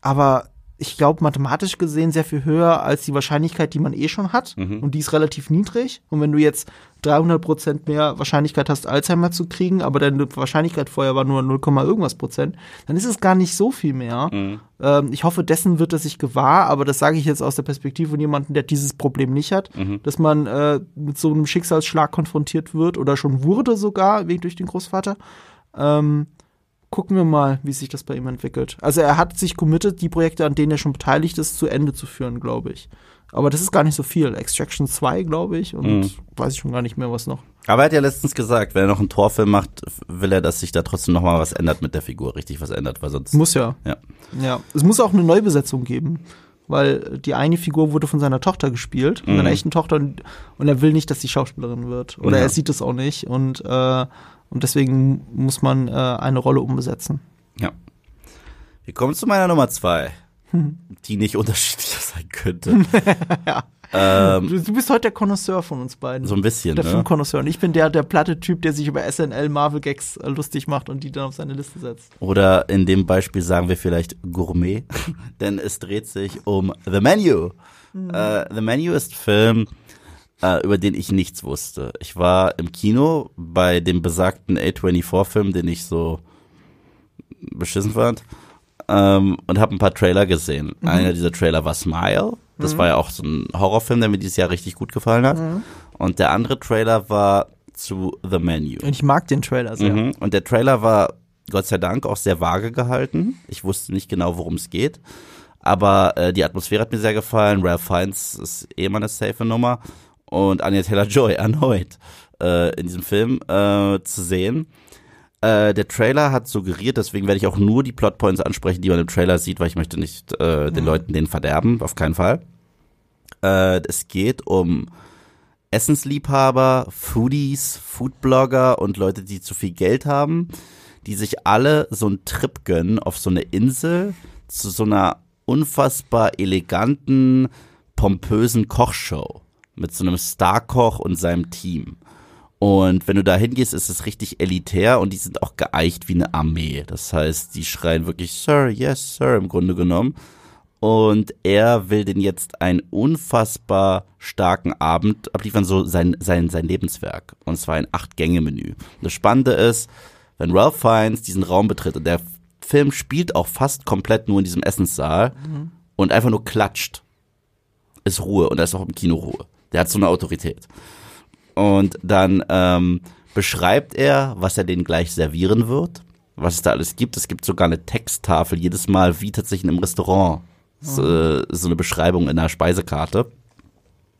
aber ich glaube, mathematisch gesehen sehr viel höher als die Wahrscheinlichkeit, die man eh schon hat. Mhm. Und die ist relativ niedrig. Und wenn du jetzt 300 Prozent mehr Wahrscheinlichkeit hast, Alzheimer zu kriegen, aber deine Wahrscheinlichkeit vorher war nur 0, irgendwas Prozent, dann ist es gar nicht so viel mehr. Mhm. Ähm, ich hoffe, dessen wird er sich gewahr, aber das sage ich jetzt aus der Perspektive von jemandem, der dieses Problem nicht hat, Mhm. dass man äh, mit so einem Schicksalsschlag konfrontiert wird oder schon wurde sogar, wegen durch den Großvater. Ähm, gucken wir mal, wie sich das bei ihm entwickelt. Also er hat sich committed, die Projekte, an denen er schon beteiligt ist, zu Ende zu führen, glaube ich. Aber das ist gar nicht so viel. Extraction 2, glaube ich, und Mhm. weiß ich schon gar nicht mehr, was noch. aber er hat ja letztens gesagt, wenn er noch einen Torfilm macht, will er, dass sich da trotzdem noch mal was ändert mit der Figur, richtig was ändert, weil sonst Muss ja. ja. Ja. Es muss auch eine Neubesetzung geben. Weil die eine Figur wurde von seiner Tochter gespielt, von seiner Mhm. echten Tochter, und, und er will nicht, dass sie Schauspielerin wird. Oder Ja. er sieht es auch nicht. Und, äh, und deswegen muss man äh, eine Rolle umbesetzen. Ja. Wir kommen zu meiner Nummer zwei, die nicht unterschiedlicher sein könnte. ähm, Du, du bist heute der Connoisseur von uns beiden. so ein bisschen, der ne? Filmkonnoisseur. Und ich bin der, der platte Typ, der sich über SNL Marvel Gags äh, lustig macht und die dann auf seine Liste setzt. Oder in dem Beispiel sagen wir vielleicht Gourmet, denn es dreht sich um The Menu. Äh, The Menu ist Film, äh, über den ich nichts wusste. Ich war im Kino bei dem besagten A24-Film, den ich so beschissen fand, ähm, und habe ein paar Trailer gesehen. Einer dieser Trailer war Smile. Das war ja auch so ein Horrorfilm, der mir dieses Jahr richtig gut gefallen hat. Und der andere Trailer war zu The Menu. Und ich mag den Trailer sehr. Mhm. Und der Trailer war Gott sei Dank auch sehr vage gehalten. Ich wusste nicht genau, worum es geht. Aber äh, die Atmosphäre hat mir sehr gefallen. Ralph Fiennes ist eh mal eine safe Nummer. Und Anya Taylor-Joy erneut äh, in diesem Film äh, zu sehen. Äh, der Trailer hat suggeriert, deswegen werde ich auch nur die Plotpoints ansprechen, die man im Trailer sieht, weil ich möchte nicht äh, den Leuten den verderben, auf keinen Fall. Äh, es geht um Essensliebhaber, Foodies, Foodblogger und Leute, die zu viel Geld haben, die sich alle so einen Trip gönnen auf so eine Insel zu so einer unfassbar eleganten, pompösen Kochshow mit so einem Starkoch und seinem Team. Und wenn du da hingehst, ist es richtig elitär und die sind auch geeicht wie eine Armee. Das heißt, die schreien wirklich Sir, yes, Sir im Grunde genommen. Und er will den jetzt einen unfassbar starken Abend abliefern, so sein, sein, sein Lebenswerk. Und zwar ein Acht-Gänge-Menü. Das Spannende ist, wenn Ralph Fiennes diesen Raum betritt und der Film spielt auch fast komplett nur in diesem Essenssaal mhm. und einfach nur klatscht, ist Ruhe und da ist auch im Kino Ruhe. Der hat so eine Autorität. Und dann ähm, beschreibt er, was er denen gleich servieren wird, was es da alles gibt. Es gibt sogar eine Texttafel jedes Mal, wie tatsächlich in einem Restaurant. So, mhm. so eine Beschreibung in der Speisekarte.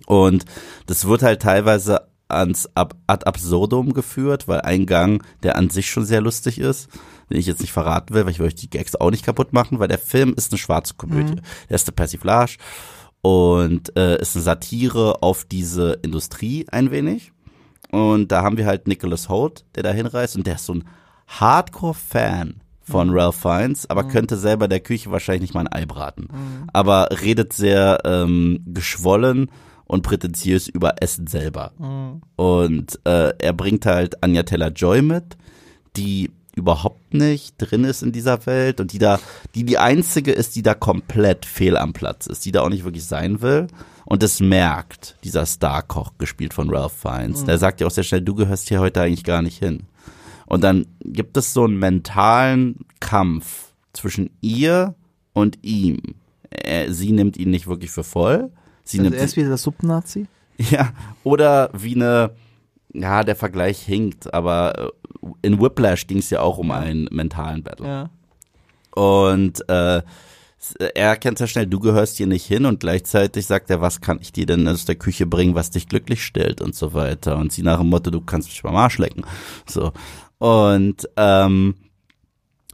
Und das wird halt teilweise ans Ab ad absurdum geführt, weil ein Gang, der an sich schon sehr lustig ist, den ich jetzt nicht verraten will, weil ich will euch die Gags auch nicht kaputt machen, weil der Film ist eine schwarze Komödie. Mhm. Der ist eine Persiflage und äh, ist eine Satire auf diese Industrie ein wenig. Und da haben wir halt Nicholas Holt, der da hinreist und der ist so ein Hardcore-Fan von mhm. Ralph Fiennes, aber mhm. könnte selber der Küche wahrscheinlich nicht mal ein Ei braten. Mhm. Aber redet sehr ähm, geschwollen und prätentiös über Essen selber. Mhm. Und äh, er bringt halt Anja Teller-Joy mit, die überhaupt nicht drin ist in dieser Welt und die da, die die einzige ist, die da komplett fehl am Platz ist, die da auch nicht wirklich sein will und das merkt dieser Starkoch, gespielt von Ralph Fiennes. Mhm. Der sagt ja auch sehr schnell, du gehörst hier heute eigentlich gar nicht hin. Und dann gibt es so einen mentalen Kampf zwischen ihr und ihm. Sie nimmt ihn nicht wirklich für voll. Sie also nimmt er ist wieder der Subnazi? Ja, oder wie eine, ja, der Vergleich hinkt, aber äh, in Whiplash ging es ja auch um einen mentalen Battle. Ja. Und äh, er erkennt sehr schnell, du gehörst hier nicht hin und gleichzeitig sagt er, was kann ich dir denn aus der Küche bringen, was dich glücklich stellt und so weiter. Und sie nach dem Motto, du kannst mich beim Arsch lecken. So. Und ähm,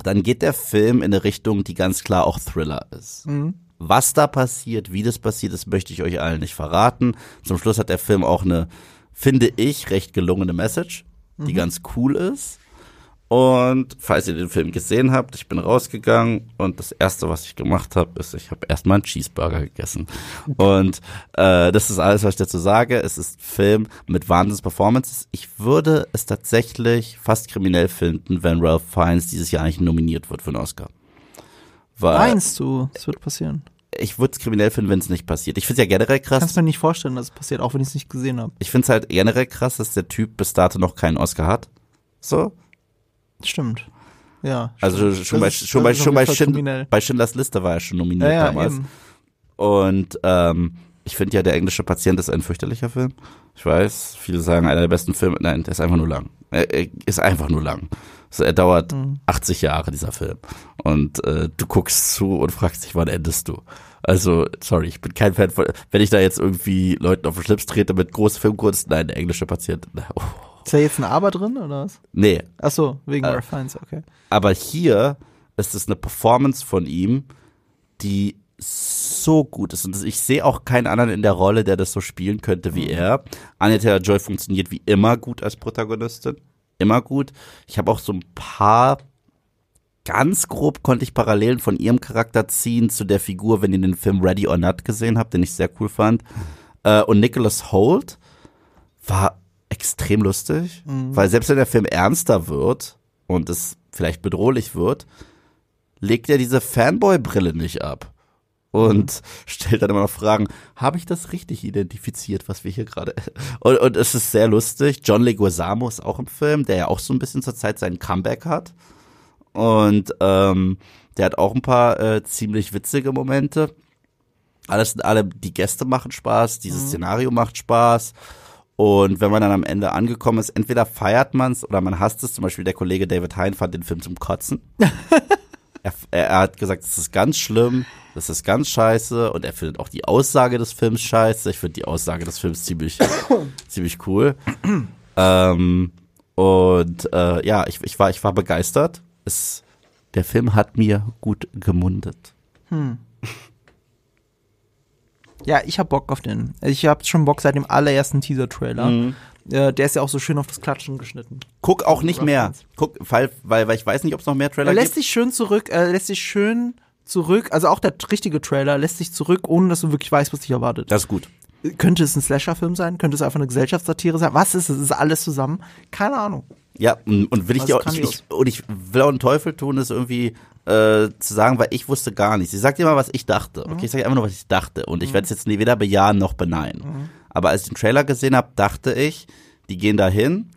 dann geht der Film in eine Richtung, die ganz klar auch Thriller ist. Mhm. Was da passiert, wie das passiert, das möchte ich euch allen nicht verraten. Zum Schluss hat der Film auch eine, finde ich, recht gelungene Message, die mhm. ganz cool ist. Und falls ihr den Film gesehen habt, ich bin rausgegangen und das erste, was ich gemacht habe, ist, ich habe erstmal einen Cheeseburger gegessen. Und äh, das ist alles, was ich dazu sage. Es ist ein Film mit Wahnsinns-Performances. Ich würde es tatsächlich fast kriminell finden, wenn Ralph Fiennes dieses Jahr nicht nominiert wird für einen Oscar. Weil Meinst du, es wird passieren? Ich würde es kriminell finden, wenn es nicht passiert. Ich finde es ja generell krass. Kannst mir nicht vorstellen, dass es passiert, auch wenn ich es nicht gesehen habe. Ich finde es halt generell krass, dass der Typ bis dato noch keinen Oscar hat. So. Stimmt. Ja. Also schon, bei, ist, schon, bei, schon bei, Schind, bei Schindlers Liste war er schon nominiert ja, ja, damals. Eben. Und ähm, ich finde ja, der englische Patient ist ein fürchterlicher Film. Ich weiß, viele sagen, einer der besten Filme. Nein, der ist einfach nur lang. Er, ist einfach nur lang. Also er dauert mhm. 80 Jahre, dieser Film. Und äh, du guckst zu und fragst dich, wann endest du? Also, sorry, ich bin kein Fan von, wenn ich da jetzt irgendwie Leuten auf den Schlips trete mit großen Filmkunst, nein, der englische Patient. Oh. Ist da jetzt ein Aber drin, oder was? Nee. Ach so, wegen äh, Fiennes, okay. Aber hier ist es eine Performance von ihm, die so gut ist. Und ich sehe auch keinen anderen in der Rolle, der das so spielen könnte wie mhm. er. Anya Taylor-Joy funktioniert wie immer gut als Protagonistin. Immer gut. Ich habe auch so ein paar ganz grob konnte ich Parallelen von ihrem Charakter ziehen zu der Figur, wenn ihr den Film Ready or Not gesehen habt, den ich sehr cool fand. Äh, und Nicholas Holt war extrem lustig, mhm. weil selbst wenn der Film ernster wird und es vielleicht bedrohlich wird, legt er diese Fanboy-Brille nicht ab und mhm. stellt dann immer noch Fragen, habe ich das richtig identifiziert, was wir hier gerade und, und es ist sehr lustig. John Leguizamo ist auch im Film, der ja auch so ein bisschen zur Zeit seinen Comeback hat und ähm, der hat auch ein paar äh, ziemlich witzige Momente. Alles sind alle, die Gäste machen Spaß, dieses mhm. Szenario macht Spaß und wenn man dann am Ende angekommen ist, entweder feiert man es oder man hasst es. Zum Beispiel der Kollege David Hein fand den Film zum Kotzen. er, er, hat gesagt, das ist ganz schlimm, das ist ganz scheiße und er findet auch die Aussage des Films scheiße. Ich finde die Aussage des Films ziemlich, ziemlich cool. ähm, und äh, ja, ich, ich, war, ich war begeistert. Es, der Film hat mir gut gemundet. Hm. Ja, ich hab Bock auf den. Ich hab schon Bock seit dem allerersten Teaser-Trailer. Mhm. Äh, der ist ja auch so schön auf das Klatschen geschnitten. Guck auch nicht mehr. Guck, weil, weil, weil ich weiß nicht, ob es noch mehr Trailer Er lässt gibt. sich schön zurück, er lässt sich schön zurück, also auch der richtige Trailer lässt sich zurück, ohne dass du wirklich weißt, was dich erwartet. Das ist gut. Könnte es ein Slasher-Film sein? Könnte es einfach eine Gesellschaftssatire sein? Was ist es? Ist alles zusammen? Keine Ahnung. Ja, und und will ich dir auch, ich, ich, und ich will auch einen Teufel tun, das irgendwie äh, zu sagen, weil ich wusste gar nichts. Ich sag dir mal, was ich dachte. Okay, ich sag dir einfach nur, was ich dachte. Und ich werde es jetzt nie weder bejahen noch beneiden. Aber als ich den Trailer gesehen habe, dachte ich, die gehen da hin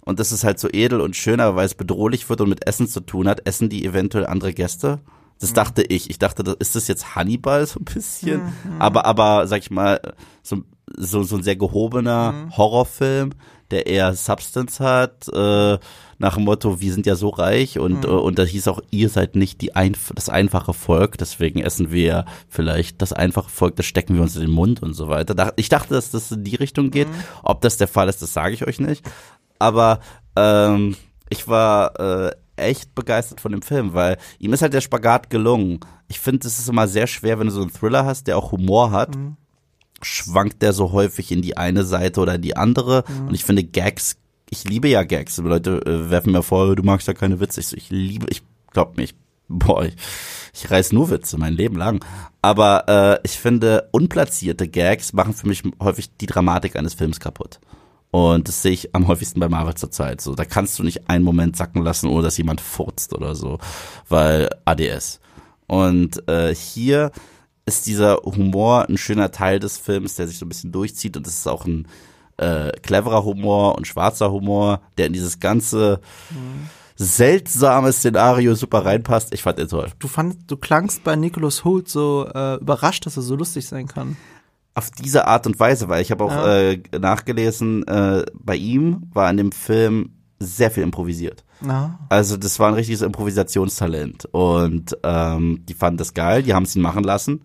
und das ist halt so edel und schön, aber weil es bedrohlich wird und mit Essen zu tun hat, essen die eventuell andere Gäste. Das dachte ich. Ich dachte, das- ist das jetzt Hannibal so ein bisschen? Aber, aber, sag ich mal, so, so, so ein sehr gehobener Horrorfilm, der eher Substance hat, äh, nach dem Motto, wir sind ja so reich und, äh, und da hieß auch, ihr seid nicht die einf das einfache Volk, deswegen essen wir ja vielleicht das einfache Volk, das stecken wir uns in den Mund und so weiter. Ich dachte, dass das in die Richtung geht. Ob das der Fall ist, das sage ich euch nicht. Aber ähm, ich war äh, echt begeistert von dem Film, weil ihm ist halt der Spagat gelungen. Ich finde, es ist immer sehr schwer, wenn du so einen Thriller hast, der auch Humor hat, schwankt der so häufig in die eine Seite oder in die andere. Und ich finde Gags, ich liebe ja Gags. Leute äh, werfen mir vor, du magst ja keine Witze. Ich, so, ich liebe, ich glaub mir, ich, boah, ich, ich reiß nur Witze mein Leben lang. Aber äh, ich finde, unplatzierte Gags machen für mich häufig die Dramatik eines Films kaputt. Und das sehe ich am häufigsten bei Marvel zurzeit. So, da kannst du nicht einen Moment sacken lassen, ohne dass jemand furzt oder so, weil ADS. Und äh, hier ist dieser Humor ein schöner Teil des Films, der sich so ein bisschen durchzieht und es ist auch ein äh, cleverer Humor und schwarzer Humor, der in dieses ganze seltsame Szenario super reinpasst. Ich fand den toll. Du fand, du klangst bei Nicholas Hoult so äh, überrascht, dass er so lustig sein kann. auf diese Art und Weise, weil ich habe auch Ja. äh, nachgelesen, äh, bei ihm war in dem Film sehr viel improvisiert. Na, Also das war ein richtiges Improvisationstalent und ähm, die fanden das geil, die haben es ihn machen lassen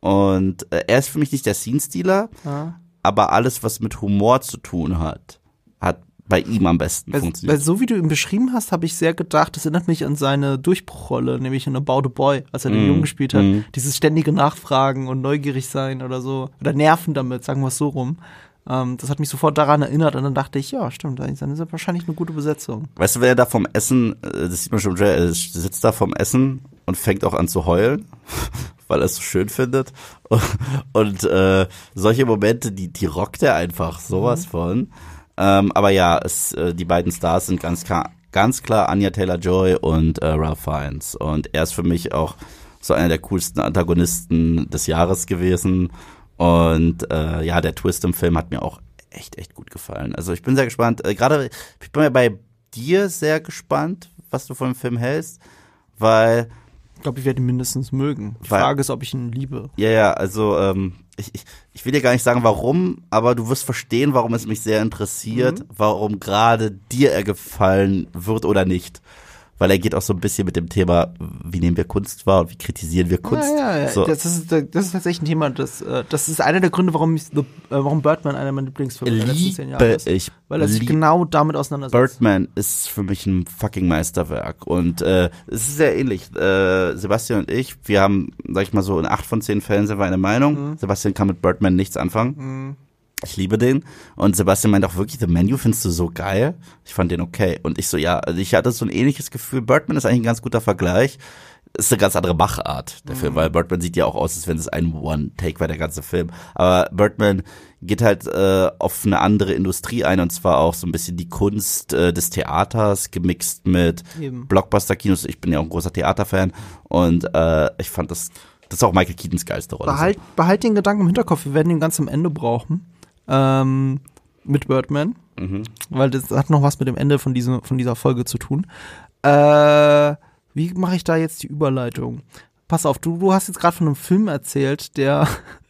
und äh, er ist für mich nicht der Scene-Stealer, ja. Aber alles, was mit Humor zu tun hat, hat bei ihm am besten Weil, weil funktioniert. so wie du ihn beschrieben hast, habe ich sehr gedacht, das erinnert mich an seine Durchbruchrolle, nämlich in About a Boy, als er den Mhm. Jungen gespielt hat. Mhm. Dieses ständige Nachfragen und neugierig sein oder so. Oder nerven damit, sagen wir es so rum. Ähm, das hat mich sofort daran erinnert und dann dachte ich, ja, stimmt, dann ist das wahrscheinlich eine gute Besetzung. Weißt du, wer da vom Essen, äh, das sieht man schon, er sitzt da vom Essen und fängt auch an zu heulen, weil er es so schön findet. Und äh, solche Momente, die, die rockt er einfach sowas von. Ähm, aber ja, es, äh, die beiden Stars sind ganz klar, ganz klar Anya Taylor-Joy und äh, Ralph Fiennes. Und er ist für mich auch so einer der coolsten Antagonisten des Jahres gewesen. Und äh, ja, der Twist im Film hat mir auch echt, echt gut gefallen. Also ich bin sehr gespannt. Äh, Gerade, ich bin ja bei dir sehr gespannt, was du von dem Film hältst, weil glaube, ich werde ihn mindestens mögen. Die Weil- Frage ist, ob ich ihn liebe. Ja, ja, also ähm, ich, ich, ich will dir gar nicht sagen, warum, aber du wirst verstehen, warum es mich sehr interessiert, Mhm. warum gerade dir er gefallen wird oder nicht. Weil er geht auch so ein bisschen mit dem Thema, wie nehmen wir Kunst wahr und wie kritisieren wir Kunst. Ja, ja, ja. So. Das, ist, das ist tatsächlich ein Thema, das, äh, das ist einer der Gründe, warum, ich, äh, warum Birdman einer meiner Lieblingsfilme der letzten zehn Jahre Liebe ist. ich. Weil er sich genau damit auseinandersetzt. Birdman ist für mich ein fucking Meisterwerk. Und äh, es ist sehr ähnlich. Äh, Sebastian und ich, wir haben, sag ich mal so, in acht von zehn Fällen sind wir einer Meinung. Mhm. Sebastian kann mit Birdman nichts anfangen. Ich liebe den. Und Sebastian meint auch wirklich, The Menu findest du so geil. Ich fand den okay. Und ich so, ja, also ich hatte so ein ähnliches Gefühl. Birdman ist eigentlich ein ganz guter Vergleich. Ist eine ganz andere Machart, der Mhm. Film, weil Birdman sieht ja auch aus, als wenn es ein One-Take war, der ganze Film. Aber Birdman geht halt äh, auf eine andere Industrie ein und zwar auch so ein bisschen die Kunst äh, des Theaters gemixt mit. Blockbuster-Kinos. Ich bin ja auch ein großer Theaterfan und äh, ich fand das, das ist auch Michael Keatons geilste Rolle. Behalt, behalt den Gedanken im Hinterkopf, wir werden ihn ganz am Ende brauchen. Ähm, mit Birdman. Mhm. Weil das hat noch was mit dem Ende von, diesem, von dieser Folge zu tun. Äh, wie mache ich da jetzt die Überleitung? Pass auf, du, du hast jetzt gerade von einem Film erzählt, der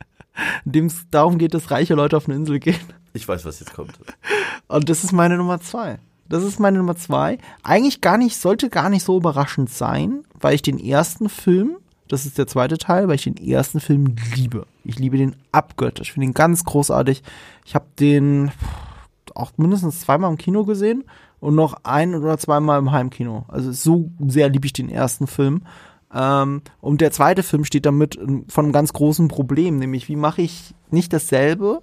dem es darum geht, dass reiche Leute auf eine Insel gehen. Ich weiß, was jetzt kommt. Und das ist meine Nummer zwei. Das ist meine Nummer zwei. Eigentlich gar nicht, sollte gar nicht so überraschend sein, weil ich den ersten Film, das ist der zweite Teil, weil ich den ersten Film liebe. Ich liebe den abgöttisch. Ich finde ihn ganz großartig. Ich habe den auch mindestens zweimal im Kino gesehen und noch ein oder zweimal im Heimkino. Also so sehr liebe ich den ersten Film. Ähm, und der zweite Film steht damit von einem ganz großen Problem, nämlich wie mache ich nicht dasselbe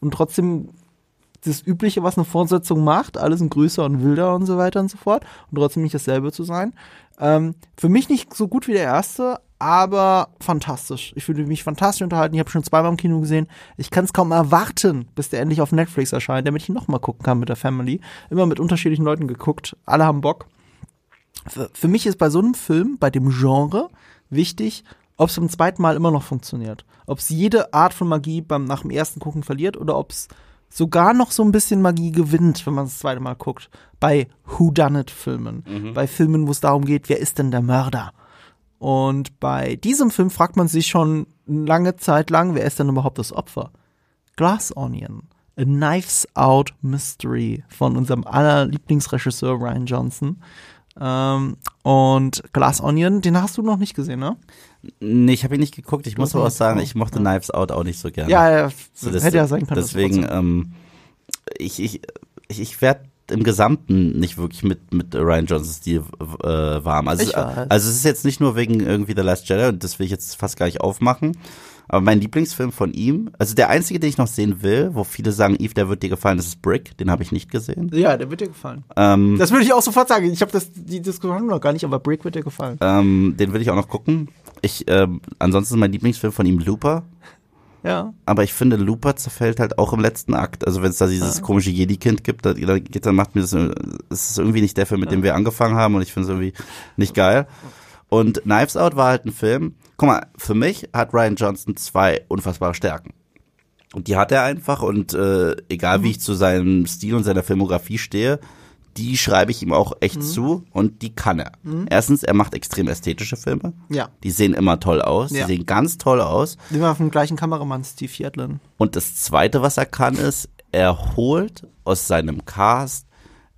und trotzdem das Übliche, was eine Fortsetzung macht, alles in größer und wilder und so weiter und so fort und trotzdem nicht dasselbe zu sein. Ähm, für mich nicht so gut wie der erste, aber fantastisch. Ich fühle mich fantastisch unterhalten. Ich habe schon zweimal im Kino gesehen. Ich kann es kaum erwarten, bis der endlich auf Netflix erscheint, damit ich ihn nochmal gucken kann mit der Family. Immer mit unterschiedlichen Leuten geguckt. Alle haben Bock. Für, für mich ist bei so einem Film, bei dem Genre, wichtig, ob es beim zweiten Mal immer noch funktioniert. Ob es jede Art von Magie beim nach dem ersten Gucken verliert oder ob es sogar noch so ein bisschen Magie gewinnt, wenn man das zweite Mal guckt. Bei Whodunit-Filmen. Mhm. Bei Filmen, wo es darum geht, wer ist denn der Mörder? Und bei diesem Film fragt man sich schon lange Zeit lang, wer ist denn überhaupt das Opfer? Glass Onion. A Knives Out Mystery von unserem aller Lieblingsregisseur Ryan Johnson. Ähm, und Glass Onion, den hast du noch nicht gesehen, ne? Nee, ich habe ihn nicht geguckt. Ich muss aber auch sagen, ich mochte ja. Knives Out auch nicht so gerne. Ja, ja, So, das- hätte ja sein können. Deswegen, ähm, ich, ich, ich, ich werde im Gesamten nicht wirklich mit, mit Ryan Johnsons Stil äh, warm. Also, weiß. also es ist jetzt nicht nur wegen irgendwie The Last Jedi und das will ich jetzt fast gar nicht aufmachen. Aber mein Lieblingsfilm von ihm, also der einzige, den ich noch sehen will, wo viele sagen, Eve, der wird dir gefallen, das ist Brick, den habe ich nicht gesehen. ja, der wird dir gefallen. Ähm, Das würde ich auch sofort sagen. Ich habe das die Diskussion noch gar nicht, aber Break wird dir gefallen. ähm, den will ich auch noch gucken. Ich, ähm, ansonsten ist mein Lieblingsfilm von ihm Looper. Ja. Aber ich finde, Looper zerfällt halt auch im letzten Akt. Also wenn es da dieses komische Jedi-Kind gibt, da, da, geht, dann macht mir das, es ist irgendwie nicht der Film, mit dem wir angefangen haben und ich finde es irgendwie nicht geil. Und Knives Out war halt ein Film. Guck mal, für mich hat Ryan Johnson zwei unfassbare Stärken. Und die hat er einfach und äh, egal wie ich zu seinem Stil und seiner Filmografie stehe, die schreibe ich ihm auch echt zu und die kann er. Erstens, er macht extrem ästhetische Filme. Ja. Die sehen immer toll aus. Ja. Die sehen ganz toll aus. Immer vom gleichen Kameramann, Steve Yedlin. Und das Zweite, was er kann, ist, er holt aus seinem Cast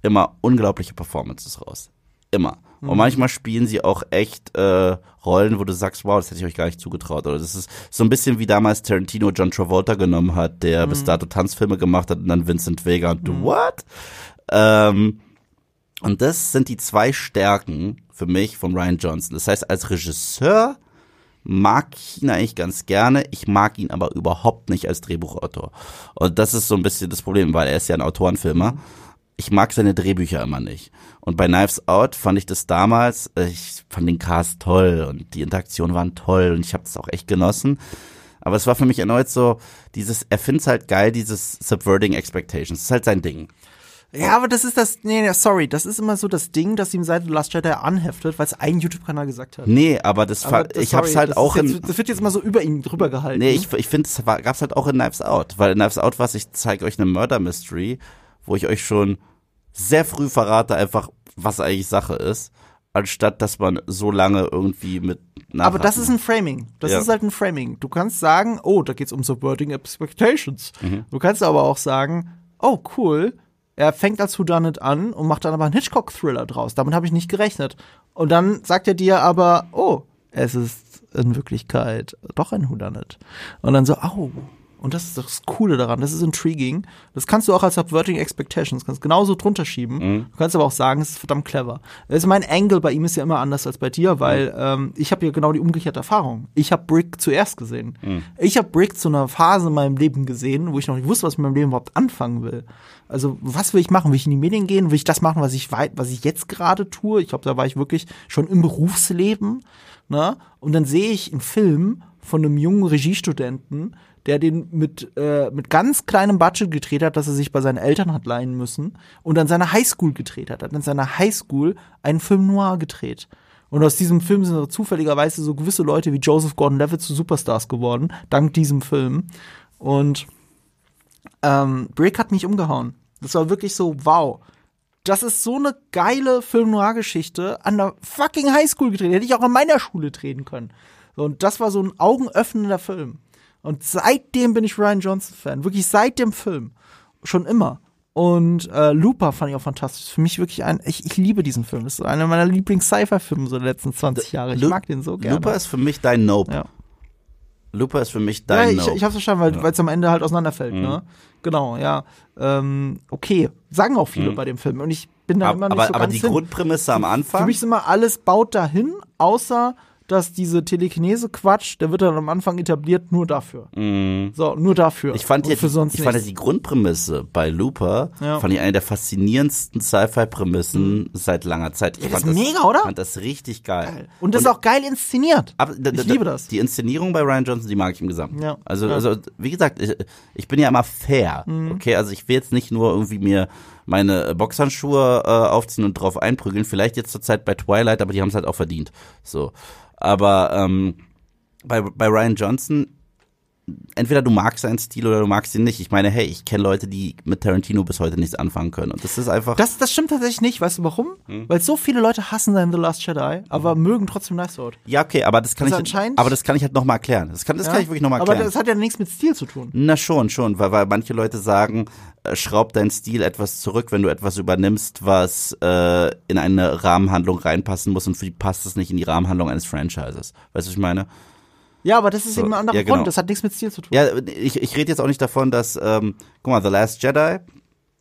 immer unglaubliche Performances raus. Immer. Und manchmal spielen sie auch echt äh, Rollen, wo du sagst, wow, das hätte ich euch gar nicht zugetraut. Oder das ist so ein bisschen wie damals Tarantino John Travolta genommen hat, der bis dato Tanzfilme gemacht hat und dann Vincent Vega und du, what? Ähm, und das sind die zwei Stärken für mich von Ryan Johnson. Das heißt, als Regisseur mag ich ihn eigentlich ganz gerne. Ich mag ihn aber überhaupt nicht als Drehbuchautor. Und das ist so ein bisschen das Problem, weil er ist ja ein Autorenfilmer. Ich mag seine Drehbücher immer nicht. Und bei Knives Out fand ich das damals, äh, ich fand den Cast toll und die Interaktionen waren toll und ich habe das auch echt genossen. Aber es war für mich erneut so, dieses, er find's halt geil, dieses Subverting Expectations. Das ist halt sein Ding. Ja, aber das ist das, nee, nee, sorry, das ist immer so das Ding, das ihm seit The Last Jedi anheftet, weil es ein YouTube-Kanal gesagt hat. Nee, aber das, Aber das- ich hab's sorry, halt das auch ist in, jetzt, Das wird jetzt immer so über ihn drüber gehalten. Nee, ich, ich finde, war- gab's halt auch in Knives Out. Weil in Knives Out was, ich zeige euch eine Murder Mystery, wo ich euch schon sehr früh verrate, einfach, was eigentlich Sache ist, anstatt dass man so lange irgendwie mit Aber das ist ein Framing. Das Ja. ist halt ein Framing. Du kannst sagen, oh, da geht's um Subverting Expectations. Mhm. Du kannst aber auch sagen, oh, cool, er fängt als Whodunit an und macht dann aber einen Hitchcock-Thriller draus. Damit habe ich nicht gerechnet. Und dann sagt er dir aber, oh, es ist in Wirklichkeit doch ein Whodunit. Und dann so, au. Und das ist das Coole daran, das ist intriguing. Das kannst du auch als Subverting Expectations, kannst genauso drunter schieben. Mhm. Du kannst aber auch sagen, es ist verdammt clever. Also mein Angle bei ihm ist ja immer anders als bei dir, weil Mhm. ähm, ich habe ja genau die umgekehrte Erfahrung. Ich habe Brick zuerst gesehen. Mhm. Ich habe Brick zu einer Phase in meinem Leben gesehen, wo ich noch nicht wusste, was ich mit meinem Leben überhaupt anfangen will. Also was will ich machen? Will ich in die Medien gehen? Will ich das machen, was ich was ich jetzt gerade tue? Ich glaube, da war ich wirklich schon im Berufsleben. Ne? Und dann sehe ich einen Film von einem jungen Regiestudenten, der den mit, äh, mit ganz kleinem Budget gedreht hat, dass er sich bei seinen Eltern hat leihen müssen und an seiner Highschool gedreht hat. Hat an seiner Highschool einen Film noir gedreht. Und aus diesem Film sind zufälligerweise so gewisse Leute wie Joseph Gordon-Levitt zu Superstars geworden, dank diesem Film. Und ähm, Brick hat mich umgehauen. Das war wirklich so, wow. Das ist so eine geile Film-Noir-Geschichte an der fucking Highschool gedreht. Hätte ich auch an meiner Schule drehen können. Und das war so ein augenöffnender Film. Und seitdem bin ich Ryan Johnson-Fan. Wirklich seit dem Film. Schon immer. Und äh, Looper fand ich auch fantastisch. Für mich wirklich ein, ich, ich liebe diesen Film. Das ist einer meiner Lieblings-Sci-Fi-Filme so der letzten 20 Jahre. Ich mag den so gerne. Looper ist für mich dein Nope. Ja. Looper ist für mich Ja, dein ich, Nope. ich hab's verstanden, weil weil es am Ende halt auseinanderfällt, Mhm. ne? Genau, ja. Ähm, okay, sagen auch viele bei dem Film. Und ich bin da aber immer nicht Mhm. aber, so aber ganz die hin. Grundprämisse am Anfang. Für mich ist immer alles baut dahin, außer dass diese Telekinese-Quatsch, der wird dann am Anfang etabliert nur dafür. Mhm. So, nur dafür. Ich fand, Und ja, für die, sonst ich fand ja nichts. die Grundprämisse bei Looper, Ja. fand ich eine der faszinierendsten Sci-Fi-Prämissen seit langer Zeit. Ich Ja, das fand ist mega, oder? fand das richtig geil. Und das ist auch geil inszeniert. Aber d- d- Ich liebe das. Die Inszenierung bei Ryan Johnson, die mag ich im Gesamten. Ja. Also, Ja. Mhm. also wie gesagt, ich, ich bin ja immer fair. Okay, also ich will jetzt nicht nur irgendwie mir meine Boxhandschuhe äh, aufziehen und drauf einprügeln. Vielleicht jetzt zur Zeit bei Twilight, aber die haben es halt auch verdient. So, aber ähm, bei bei Ryan Johnson entweder du magst seinen Stil oder du magst ihn nicht. Ich meine, hey, ich kenne Leute, die mit Tarantino bis heute nichts anfangen können. Und das ist einfach. Das, das stimmt tatsächlich nicht. Weißt du warum? Hm. Weil so viele Leute hassen sein The Last Jedi, aber mögen trotzdem Knives Out. ja, okay, aber das kann Also ich. Aber das kann ich halt nochmal erklären. Das kann, das kann ich wirklich nochmal aber erklären. das hat ja nichts mit Stil zu tun. Na schon, schon, weil, weil manche Leute sagen, äh, schraub deinen Stil etwas zurück, wenn du etwas übernimmst, was äh, in eine Rahmenhandlung reinpassen muss und für die passt es nicht in die Rahmenhandlung eines Franchises. Weißt du, was ich meine? Ja, aber das ist So, eben ein anderer ja, genau. Grund. Das hat nichts mit Stil zu tun. Ja, ich, ich rede jetzt auch nicht davon, dass, ähm, guck mal, The Last Jedi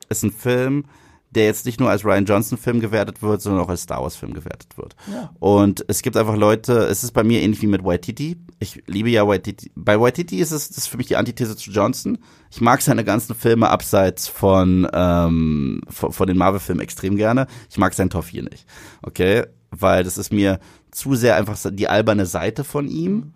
ist ein Film, der jetzt nicht nur als Ryan Johnson Film gewertet wird, sondern auch als Star Wars Film gewertet wird. Ja. Und es gibt einfach Leute, es ist bei mir ähnlich wie mit Waititi. Ich liebe ja Waititi. Bei Waititi ist es das ist für mich die Antithese zu Johnson. Ich mag seine ganzen Filme abseits von, ähm, von, von den Marvel-Filmen extrem gerne. Ich mag sein Top 4 nicht. Okay? Weil das ist mir zu sehr einfach die alberne Seite von ihm.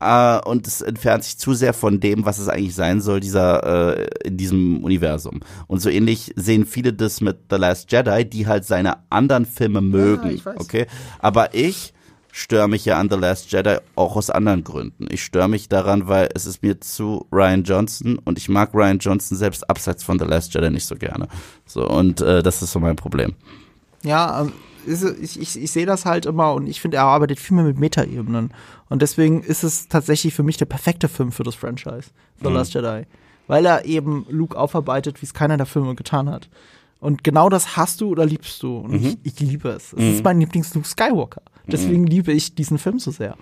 Äh, und es entfernt sich zu sehr von dem, was es eigentlich sein soll, dieser äh, in diesem Universum. Und so ähnlich sehen viele das mit The Last Jedi, die halt seine anderen Filme mögen. ich weiß. Okay, aber ich störe mich ja an The Last Jedi auch aus anderen Gründen. Ich störe mich daran, weil es ist mir zu Ryan Johnson und ich mag Ryan Johnson selbst abseits von The Last Jedi nicht so gerne. So und äh, das ist so mein Problem. Ja, ähm, ich, ich, ich sehe das halt immer und ich finde, er arbeitet viel mehr mit Metaebenen. Und deswegen ist es tatsächlich für mich der perfekte Film für das Franchise, The Mhm. Last Jedi. Weil er eben Luke aufarbeitet, wie es keiner der Filme getan hat. Und genau das hast du oder liebst du. Und Mhm. ich, ich liebe es. Es ist mein Lieblings-Luke Skywalker. Deswegen liebe ich diesen Film so sehr.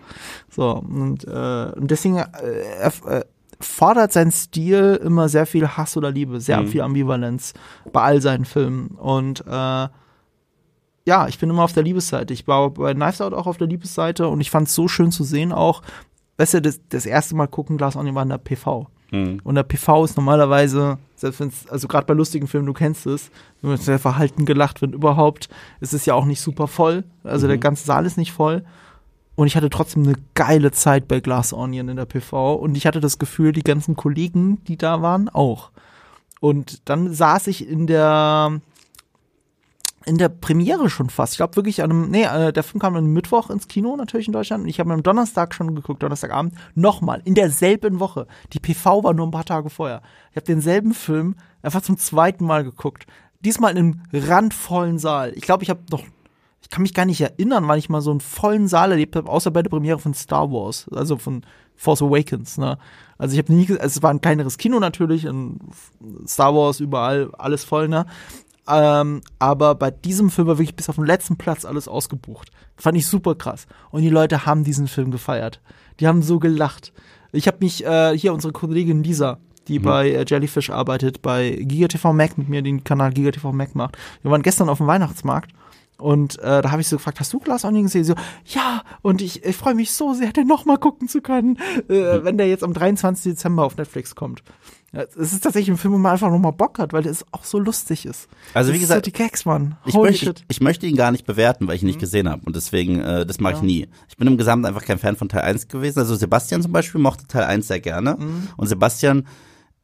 So, und, äh, und deswegen äh, er, äh, fordert sein Stil immer sehr viel Hass oder Liebe, sehr Mhm. viel Ambivalenz bei all seinen Filmen. Und äh, ja, ich bin immer auf der Liebesseite. Ich war bei Knives Out auch auf der Liebesseite und ich fand es so schön zu sehen auch. Weißt du, das, das erste Mal gucken Glas Onion war in der PV. Und der PV ist normalerweise, selbst wenn es, also gerade bei lustigen Filmen, du kennst es, wenn sehr verhalten gelacht wird, überhaupt, ist es ja auch nicht super voll. Also der ganze Saal ist nicht voll. Und ich hatte trotzdem eine geile Zeit bei Glass Onion in der PV. Und ich hatte das Gefühl, die ganzen Kollegen, die da waren, auch. Und dann saß ich in der in der Premiere schon fast. Ich glaube wirklich an einem, nee, äh, der Film kam am Mittwoch ins Kino natürlich in Deutschland und ich habe am Donnerstag schon geguckt, Donnerstagabend, nochmal, in derselben Woche. Die PV war nur ein paar Tage vorher. Ich habe denselben Film einfach zum zweiten Mal geguckt. Diesmal in einem randvollen Saal. Ich glaube, ich habe noch, ich kann mich gar nicht erinnern, wann ich mal so einen vollen Saal erlebt habe, außer bei der Premiere von Star Wars, also von Force Awakens, ne? Also ich habe nie, also es war ein kleineres Kino natürlich, in Star Wars überall, alles voll, ne? Ähm, aber bei diesem Film war wirklich bis auf den letzten Platz alles ausgebucht. Fand ich super krass. Und die Leute haben diesen Film gefeiert. Die haben so gelacht. Ich habe mich, äh, hier unsere Kollegin Lisa, die bei äh, Jellyfish arbeitet, bei GigaTV Mac mit mir den Kanal GigaTV Mac macht. Wir waren gestern auf dem Weihnachtsmarkt und äh, da habe ich so gefragt, hast du Glass Onion gesehen? So, ja, und ich, ich freue mich so sehr, den nochmal gucken zu können, äh, wenn der jetzt am 23. Dezember auf Netflix kommt. Es ist tatsächlich ein Film, wo man einfach nochmal Bock hat, weil der ist auch so lustig ist. Also wie Das ist gesagt, so die Gags, Mann. Ich möchte. Mhm. ich, ich möchte ihn gar nicht bewerten, weil ich ihn nicht gesehen habe. Und deswegen, äh, das mache ich Ja. nie. Ich bin im Gesamten einfach kein Fan von Teil 1 gewesen. Also Sebastian zum Beispiel mochte Teil 1 sehr gerne. Mhm. Und Sebastian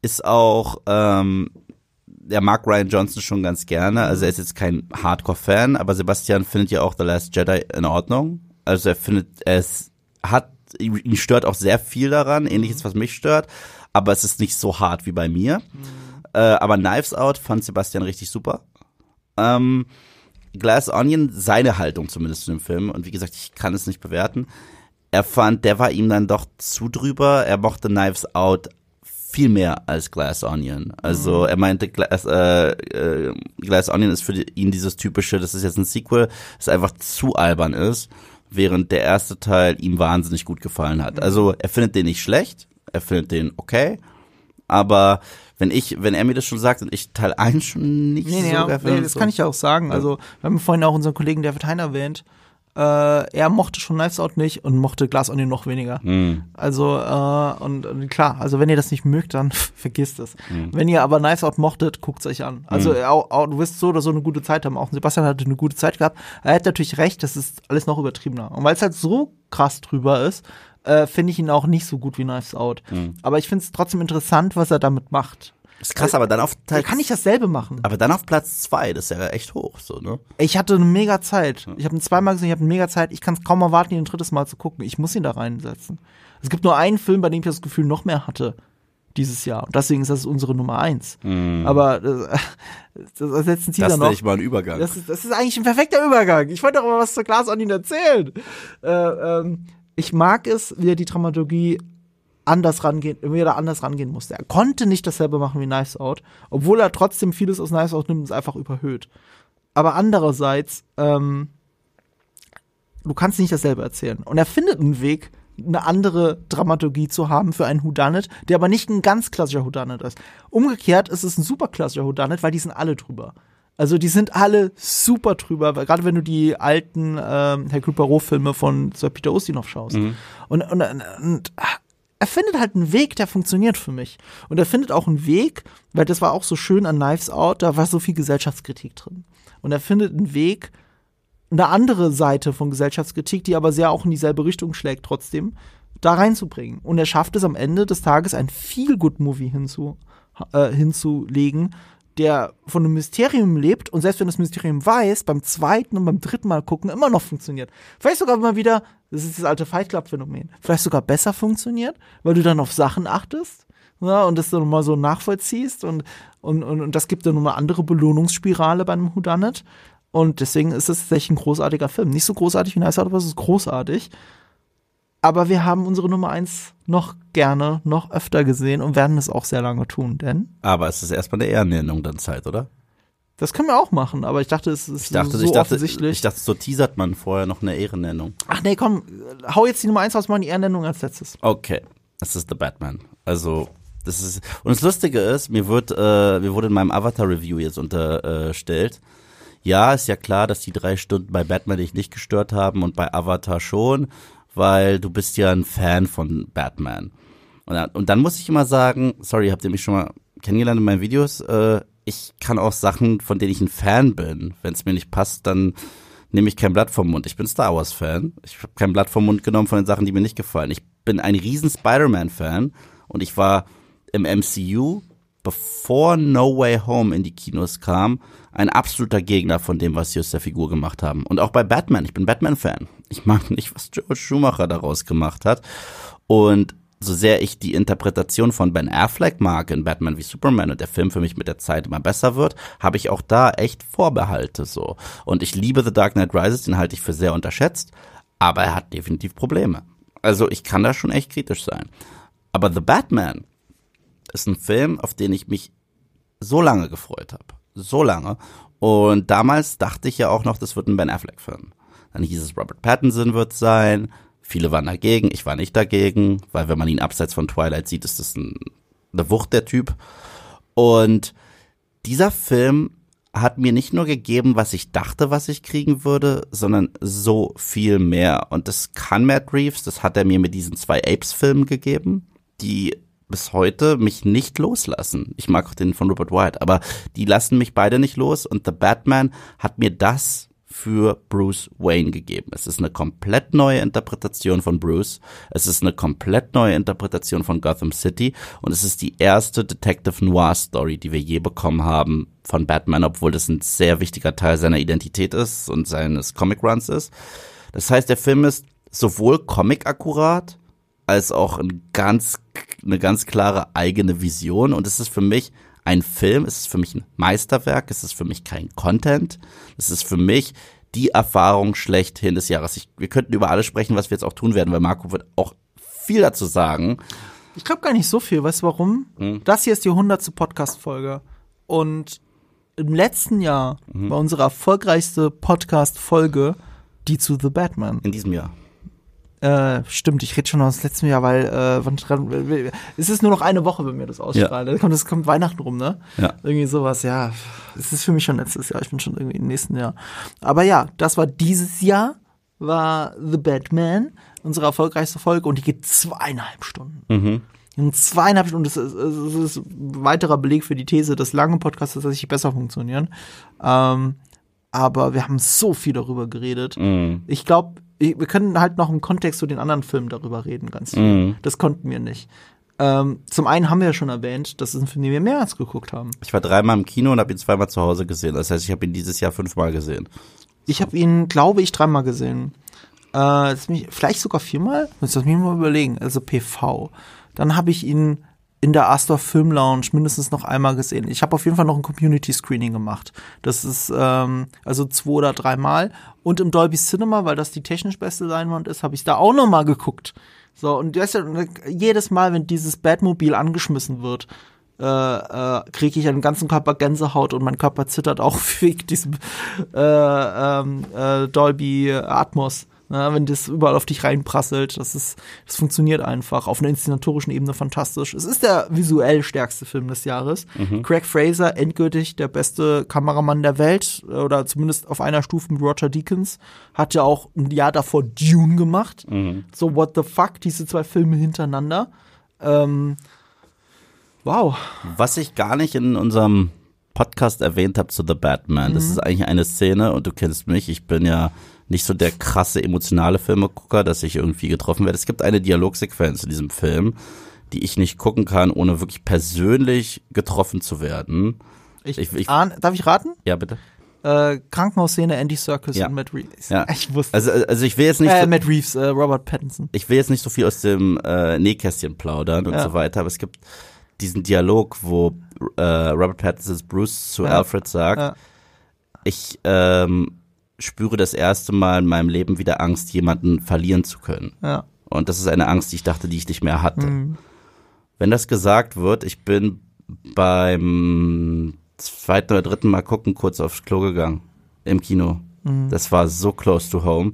ist auch, ähm, er mag Ryan Johnson schon ganz gerne. Also er ist jetzt kein Hardcore-Fan, aber Sebastian findet ja auch The Last Jedi in Ordnung. Also er findet, es hat, ihn stört auch sehr viel daran, ähnliches, was mich stört. Aber es ist nicht so hart wie bei mir. Äh, aber Knives Out fand Sebastian richtig super. Ähm, Glass Onion, seine Haltung zumindest zu dem Film, und wie gesagt, ich kann es nicht bewerten. Er fand, der war ihm dann doch zu drüber. Er mochte Knives Out viel mehr als Glass Onion. Also er meinte, Glass, äh, äh, Glass Onion ist für die, ihn dieses typische, das ist jetzt ein Sequel, das einfach zu albern ist, während der erste Teil ihm wahnsinnig gut gefallen hat. Also er findet den nicht schlecht, er findet den okay, aber wenn ich, wenn er mir das schon sagt und ich Teil 1 schon nicht Nee, nee, so geil nee, finde, das so. kann ich ja auch sagen. Also, wir haben vorhin auch unseren Kollegen David Hein erwähnt. Äh, er mochte schon Knives Out nicht und mochte Glass Onion noch weniger. Mhm. Also, äh, und, und klar, also wenn ihr das nicht mögt, dann vergisst es. Mhm. Wenn ihr aber Knives Out mochtet, guckt es euch an. Also, auch, auch, du wirst so oder so eine gute Zeit haben. Auch Sebastian hatte eine gute Zeit gehabt. Er hat natürlich recht, das ist alles noch übertriebener. Und weil es halt so krass drüber ist, äh, finde ich ihn auch nicht so gut wie Knives Out. Mhm. Aber ich finde es trotzdem interessant, was er damit macht. Ist krass, aber dann auf Er kann nicht dasselbe machen. aber dann auf Platz zwei, das ist ja echt hoch, so, ne? Ich hatte eine mega Zeit. Ich habe ihn zweimal gesehen, ich habe eine mega Zeit. Ich kann es kaum erwarten, ihn ein drittes Mal zu gucken. Ich muss ihn da reinsetzen. Es gibt nur einen Film, bei dem ich das Gefühl noch mehr hatte dieses Jahr. Und deswegen ist das unsere Nummer eins. Aber das, das ersetzen Sie Das dann nenne noch. ich mal ein Übergang. Das ist, das ist eigentlich ein perfekter Übergang. Ich wollte doch mal was zur Glas Onion erzählen. Äh, ähm, ich mag es, wie er die Dramaturgie anders rangehen, wie er da anders rangehen musste. Er konnte nicht dasselbe machen wie Knives Out, obwohl er trotzdem vieles aus Knives Out nimmt und es einfach überhöht. Aber andererseits, ähm, du kannst nicht dasselbe erzählen. Und er findet einen Weg, eine andere Dramaturgie zu haben für einen Whodunit, der aber nicht ein ganz klassischer Whodunit ist. Umgekehrt ist es ein super klassischer Whodunit, weil die sind alle drüber. Also die sind alle super drüber, gerade wenn du die alten ähm, Hercule Poirot-Filme von Sir Peter Ustinov schaust. Und, und, und, und ah, er findet halt einen Weg, der funktioniert für mich. Und er findet auch einen Weg, weil das war auch so schön an Knives Out, da war so viel Gesellschaftskritik drin. Und er findet einen Weg, eine andere Seite von Gesellschaftskritik, die aber sehr auch in dieselbe Richtung schlägt, trotzdem da reinzubringen. Und er schafft es am Ende des Tages, ein Feel-Good-Movie hinzu, äh, hinzulegen, der von einem Mysterium lebt und selbst wenn das Mysterium weiß, beim zweiten und beim dritten Mal gucken immer noch funktioniert. Vielleicht sogar mal wieder, das ist das alte Fight Club-Phänomen, vielleicht sogar besser funktioniert, weil du dann auf Sachen achtest ja, und das dann mal so nachvollziehst und, und, und, und das gibt dann nochmal andere Belohnungsspirale bei einem Whodunit. Und deswegen ist es tatsächlich ein großartiger Film. Nicht so großartig wie Nice Out, aber es ist großartig. Aber wir haben unsere Nummer eins noch gerne, noch öfter gesehen und werden es auch sehr lange tun, denn Aber es ist erstmal eine Ehrennennung dann Zeit, oder? das können wir auch machen. Aber ich dachte, es ist Ich dachte, so ich dachte, offensichtlich. ich dachte, so teasert man vorher noch eine Ehrennennung. Ach nee, komm, hau jetzt die Nummer eins raus, mal die Ehrennennung als letztes. Okay, es ist The Batman. Also, das ist. Und das Lustige ist, mir wird, äh, mir wurde in meinem Avatar-Review jetzt unterstellt, ja, ist ja klar, dass die drei Stunden bei Batman dich nicht gestört haben und bei Avatar schon, weil du bist ja ein Fan von Batman. Und dann, und dann muss ich immer sagen, sorry, habt ihr mich schon mal kennengelernt in meinen Videos? Äh, ich kann auch Sachen, von denen ich ein Fan bin. Wenn es mir nicht passt, dann nehme ich kein Blatt vom Mund. Ich bin Star Wars Fan. Ich habe kein Blatt vom Mund genommen von den Sachen, die mir nicht gefallen. Ich bin ein riesen Spider-Man Fan und ich war im MCU, bevor No Way Home in die Kinos kam, ein absoluter Gegner von dem, was sie aus der Figur gemacht haben. Und auch bei Batman. Ich bin Batman Fan. Ich mag nicht, was George Schumacher daraus gemacht hat. Und so sehr ich die Interpretation von Ben Affleck mag in Batman wie Superman und der Film für mich mit der Zeit immer besser wird, habe ich auch da echt Vorbehalte so. Und ich liebe The Dark Knight Rises, den halte ich für sehr unterschätzt, aber er hat definitiv Probleme. Also ich kann da schon echt kritisch sein. Aber The Batman ist ein Film, auf den ich mich so lange gefreut habe. So lange. Und damals dachte ich ja auch noch, das wird ein Ben Affleck-Film. Dann hieß es, Robert Pattinson wird sein. Viele waren dagegen, ich war nicht dagegen, weil wenn man ihn abseits von Twilight sieht, ist das ein, eine Wucht der Typ. Und dieser Film hat mir nicht nur gegeben, was ich dachte, was ich kriegen würde, sondern so viel mehr. Und das kann Matt Reeves, das hat er mir mit diesen zwei Apes-Filmen gegeben, die bis heute mich nicht loslassen. Ich mag auch den von Rupert White, aber die lassen mich beide nicht los und The Batman hat mir das für Bruce Wayne gegeben. Es ist eine komplett neue Interpretation von Bruce. Es ist eine komplett neue Interpretation von Gotham City und es ist die erste Detective Noir Story, die wir je bekommen haben von Batman, obwohl das ein sehr wichtiger Teil seiner Identität ist und seines Comic Runs ist. Das heißt, der Film ist sowohl Comic akkurat als auch ein ganz, eine ganz klare eigene Vision. Und es ist für mich ein Film, es ist für mich ein Meisterwerk, es ist für mich kein Content, es ist für mich die Erfahrung schlechthin des Jahres. Ich, wir könnten über alles sprechen, was wir jetzt auch tun werden, weil Marco wird auch viel dazu sagen. Ich glaube gar nicht so viel. Weißt du warum? Hm. Das hier ist die 100. Podcast-Folge. Und im letzten Jahr Mhm. war unsere erfolgreichste Podcast-Folge die zu The Batman. In diesem Jahr. Äh, stimmt, ich rede schon aus letztem Jahr, weil äh, wann es ist nur noch eine Woche, wenn wir das ausstrahlen. Da kommt, es kommt Weihnachten rum, ne? Ja. Irgendwie sowas, ja. Es ist für mich schon letztes Jahr, ich bin schon irgendwie im nächsten Jahr. Aber ja, das war dieses Jahr war The Batman, unsere erfolgreichste Folge, und die geht zweieinhalb Stunden. Mhm. In zweieinhalb Stunden, das ist, das ist ein weiterer Beleg für die These, dass lange Podcasts tatsächlich besser funktionieren. Ähm, aber wir haben so viel darüber geredet. Mhm. Ich glaube, wir können halt noch im Kontext zu den anderen Filmen darüber reden, ganz viel. Mhm. Das konnten wir nicht. Ähm, zum einen haben wir ja schon erwähnt, das ist ein Film, den wir mehr als geguckt haben. Ich war dreimal im Kino und habe ihn zweimal zu Hause gesehen. Das heißt, ich habe ihn dieses Jahr fünfmal gesehen. Ich habe ihn, glaube ich, dreimal gesehen. Äh, mich, vielleicht sogar viermal? Muss das mir mal überlegen. Also PV. Dann habe ich ihn in der Astor Film Lounge mindestens noch einmal gesehen. Ich habe auf jeden Fall noch ein Community Screening gemacht. Das ist ähm, also zwei oder dreimal. Und im Dolby Cinema, weil das die technisch beste Leinwand ist, habe ich da auch noch mal geguckt. So und das, jedes Mal, wenn dieses Batmobil angeschmissen wird, äh, äh, kriege ich einen ganzen Körper Gänsehaut und mein Körper zittert auch wegen diesem äh, ähm, äh, Dolby Atmos. Ne, wenn das überall auf dich reinprasselt, das ist, das funktioniert einfach auf einer inszenatorischen Ebene fantastisch. Es ist der visuell stärkste Film des Jahres. Craig Fraser, endgültig der beste Kameramann der Welt, oder zumindest auf einer Stufe mit Roger Deakins, hat ja auch ein Jahr davor Dune gemacht. So, what the fuck, diese zwei Filme hintereinander. Ähm, wow. Was ich gar nicht in unserem Podcast erwähnt habe zu The Batman, das ist eigentlich eine Szene und du kennst mich, ich bin ja nicht so der krasse emotionale Filmegucker, dass ich irgendwie getroffen werde. Es gibt eine Dialogsequenz in diesem Film, die ich nicht gucken kann, ohne wirklich persönlich getroffen zu werden. Ich, Ich- ich- ahn, darf ich raten? Ja, bitte. Äh, Krankenhausszene, Andy Serkis Ja. und Matt Reeves. Ja. Ich wusste. Also, also ich will jetzt nicht äh, so, Matt Reeves, äh, Robert Pattinson. ich will jetzt nicht so viel aus dem äh, Nähkästchen plaudern und Ja. so weiter, aber es gibt diesen Dialog, wo äh, Robert Pattinson's Bruce zu Ja. Alfred sagt, ich ähm, spüre das erste Mal in meinem Leben wieder Angst, jemanden verlieren zu können. Ja. Und das ist eine Angst, die ich dachte, die ich nicht mehr hatte. Mhm. Wenn das gesagt wird, ich bin beim zweiten oder dritten Mal gucken kurz aufs Klo gegangen im Kino. Mhm. Das war so close to home.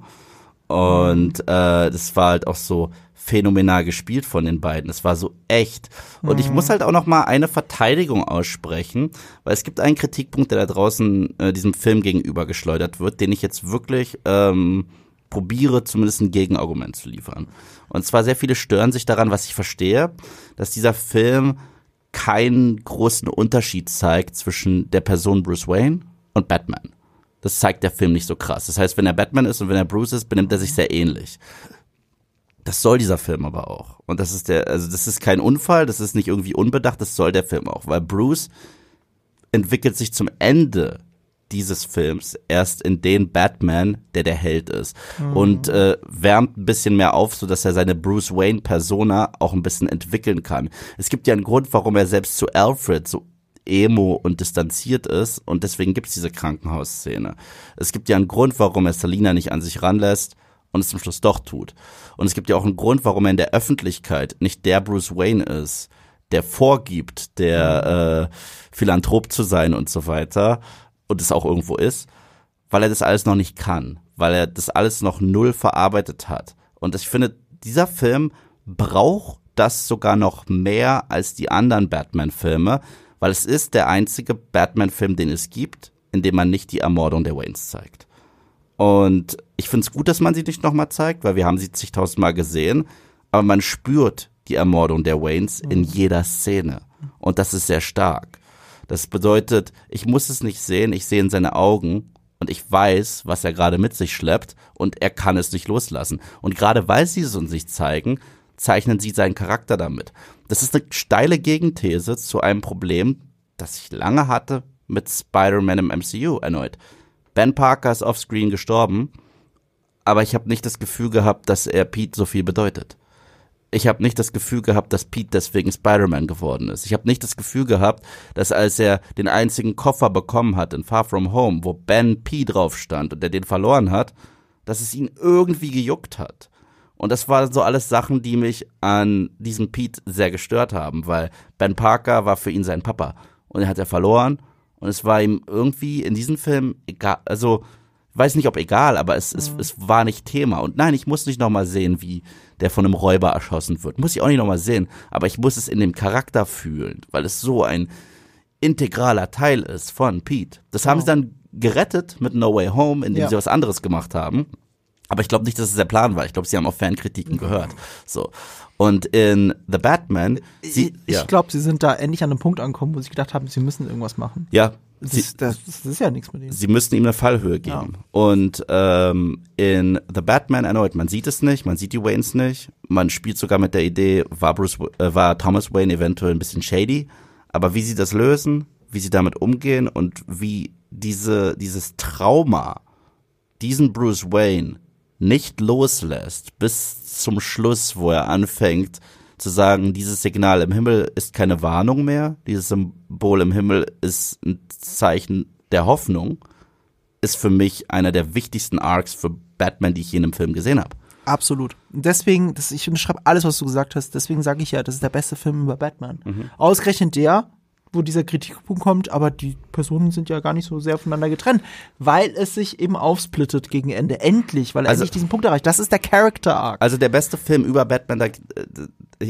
Und äh, das war halt auch so phänomenal gespielt von den beiden. Es war so echt. Und ich muss halt auch noch mal eine Verteidigung aussprechen, weil es gibt einen Kritikpunkt, der da draußen äh, diesem Film gegenüber geschleudert wird, den ich jetzt wirklich ähm, probiere, zumindest ein Gegenargument zu liefern. Und zwar sehr viele stören sich daran, was ich verstehe, dass dieser Film keinen großen Unterschied zeigt zwischen der Person Bruce Wayne und Batman. Das zeigt der Film nicht so krass. Das heißt, wenn er Batman ist und wenn er Bruce ist, benimmt er sich sehr ähnlich. Das soll dieser Film aber auch. Und das ist der, also das ist kein Unfall, das ist nicht irgendwie unbedacht, das soll der Film auch, weil Bruce entwickelt sich zum Ende dieses Films erst in den Batman, der der Held ist und äh, wärmt ein bisschen mehr auf, so dass er seine Bruce Wayne Persona auch ein bisschen entwickeln kann. Es gibt ja einen Grund, warum er selbst zu Alfred so emo und distanziert ist und deswegen gibt es diese Krankenhausszene. Es gibt ja einen Grund, warum er Selina nicht an sich ranlässt und es zum Schluss doch tut. Und es gibt ja auch einen Grund, warum er in der Öffentlichkeit nicht der Bruce Wayne ist, der vorgibt, der äh, Philanthrop zu sein und so weiter und es auch irgendwo ist, weil er das alles noch nicht kann, weil er das alles noch null verarbeitet hat. Und ich finde, dieser Film braucht das sogar noch mehr als die anderen Batman-Filme, weil es ist der einzige Batman-Film, den es gibt, in dem man nicht die Ermordung der Waynes zeigt. Und ich finde es gut, dass man sie nicht nochmal zeigt, weil wir haben sie zigtausendmal gesehen, aber man spürt die Ermordung der Waynes in jeder Szene. Und das ist sehr stark. Das bedeutet, ich muss es nicht sehen, ich sehe in seine Augen und ich weiß, was er gerade mit sich schleppt und er kann es nicht loslassen. Und gerade weil sie es uns nicht zeigen, zeichnen sie seinen Charakter damit. Das ist eine steile Gegenthese zu einem Problem, das ich lange hatte mit Spider-Man im MCU erneut. Ben Parker ist offscreen gestorben, aber ich habe nicht das Gefühl gehabt, dass er Pete so viel bedeutet. Ich habe nicht das Gefühl gehabt, dass Pete deswegen Spider-Man geworden ist. Ich habe nicht das Gefühl gehabt, dass als er den einzigen Koffer bekommen hat in Far From Home, wo Ben P drauf stand und er den verloren hat, dass es ihn irgendwie gejuckt hat. Und das waren so alles Sachen, die mich an diesem Pete sehr gestört haben, weil Ben Parker war für ihn sein Papa und er hat er verloren und es war ihm irgendwie in diesem Film egal, also ich weiß nicht ob egal, aber es, es, es war nicht Thema. Und nein, ich muss nicht nochmal sehen, wie der von einem Räuber erschossen wird. Muss ich auch nicht nochmal sehen, aber ich muss es in dem Charakter fühlen, weil es so ein integraler Teil ist von Pete. Das haben sie dann gerettet mit No Way Home, indem Ja. sie was anderes gemacht haben. Aber ich glaube nicht, dass es der Plan war. Ich glaube, sie haben auch Fankritiken gehört. So. Und in The Batman, sie, ich ja, glaube, sie sind da endlich an einem Punkt angekommen, wo sie gedacht haben, sie müssen irgendwas machen. ja, Das, sie, ist- das, das ist ja nichts mit ihnen. sie müssten ihm eine Fallhöhe geben. Und ähm, in The Batman erneut, man sieht es nicht, man sieht die Waynes nicht. Man spielt sogar mit der Idee, war, Bruce, äh, war Thomas Wayne eventuell ein bisschen shady. Aber wie sie das lösen, wie sie damit umgehen und wie diese, dieses Trauma diesen Bruce Wayne nicht loslässt bis zum Schluss, wo er anfängt zu sagen, dieses Signal im Himmel ist keine Warnung mehr, dieses Symbol im Himmel ist ein Zeichen der Hoffnung, ist für mich einer der wichtigsten Arcs für Batman, die ich je in einem Film gesehen habe. Absolut. Deswegen, das, ich unterschreibe alles, was du gesagt hast, deswegen sage ich ja, das ist der beste Film über Batman. Mhm. Ausgerechnet der, wo dieser Kritikpunkt kommt, aber die Personen sind ja gar nicht so sehr voneinander getrennt, weil es sich eben aufsplittet gegen Ende. Endlich, weil er Also- endlich diesen Punkt erreicht. Das ist der Character Arc. Also der beste Film über Batman, da, äh,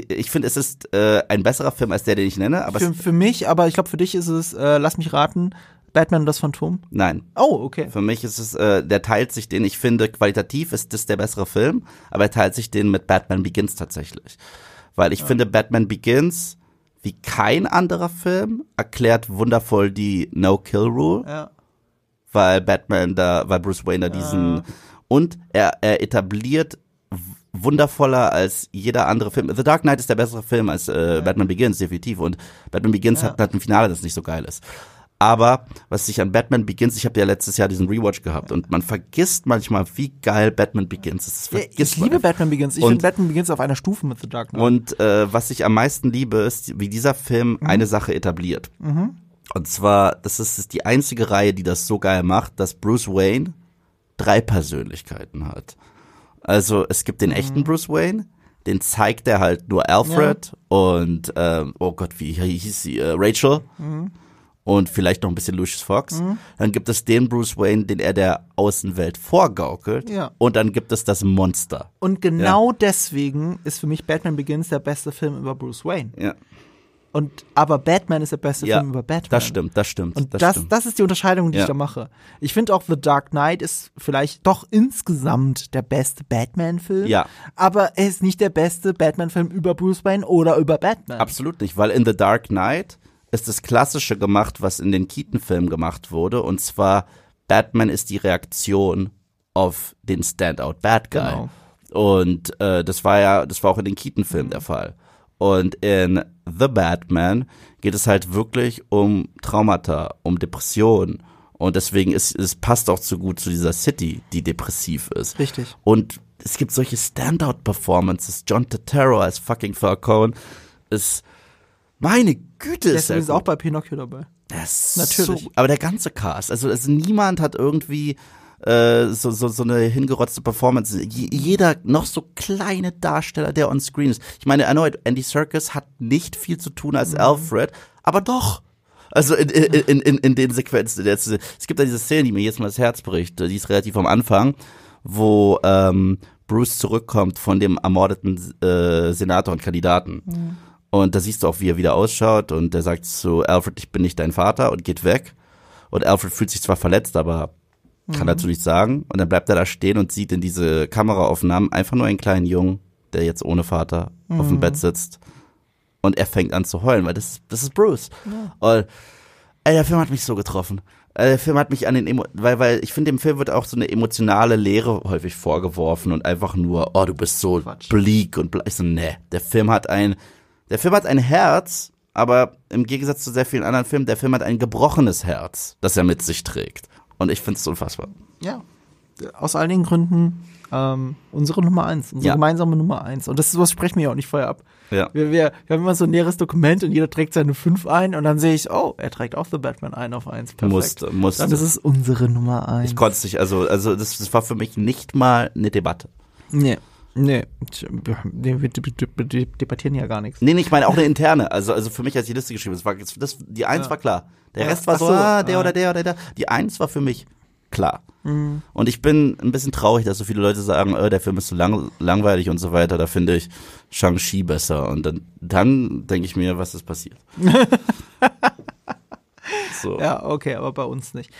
ich finde, es ist äh, ein besserer Film als der, den ich nenne, aber für, für mich, aber ich glaube, für dich ist es, äh, lass mich raten, Batman und das Phantom. nein. Oh, okay. Für mich ist es, äh, der teilt sich den, ich finde, qualitativ ist das der bessere Film, aber er teilt sich den mit Batman Begins tatsächlich. Weil ich finde, Batman Begins, wie kein anderer Film, erklärt wundervoll die No-Kill-Rule, Ja. weil Batman da, weil Bruce Wayne da diesen, und er, er etabliert wundervoller als jeder andere Film. The Dark Knight ist der bessere Film als äh, Batman Begins, definitiv. Und Batman Begins hat, hat ein Finale, das nicht so geil ist. Aber was ich an Batman Begins, ich habe ja letztes Jahr diesen Rewatch gehabt und man vergisst manchmal, wie geil Batman Begins ist. Ja, ich liebe. Batman Begins. Ich finde Batman Begins auf einer Stufe mit The Dark Knight. Und äh, was ich am meisten liebe, ist, wie dieser Film Mhm. eine Sache etabliert. Und zwar, das ist ist die einzige Reihe, die das so geil macht, dass Bruce Wayne drei Persönlichkeiten hat. Also es gibt den Mhm. echten Bruce Wayne, den zeigt er halt nur Alfred und ähm, oh Gott, wie hieß sie? Äh, Rachel. Mhm. Und vielleicht noch ein bisschen Lucius Fox. Dann gibt es den Bruce Wayne, den er der Außenwelt vorgaukelt. Ja. Und dann gibt es das Monster. Und genau deswegen ist für mich Batman Begins der beste Film über Bruce Wayne. Ja, Und aber Batman ist der beste ja Film über Batman. das stimmt, das stimmt. Und das, das, stimmt. das ist die Unterscheidung, die Ja. ich da mache. Ich finde auch The Dark Knight ist vielleicht doch insgesamt der beste Batman-Film. Ja. Aber er ist nicht der beste Batman-Film über Bruce Wayne oder über Batman. Absolut nicht, weil in The Dark Knight ist das Klassische gemacht, was in den Keaton-Filmen gemacht wurde, und zwar Batman ist die Reaktion auf den Standout Bad Guy. Genau. Und äh, das war ja, das war auch in den Keaton-Filmen der Fall. Und in The Batman geht es halt wirklich um Traumata, um Depressionen. Und deswegen ist es passt auch zu gut zu dieser City, die depressiv ist. Richtig. Und es gibt solche Standout-Performances. John Turturro als fucking Falcone ist, meine Güte, ist ist übrigens gut. auch bei Pinocchio dabei. Ist Natürlich. So, aber der ganze Cast, also, also niemand hat irgendwie äh, so, so, so eine hingerotzte Performance. J jeder noch so kleine Darsteller, der on screen ist. Ich meine, erneut, Andy Serkis hat nicht viel zu tun Mhm. als Alfred, aber doch. Also in, in, in, in, den Sequenzen. Es gibt da diese Szene, die mir jetzt mal das Herz bricht. Die ist relativ am Anfang, wo ähm, Bruce zurückkommt von dem ermordeten äh, Senator und Kandidaten. Und da siehst du auch, wie er wieder ausschaut. Und der sagt zu Alfred, ich bin nicht dein Vater und geht weg. Und Alfred fühlt sich zwar verletzt, aber kann dazu nichts sagen. Und dann bleibt er da stehen und sieht in diese Kameraaufnahmen einfach nur einen kleinen Jungen, der jetzt ohne Vater auf dem Bett sitzt. Und er fängt an zu heulen, weil das, das ist Bruce. Und ey, der Film hat mich so getroffen. Äh, Der Film hat mich an den Emo weil weil ich finde dem Film wird auch so eine emotionale Leere häufig vorgeworfen und einfach nur oh du bist so Quatsch. bleak und ble ich so nee der Film hat ein der Film hat ein Herz aber im Gegensatz zu sehr vielen anderen Filmen der Film hat ein gebrochenes Herz das er mit sich trägt und ich finde es unfassbar Ja. Aus all den Gründen ähm, unsere Nummer eins, unsere Ja. gemeinsame Nummer eins. Und das ist was sprechen wir ja auch nicht vorher ab. ja Wir, wir, wir haben immer so ein leeres Dokument und jeder trägt seine fünf ein und dann sehe ich, oh, er trägt auch The Batman ein auf eins. Perfekt. musste musste Dann ist es unsere Nummer eins. ich konnte es nicht also also das, das war für mich nicht mal eine Debatte Nee. Nee. Wir, debattieren ja gar nichts. Nee, nee, ich meine auch eine interne. Also, also für mich als die Liste geschrieben. Das war, das, die Eins Ja. war klar. Der. Rest war so, so, ah, der ah. oder der oder der. Die Eins war für mich klar. Mhm. Und ich bin ein bisschen traurig, dass so viele Leute sagen, äh, der Film ist so lang, langweilig und so weiter. Da finde ich Shang-Chi besser. Und dann, dann denke ich mir, was ist passiert. so. Ja, okay, aber bei uns nicht.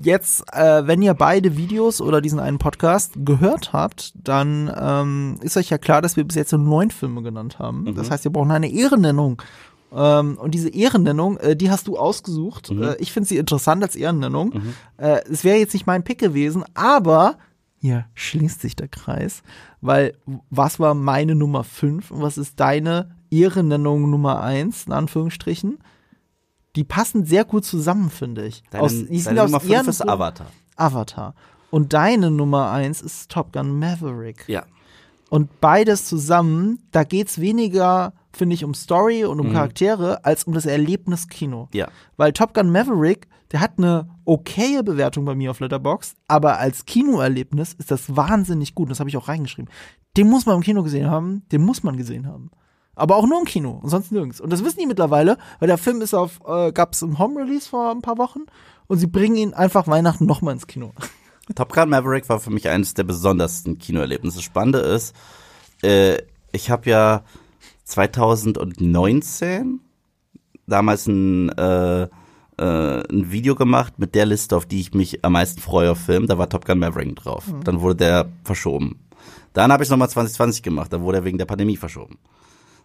Jetzt, äh, wenn ihr beide Videos oder diesen einen Podcast gehört habt, dann ähm, ist euch ja klar, dass wir bis jetzt nur neun Filme genannt haben. Mhm. Das heißt, wir brauchen eine Ehrennennung. Ähm, und diese Ehrennennung, äh, die hast du ausgesucht. Mhm. Äh, ich finde sie interessant als Ehrennennung. Äh, es wäre jetzt nicht mein Pick gewesen, aber hier schließt sich der Kreis, weil was war meine Nummer 5 und was ist deine Ehrennennung Nummer 1, in Anführungsstrichen? Die passen sehr gut zusammen, finde ich. Deine, aus, die sind aus Nummer 5 ist Avatar. Avatar. Und deine Nummer 1 ist Top Gun Maverick. Ja. Und beides zusammen, da geht's weniger, finde ich, um Story und um Charaktere, als um das Erlebnis Kino. Ja. Weil Top Gun Maverick, der hat eine okaye Bewertung bei mir auf Letterboxd, aber als Kinoerlebnis ist das wahnsinnig gut. Das habe ich auch reingeschrieben. Den muss man im Kino gesehen haben, den muss man gesehen haben. Aber auch nur im Kino und sonst nirgends. Und das wissen die mittlerweile, weil der Film ist auf, äh, gab's im Home Release vor ein paar Wochen und sie bringen ihn einfach Weihnachten nochmal ins Kino. Top Gun Maverick war für mich eines der besondersten Kinoerlebnisse. Das Spannende ist, äh, ich habe ja 2019 damals ein, äh, äh, ein Video gemacht mit der Liste, auf die ich mich am meisten freue auf Film. Da war Top Gun Maverick drauf. Dann wurde der verschoben. Dann habe ich nochmal 2020 gemacht. Da wurde er wegen der Pandemie verschoben.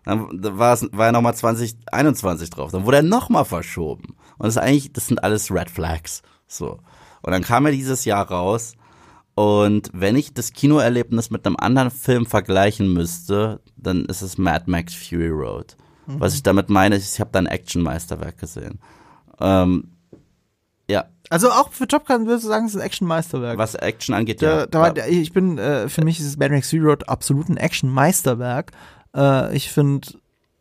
Dann war, es, war er nochmal 2021 drauf. Dann wurde er nochmal verschoben. Und das ist eigentlich, das sind alles Red Flags. So. Und dann kam er dieses Jahr raus. Und wenn ich das Kinoerlebnis mit einem anderen Film vergleichen müsste, dann ist es Mad Max Fury Road. Was ich damit meine, ist, ich habe da ein Actionmeisterwerk gesehen. Ähm, ja, Also auch für Top Gun würdest du sagen, es ist ein Action-Meisterwerk. was Action angeht, ja. da war, ich bin, äh, für mich ist es Mad Max Fury Road absolut ein Action-Meisterwerk. Äh, ich finde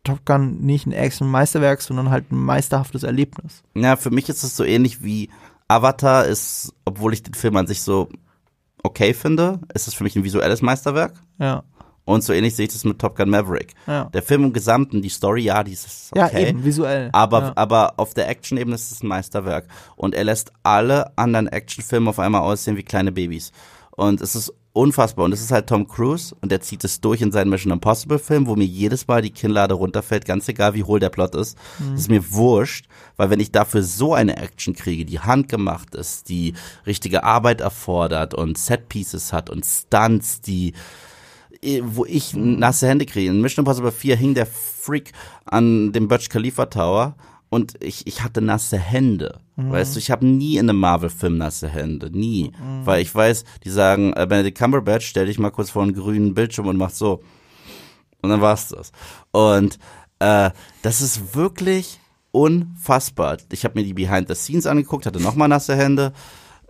Top Gun nicht ein Action-Meisterwerk, sondern halt ein meisterhaftes Erlebnis. Ja, für mich ist es so ähnlich wie Avatar ist, obwohl ich den Film an sich so okay finde, ist es für mich ein visuelles Meisterwerk. Ja. Und so ähnlich sehe ich das mit Top Gun Maverick. Ja. Der Film im Gesamten, die Story, ja, die ist Ja, okay. eben, visuell. Aber, ja. aber auf der Action-Ebene ist es ein Meisterwerk. Und er lässt alle anderen Actionfilme auf einmal aussehen wie kleine Babys. Und es ist unfassbar. Und es ist halt Tom Cruise und der zieht es durch in seinen Mission Impossible Film, wo mir jedes Mal die Kinnlade runterfällt, ganz egal wie hohl der Plot ist. Das ist mir wurscht, weil wenn ich dafür so eine Action kriege, die handgemacht ist, die richtige Arbeit erfordert und Setpieces hat und Stunts, die eh, wo ich nasse Hände kriege. In Mission Impossible 4 hing der Freak an dem Burj Khalifa Tower und ich, ich hatte nasse Hände. Weißt du, ich habe nie in einem Marvel-Film nasse Hände. Nie. Weil ich weiß, die sagen, äh, Benedict Cumberbatch, stell dich mal kurz vor einen grünen Bildschirm und mach so. Und dann war's das. Und äh, das ist wirklich unfassbar. Ich habe mir die Behind the Scenes angeguckt, hatte nochmal nasse Hände.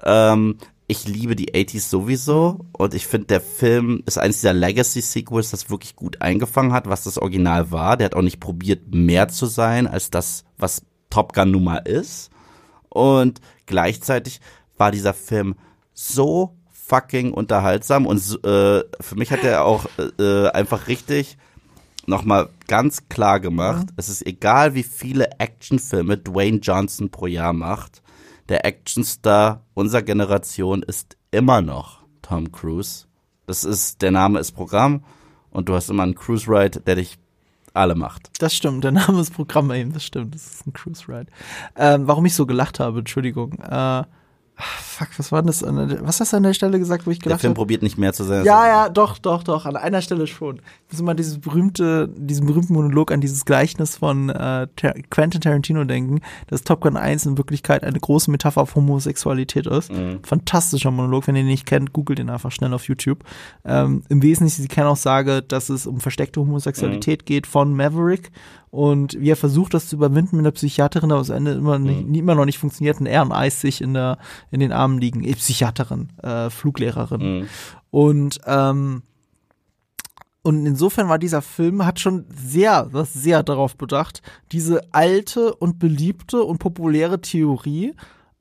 Ähm, ich liebe die 80s sowieso und ich finde, der Film ist eines dieser Legacy-Sequels, das wirklich gut eingefangen hat, was das Original war. Der hat auch nicht probiert, mehr zu sein als das, was Top Gun nun mal ist. Und gleichzeitig war dieser Film so fucking unterhaltsam und äh, für mich hat er auch äh, einfach richtig nochmal ganz klar gemacht, es ist egal, wie viele Actionfilme Dwayne Johnson pro Jahr macht, der Actionstar unserer Generation ist immer noch Tom Cruise. Das ist, der Name ist Programm und du hast immer einen Cruise Ride, der dich alle macht. Das stimmt, der Name ist Programm eben, das stimmt, das ist ein Cruise Ride. Ähm, warum ich so gelacht habe, Entschuldigung. Äh, fuck, was war denn das? An der, was hast du an der Stelle gesagt, wo ich Der gelacht Film habe? probiert nicht mehr zu sein. Ja, ja, doch, doch, doch, an einer Stelle schon. Ich muss immer dieses berühmte, diesen berühmten Monolog an dieses Gleichnis von äh, Quentin Tarantino denken, dass Top Gun 1 in Wirklichkeit eine große Metapher auf Homosexualität ist. Fantastischer Monolog, wenn ihr ihn nicht kennt, googelt ihn einfach schnell auf YouTube. Ähm, Im Wesentlichen ist die Kernaussage, dass es um versteckte Homosexualität geht von Maverick und wie er versucht, das zu überwinden mit einer Psychiaterin, aber am Ende immer, nicht, immer noch nicht funktioniert und er und Eis sich in, der, in den Armen liegen. Eh, Psychiaterin, äh, Fluglehrerin. Und ähm, und insofern war dieser Film, hat schon sehr, was sehr darauf bedacht, diese alte und beliebte und populäre Theorie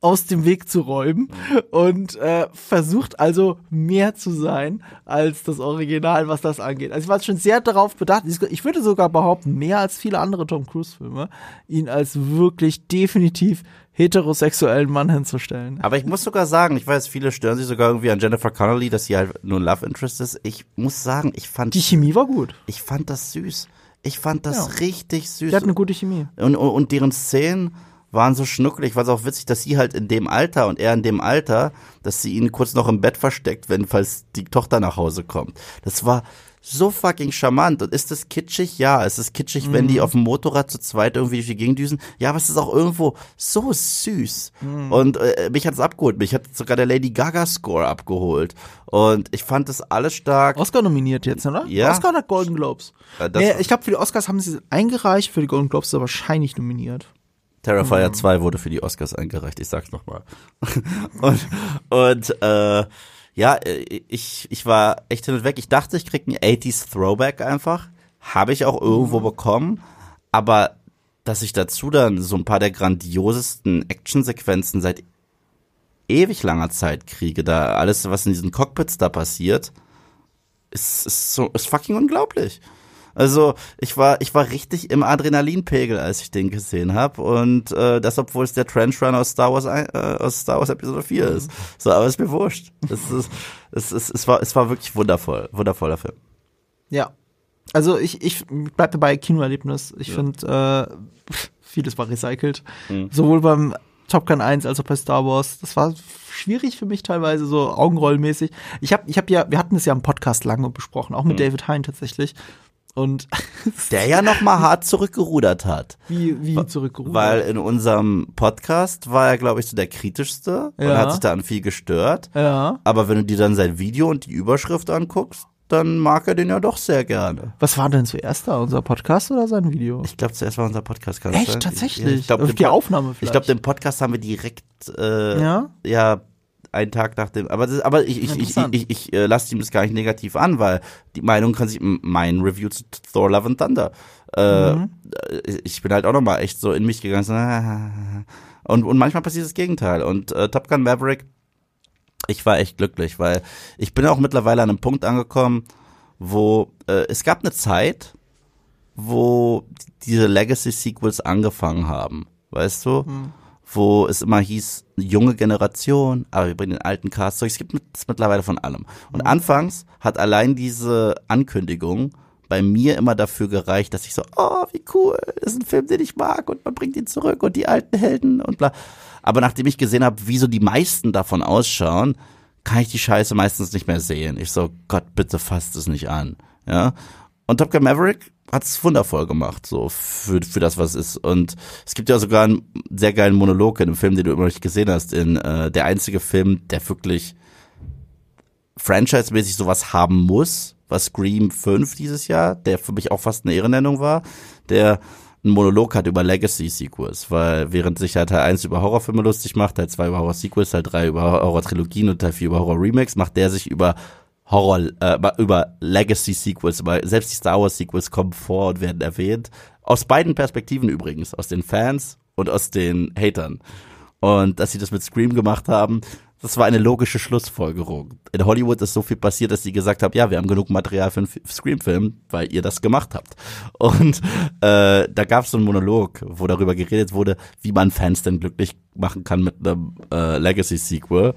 aus dem Weg zu räumen und äh, versucht also mehr zu sein als das Original, was das angeht. Also ich war schon sehr darauf bedacht, ich- würde sogar behaupten, mehr als viele andere Tom Cruise-Filme, ihn als wirklich definitiv heterosexuellen Mann hinzustellen. Aber ich muss sogar sagen, ich weiß, viele stören sich sogar irgendwie an Jennifer Connelly, dass sie halt nur ein Love Interest ist. Ich muss sagen, ich fand, Die Chemie war gut. ich fand das süß. Ich fand das Ja. richtig süß. Die hat eine gute Chemie. Und, und, und deren Szenen waren so schnuckelig, war es auch witzig, dass sie halt in dem Alter und er in dem Alter, dass sie ihn kurz noch im Bett versteckt, wenn falls die Tochter nach Hause kommt. Das war so fucking charmant. Und ist das kitschig? Ja, es ist kitschig, mhm. wenn die auf dem Motorrad zu zweit irgendwie durch die Gegend düsen. Ja, aber es ist auch irgendwo so süß. Mhm. Und äh, mich hat es abgeholt. Mich hat sogar der Lady Gaga Score abgeholt. Und ich fand das alles stark. Oscar nominiert jetzt, oder? Ja. Oscar hat Golden Globes. Äh, nee, ich glaube, für die Oscars haben sie eingereicht, für die Golden Globes ist er wahrscheinlich nominiert. Terrifier mhm. 2 wurde für die Oscars eingereicht, ich sag's nochmal. und und äh, ja, äh, ich, ich war echt hin und weg. Ich dachte, ich krieg einen 80s Throwback einfach. Habe ich auch irgendwo mhm. bekommen. Aber dass ich dazu dann so ein paar der grandiosesten Actionsequenzen seit ewig langer Zeit kriege, da alles, was in diesen Cockpits da passiert, ist, ist so, ist fucking unglaublich. Also ich war, ich war richtig im Adrenalinpegel, als ich den gesehen habe. Und äh, das, obwohl es der Trench Run aus Star Wars äh, aus Star Wars Episode 4 ist. So, aber ist mir wurscht. Es, ist, es, ist, es, war, es war wirklich wundervoll. Wundervoller Film. Ja. Also ich, ich bleib dabei Kinoerlebnis. Ich ja. finde, äh, vieles war recycelt. Mhm. Sowohl beim Top Gun 1 als auch bei Star Wars. Das war schwierig für mich teilweise, so augenrollmäßig. Ich habe ich hab ja, wir hatten es ja im Podcast lange besprochen, auch mit mhm. David Hein tatsächlich. Und der ja noch mal hart zurückgerudert hat. Wie, wie zurückgerudert? Weil in unserem Podcast war er, glaube ich, so der kritischste ja. und hat sich da an viel gestört. Ja. Aber wenn du dir dann sein Video und die Überschrift anguckst, dann mag er den ja doch sehr gerne. Was war denn zuerst da, unser Podcast oder sein Video? Ich glaube, zuerst war unser Podcast. Kann Echt, sein? tatsächlich? Ich, ich glaube, die Aufnahme vielleicht. Ich glaube, den Podcast haben wir direkt, äh, ja? ja, einen Tag nach dem. Aber das, aber ich ich ich ich, ich, ich äh, lasse ihm das gar nicht negativ an, weil die Meinung kann sich mein Review zu Thor Love and Thunder. Äh, mhm. Ich bin halt auch nochmal echt so in mich gegangen. So, und und manchmal passiert das Gegenteil. Und äh, Top Gun Maverick, ich war echt glücklich, weil ich bin auch mittlerweile an einem Punkt angekommen, wo äh, es gab eine Zeit, wo diese Legacy Sequels angefangen haben, weißt du? Mhm wo es immer hieß, junge Generation, aber wir bringen den alten Cast zurück. Es gibt es mittlerweile von allem. Und mhm. anfangs hat allein diese Ankündigung bei mir immer dafür gereicht, dass ich so, oh, wie cool, das ist ein Film, den ich mag und man bringt ihn zurück und die alten Helden und bla. Aber nachdem ich gesehen habe, wie so die meisten davon ausschauen, kann ich die Scheiße meistens nicht mehr sehen. Ich so, Gott, bitte fasst es nicht an. Ja. Und Top Gun Maverick hat es wundervoll gemacht, so für, für das, was ist. Und es gibt ja sogar einen sehr geilen Monolog in dem Film, den du immer noch nicht gesehen hast, in äh, der einzige Film, der wirklich franchise-mäßig sowas haben muss, was Scream 5 dieses Jahr, der für mich auch fast eine Ehrennennung war, der einen Monolog hat über Legacy-Sequels, weil während sich halt Teil 1 über Horrorfilme lustig macht, Teil 2 über Horror-Sequels, Teil 3 über Horror-Trilogien und Teil 4 über Horror-Remakes, macht der sich über Horror, äh, über Legacy-Sequels, weil selbst die Star Wars-Sequels kommen vor und werden erwähnt. Aus beiden Perspektiven übrigens, aus den Fans und aus den Hatern. Und dass sie das mit Scream gemacht haben, das war eine logische Schlussfolgerung. In Hollywood ist so viel passiert, dass sie gesagt haben, ja, wir haben genug Material für einen Scream-Film, weil ihr das gemacht habt. Und äh, da gab es so einen Monolog, wo darüber geredet wurde, wie man Fans denn glücklich machen kann mit einem äh, Legacy-Sequel.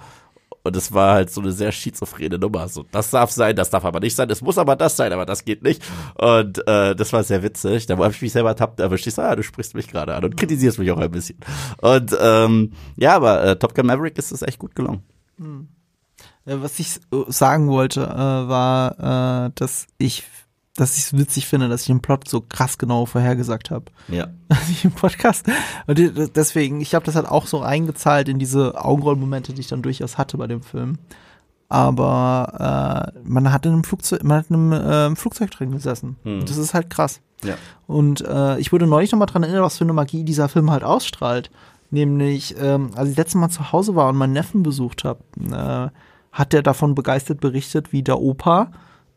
Und es war halt so eine sehr schizophrene Nummer. So, das darf sein, das darf aber nicht sein, es muss aber das sein, aber das geht nicht. Und äh, das war sehr witzig. Da habe ich mich selber tappt erwischt. Ich so, ah, du sprichst mich gerade an und kritisierst mich auch ein bisschen. Und ähm, ja, aber äh, Top Gun Maverick ist es echt gut gelungen. Hm. Was ich sagen wollte, äh, war, äh, dass ich dass ich es witzig finde, dass ich den Plot so krass genau vorhergesagt habe. Ja. Also ich im Podcast. Und deswegen, ich glaube, das hat auch so eingezahlt in diese Augenrollmomente, die ich dann durchaus hatte bei dem Film. Aber äh, man hat in einem Flugzeug, man hat in einem äh, Flugzeug drin gesessen. Hm. Und das ist halt krass. Ja. Und äh, ich wurde neulich nochmal dran erinnert, was für eine Magie dieser Film halt ausstrahlt. Nämlich, ähm, als ich letztes Mal zu Hause war und meinen Neffen besucht habe, äh, hat der davon begeistert berichtet, wie der Opa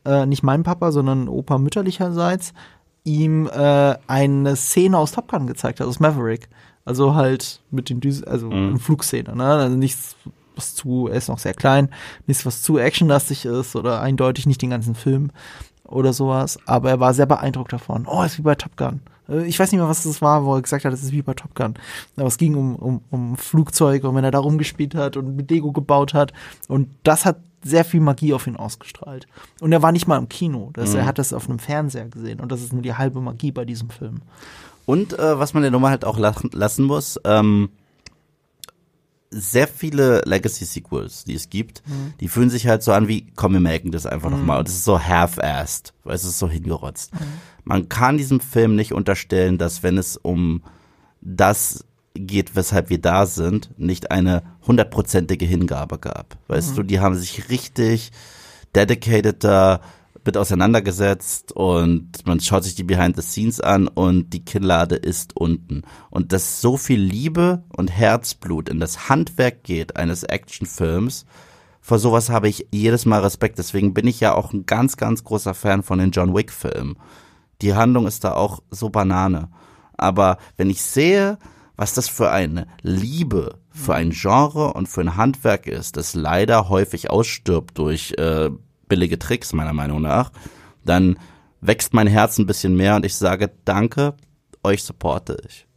äh, nicht mein Papa, sondern Opa mütterlicherseits, ihm äh, eine Szene aus Top Gun gezeigt hat, aus Maverick. Also halt mit den Düsen, also mhm. eine Flugszene, ne? Also nichts, was zu, er ist noch sehr klein, nichts, was zu actionlastig ist oder eindeutig nicht den ganzen Film oder sowas. Aber er war sehr beeindruckt davon. Oh, ist wie bei Top Gun. Äh, ich weiß nicht mehr, was das war, wo er gesagt hat, es ist wie bei Top Gun. Aber es ging um, um, um Flugzeuge und wenn er da rumgespielt hat und mit Lego gebaut hat. Und das hat sehr viel Magie auf ihn ausgestrahlt. Und er war nicht mal im Kino. Das, mhm. Er hat das auf einem Fernseher gesehen. Und das ist nur die halbe Magie bei diesem Film. Und äh, was man der Nummer halt auch lachen, lassen muss, ähm, sehr viele Legacy-Sequels, die es gibt, Mhm. die fühlen sich halt so an wie, komm, wir melken das einfach nochmal. Und das ist so half-assed, weil es ist so hingerotzt. Mhm. Man kann diesem Film nicht unterstellen, dass wenn es um das geht, weshalb wir da sind, nicht eine hundertprozentige Hingabe gab. Weißt Mhm. du, die haben sich richtig dedicated da mit auseinandergesetzt und man schaut sich die Behind the Scenes an und die Kinnlade ist unten. Und dass so viel Liebe und Herzblut in das Handwerk geht eines Actionfilms, vor sowas habe ich jedes Mal Respekt. Deswegen bin ich ja auch ein ganz, ganz großer Fan von den John Wick Filmen. Die Handlung ist da auch so Banane. Aber wenn ich sehe, was das für eine Liebe für ein Genre und für ein Handwerk ist, das leider häufig ausstirbt durch äh, billige Tricks, meiner Meinung nach, dann wächst mein Herz ein bisschen mehr und ich sage, danke, euch supporte ich.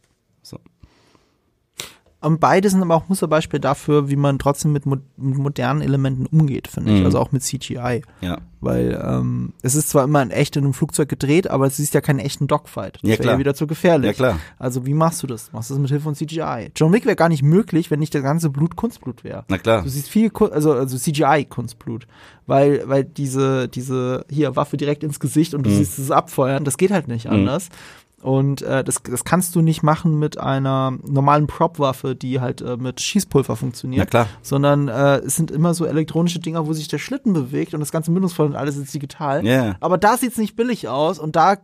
Und beide sind aber auch Musterbeispiel dafür, wie man trotzdem mit, mo mit modernen Elementen umgeht, finde ich. Mhm. Also auch mit CGI. Ja. Weil ähm, es ist zwar immer in echt in einem Flugzeug gedreht, aber es ist ja keinen echten Dogfight. Das Ja, wäre klar. ja wieder zu gefährlich. Ja, klar. Also wie machst du das? Machst du das mit Hilfe von CGI? John Wick wäre gar nicht möglich, wenn nicht das ganze Blut Kunstblut wäre. Na klar. Du siehst viel, Ku- also, also CGI-Kunstblut. Weil, weil diese, diese, hier, Waffe direkt ins Gesicht und du Mhm. siehst es abfeuern, das geht halt nicht anders. Und äh, das, das kannst du nicht machen mit einer normalen Prop-Waffe, die halt äh, mit Schießpulver funktioniert. Na klar. Sondern äh, es sind immer so elektronische Dinger, wo sich der Schlitten bewegt und das ganze Mündungsvoll und alles ist digital. Ja. Aber da sieht's nicht billig aus und da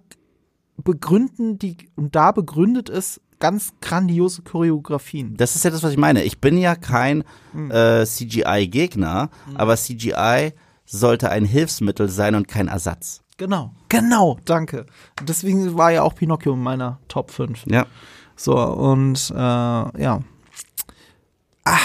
begründen die, und da begründet es ganz grandiose Choreografien. Das ist ja das, was ich meine. Ich bin ja kein Hm. äh, CGI-Gegner, aber CGI sollte ein Hilfsmittel sein und kein Ersatz. Genau, genau, danke. Deswegen war ja auch Pinocchio in meiner Top 5. Ja. So, und äh, ja. Ah,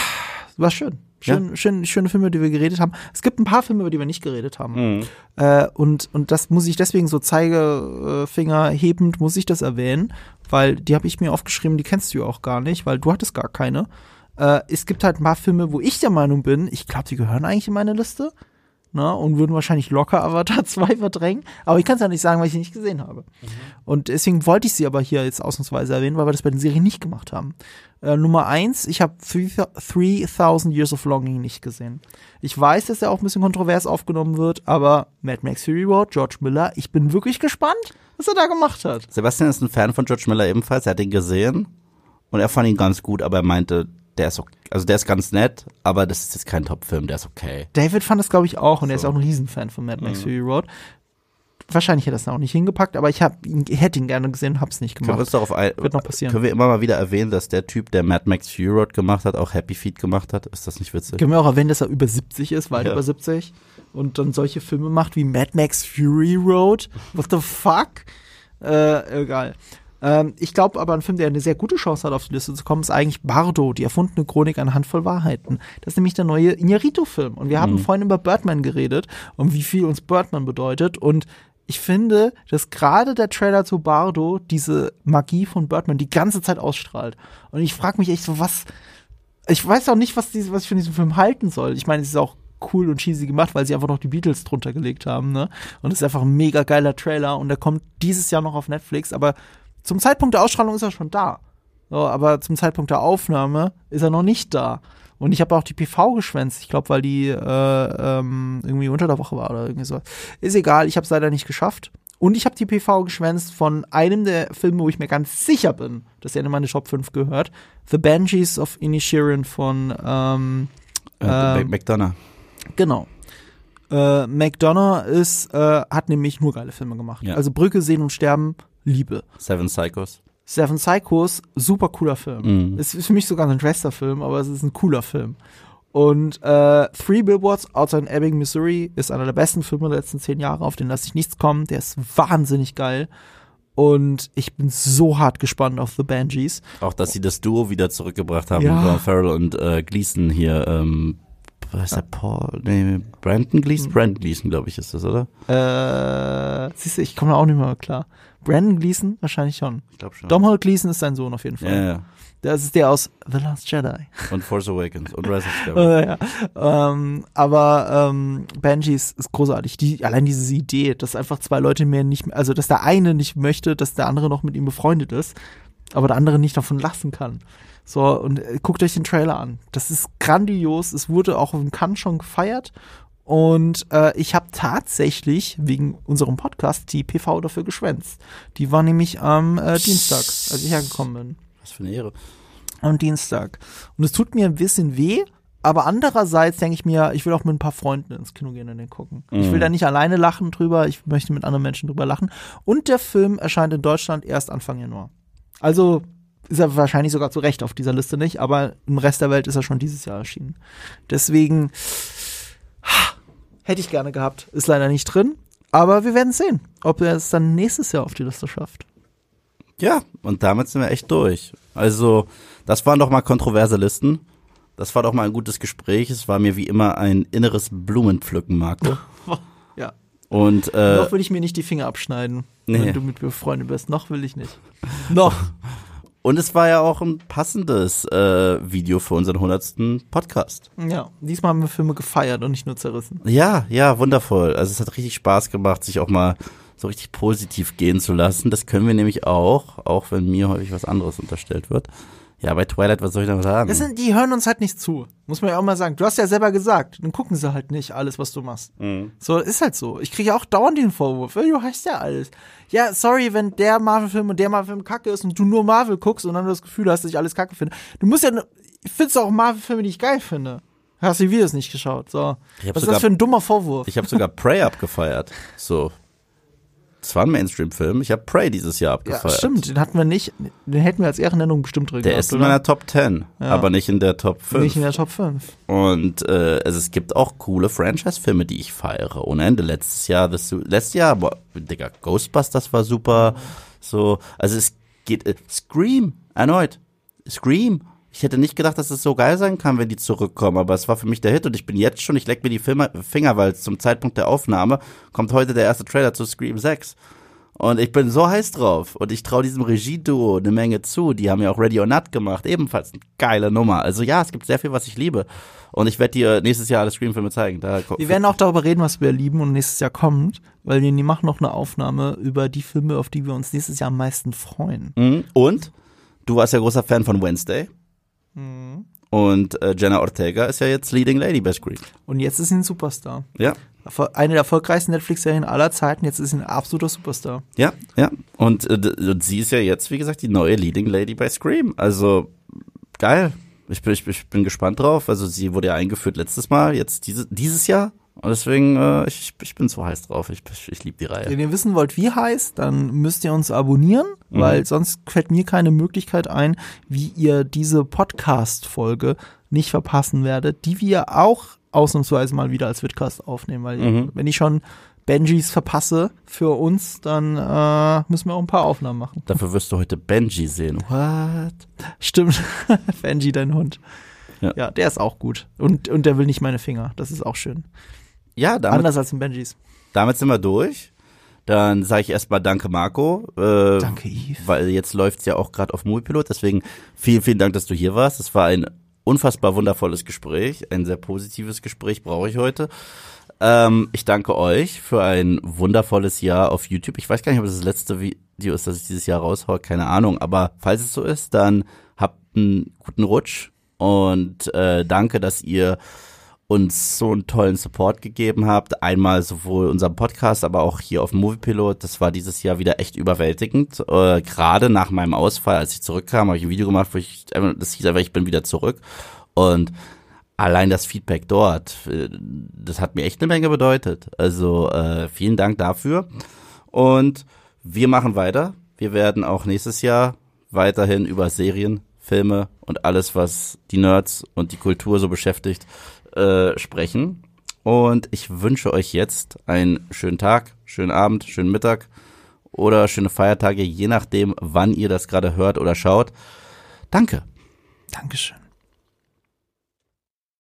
war schön. Schön, schön, schöne Filme, über die wir geredet haben. Es gibt ein paar Filme, über die wir nicht geredet haben. Mhm. Äh, und, und das muss ich deswegen so Zeigefinger hebend, muss ich das erwähnen, weil die habe ich mir aufgeschrieben, die kennst du ja auch gar nicht, weil du hattest gar keine. Äh, es gibt halt ein paar Filme, wo ich der Meinung bin, ich glaube, die gehören eigentlich in meine Liste. Ne, und würden wahrscheinlich locker Avatar 2 verdrängen. Aber ich kann es ja nicht sagen, weil ich sie nicht gesehen habe. Und deswegen wollte ich sie aber hier jetzt ausnahmsweise erwähnen, weil wir das bei den Serien nicht gemacht haben. Äh, Nummer eins, ich habe 3000 Years of Longing nicht gesehen. Ich weiß, dass er auch ein bisschen kontrovers aufgenommen wird, aber Mad Max Fury Road, George Miller, ich bin wirklich gespannt, was er da gemacht hat. Sebastian ist ein Fan von George Miller ebenfalls. Er hat ihn gesehen und er fand ihn ganz gut, aber er meinte, der ist okay. Also der ist ganz nett, aber das ist jetzt kein Top-Film, der ist okay. David fand es, glaube ich, auch und er ist So. auch ein Riesenfan von Mad Max Fury Road. Wahrscheinlich hätte er es auch nicht hingepackt, aber ich hab ihn, hätte ihn gerne gesehen und hab's nicht Können wir gemacht. uns darauf ein, Wird noch passieren. Können wir immer mal wieder erwähnen, dass der Typ, der Mad Max Fury Road gemacht hat, auch Happy Feet gemacht hat? Ist das nicht witzig? Können wir auch erwähnen, dass er über 70 ist, weit Ja. über 70 und dann solche Filme macht wie Mad Max Fury Road. What the fuck? Äh, egal. Ähm, ich glaube aber, ein Film, der eine sehr gute Chance hat, auf die Liste zu kommen, ist eigentlich Bardo, die erfundene Chronik einer Handvoll Wahrheiten. Das ist nämlich der neue Iñárritu-Film. Und wir haben Mhm. vorhin über Birdman geredet und wie viel uns Birdman bedeutet. Und ich finde, dass gerade der Trailer zu Bardo diese Magie von Birdman die ganze Zeit ausstrahlt. Und ich frage mich echt so, was, ich weiß auch nicht, was, diese, was ich von diesem Film halten soll. Ich meine, es ist auch cool und cheesy gemacht, weil sie einfach noch die Beatles drunter gelegt haben, ne? Und es ist einfach ein mega geiler Trailer und der kommt dieses Jahr noch auf Netflix, aber zum Zeitpunkt der Ausstrahlung ist er schon da. So, aber zum Zeitpunkt der Aufnahme ist er noch nicht da. Und ich habe auch die PV geschwänzt, ich glaube, weil die äh, ähm, irgendwie unter der Woche war oder irgendwie so. Ist egal, ich habe es leider nicht geschafft. Und ich habe die PV geschwänzt von einem der Filme, wo ich mir ganz sicher bin, dass er in meine Top 5 gehört. The Banshees of Inisherin von ähm, Äh, Ähm, McDonough. Genau. Äh, McDonough ist, äh, hat nämlich nur geile Filme gemacht. Ja. Also Brücke sehen und sterben, Liebe. Seven Psychos. Seven Psychos, super cooler Film. Mhm. Es ist für mich sogar ein Schwesterfilm, aber es ist ein cooler Film. Und äh, Three Billboards Outside Ebbing, Missouri ist einer der besten Filme der letzten zehn Jahre, auf den lasse ich nichts kommen. Der ist wahnsinnig geil. Und ich bin so hart gespannt auf The Banshees. Auch, dass sie das Duo wieder zurückgebracht haben, Ja. Ron Farrell und äh, Gleason hier ähm, was ist der Paul? Nee, Brandon Gleason? Brandon Gleason, glaube ich, ist das, oder? Äh, siehst du, ich komme da auch nicht mehr klar. Brandon Gleason? Wahrscheinlich schon. Ich glaube schon. Domhnall Gleason ist sein Sohn auf jeden Fall. Ja, ja. Das ist der aus The Last Jedi. Und Force Awakens und Rise of. Äh, ja. ähm, aber ähm, Benji ist, ist großartig. Die, allein diese Idee, dass einfach zwei Leute mehr nicht also dass der eine nicht möchte, dass der andere noch mit ihm befreundet ist, aber der andere nicht davon lassen kann. So, und äh, guckt euch den Trailer an. Das ist grandios. Es wurde auch in Cannes schon gefeiert. Und äh, ich habe tatsächlich wegen unserem Podcast die PV dafür geschwänzt. Die war nämlich am äh, Dienstag, als ich hergekommen bin Was für eine Ehre. am Dienstag. Und es tut mir ein bisschen weh, aber andererseits denke ich mir, ich will auch mit ein paar Freunden ins Kino gehen und den gucken. Ich will da nicht alleine lachen drüber, ich möchte mit anderen Menschen drüber lachen. Und der Film erscheint in Deutschland erst Anfang Januar. Also ist er wahrscheinlich sogar zu Recht auf dieser Liste nicht, aber im Rest der Welt ist er schon dieses Jahr erschienen. Deswegen hätte ich gerne gehabt. Ist leider nicht drin, aber wir werden sehen, ob er es dann nächstes Jahr auf die Liste schafft. Ja, und damit sind wir echt durch. Also, das waren doch mal kontroverse Listen. Das war doch mal ein gutes Gespräch. Es war mir wie immer ein inneres Blumenpflücken, Marco. Ja. Und äh, Noch will ich mir nicht die Finger abschneiden, Nee. wenn du mit mir befreundet bist. Noch will ich nicht. Noch. und es war ja auch ein passendes äh, Video für unseren hundertsten Podcast. Ja, diesmal haben wir Filme gefeiert und nicht nur zerrissen. Ja, ja, wundervoll. Also es hat richtig Spaß gemacht, sich auch mal so richtig positiv gehen zu lassen. Das können wir nämlich auch, auch wenn mir häufig was anderes unterstellt wird. Ja, bei Twilight, was soll ich da sagen? Das sind, die hören uns halt nicht zu. Muss man ja auch mal sagen. Du hast ja selber gesagt, dann gucken sie halt nicht alles, was du machst. Mhm. So, ist halt so. Ich kriege auch dauernd den Vorwurf. Du hast ja alles. Ja, sorry, wenn der Marvel-Film und der Marvel-Film kacke ist und du nur Marvel guckst und dann das Gefühl hast, dass ich alles kacke finde. Du musst ja, ich find's auch Marvel-Filme, die ich geil finde. Hast die Videos nicht geschaut. So. Was ist das für ein dummer Vorwurf? Ich habe sogar Prey abgefeiert. So. Es war ein Mainstream-Film. Ich habe Prey dieses Jahr Ja, abgefeiert. stimmt, den hatten wir nicht, den hätten wir als Ehrennennung bestimmt drin Der gehabt, ist in oder? meiner Top 10, Ja. aber nicht in der Top 5. Nicht in der Top 5. Und äh, also es gibt auch coole Franchise-Filme, die ich feiere. Ohne Ende. Letztes Jahr, das, letztes Jahr, boah, Digga, Ghostbusters war super. So, also es geht, äh, Scream, erneut. Scream. Ich hätte nicht gedacht, dass es so geil sein kann, wenn die zurückkommen, aber es war für mich der Hit und ich bin jetzt schon, ich leck mir die Finger, weil zum Zeitpunkt der Aufnahme kommt heute der erste Trailer zu Scream 6. Und ich bin so heiß drauf. Und ich traue diesem Regieduo eine Menge zu. Die haben ja auch Ready or Not gemacht. Ebenfalls eine geile Nummer. Also ja, es gibt sehr viel, was ich liebe. Und ich werde dir nächstes Jahr alle Scream-Filme zeigen. Da Wir werden auch darüber reden, was wir lieben und nächstes Jahr kommt, weil wir machen noch eine Aufnahme über die Filme, auf die wir uns nächstes Jahr am meisten freuen. Mhm. Und du warst ja großer Fan von Wednesday. Mhm. Und äh, Jenna Ortega ist ja jetzt Leading Lady bei Scream. Und jetzt ist sie ein Superstar. Ja, Eine der erfolgreichsten Netflix-Serien aller Zeiten, jetzt ist sie ein absoluter Superstar. ja, ja. Und, äh, und sie ist ja jetzt, wie gesagt, die neue Leading Lady bei Scream. Also geil. Ich bin, ich, ich bin gespannt drauf. Also sie wurde ja eingeführt letztes Mal, jetzt diese, dieses Jahr. Und deswegen, äh, ich, ich bin so heiß drauf. Ich, ich, liebe die Reihe. Wenn ihr wissen wollt, wie heißt, dann müsst ihr uns abonnieren, Mhm. weil sonst fällt mir keine Möglichkeit ein, wie ihr diese Podcast-Folge nicht verpassen werdet, die wir auch ausnahmsweise mal wieder als Vidcast aufnehmen, weil Mhm. wenn ich schon Benjis verpasse für uns, dann äh, müssen wir auch ein paar Aufnahmen machen. Dafür wirst du heute Benji sehen. What? Stimmt, Benji, dein Hund. Ja. Ja. der ist auch gut. Und, und der will nicht meine Finger. Das ist auch schön. Ja, damit, Anders als in Benjis. damit sind wir durch. Dann sage ich erstmal Danke, Marco. Äh, Danke, Yves. Weil jetzt läuft's ja auch gerade auf Moviepilot. Deswegen vielen, vielen Dank, dass du hier warst. Es war ein unfassbar wundervolles Gespräch. Ein sehr positives Gespräch brauche ich heute. Ähm, ich danke euch für ein wundervolles Jahr auf YouTube. Ich weiß gar nicht, ob es das letzte Video ist, das ich dieses Jahr raushaue. Keine Ahnung. Aber falls es so ist, dann habt einen guten Rutsch. Und äh, danke, dass ihr uns so einen tollen Support gegeben habt. Einmal sowohl unserem Podcast, aber auch hier auf Moviepilot. Das war dieses Jahr wieder echt überwältigend. Äh, Gerade nach meinem Ausfall, als ich zurückkam, habe ich ein Video gemacht, wo ich, das hieß einfach, ich bin wieder zurück. Und allein das Feedback dort, äh, das hat mir echt eine Menge bedeutet. Also äh, vielen Dank dafür. Und wir machen weiter. Wir werden auch nächstes Jahr weiterhin über Serien, Filme und alles, was die Nerds und die Kultur so beschäftigt, äh, sprechen. Und ich wünsche euch jetzt einen schönen Tag, schönen Abend, schönen Mittag oder schöne Feiertage, je nachdem, wann ihr das gerade hört oder schaut. Danke. Dankeschön.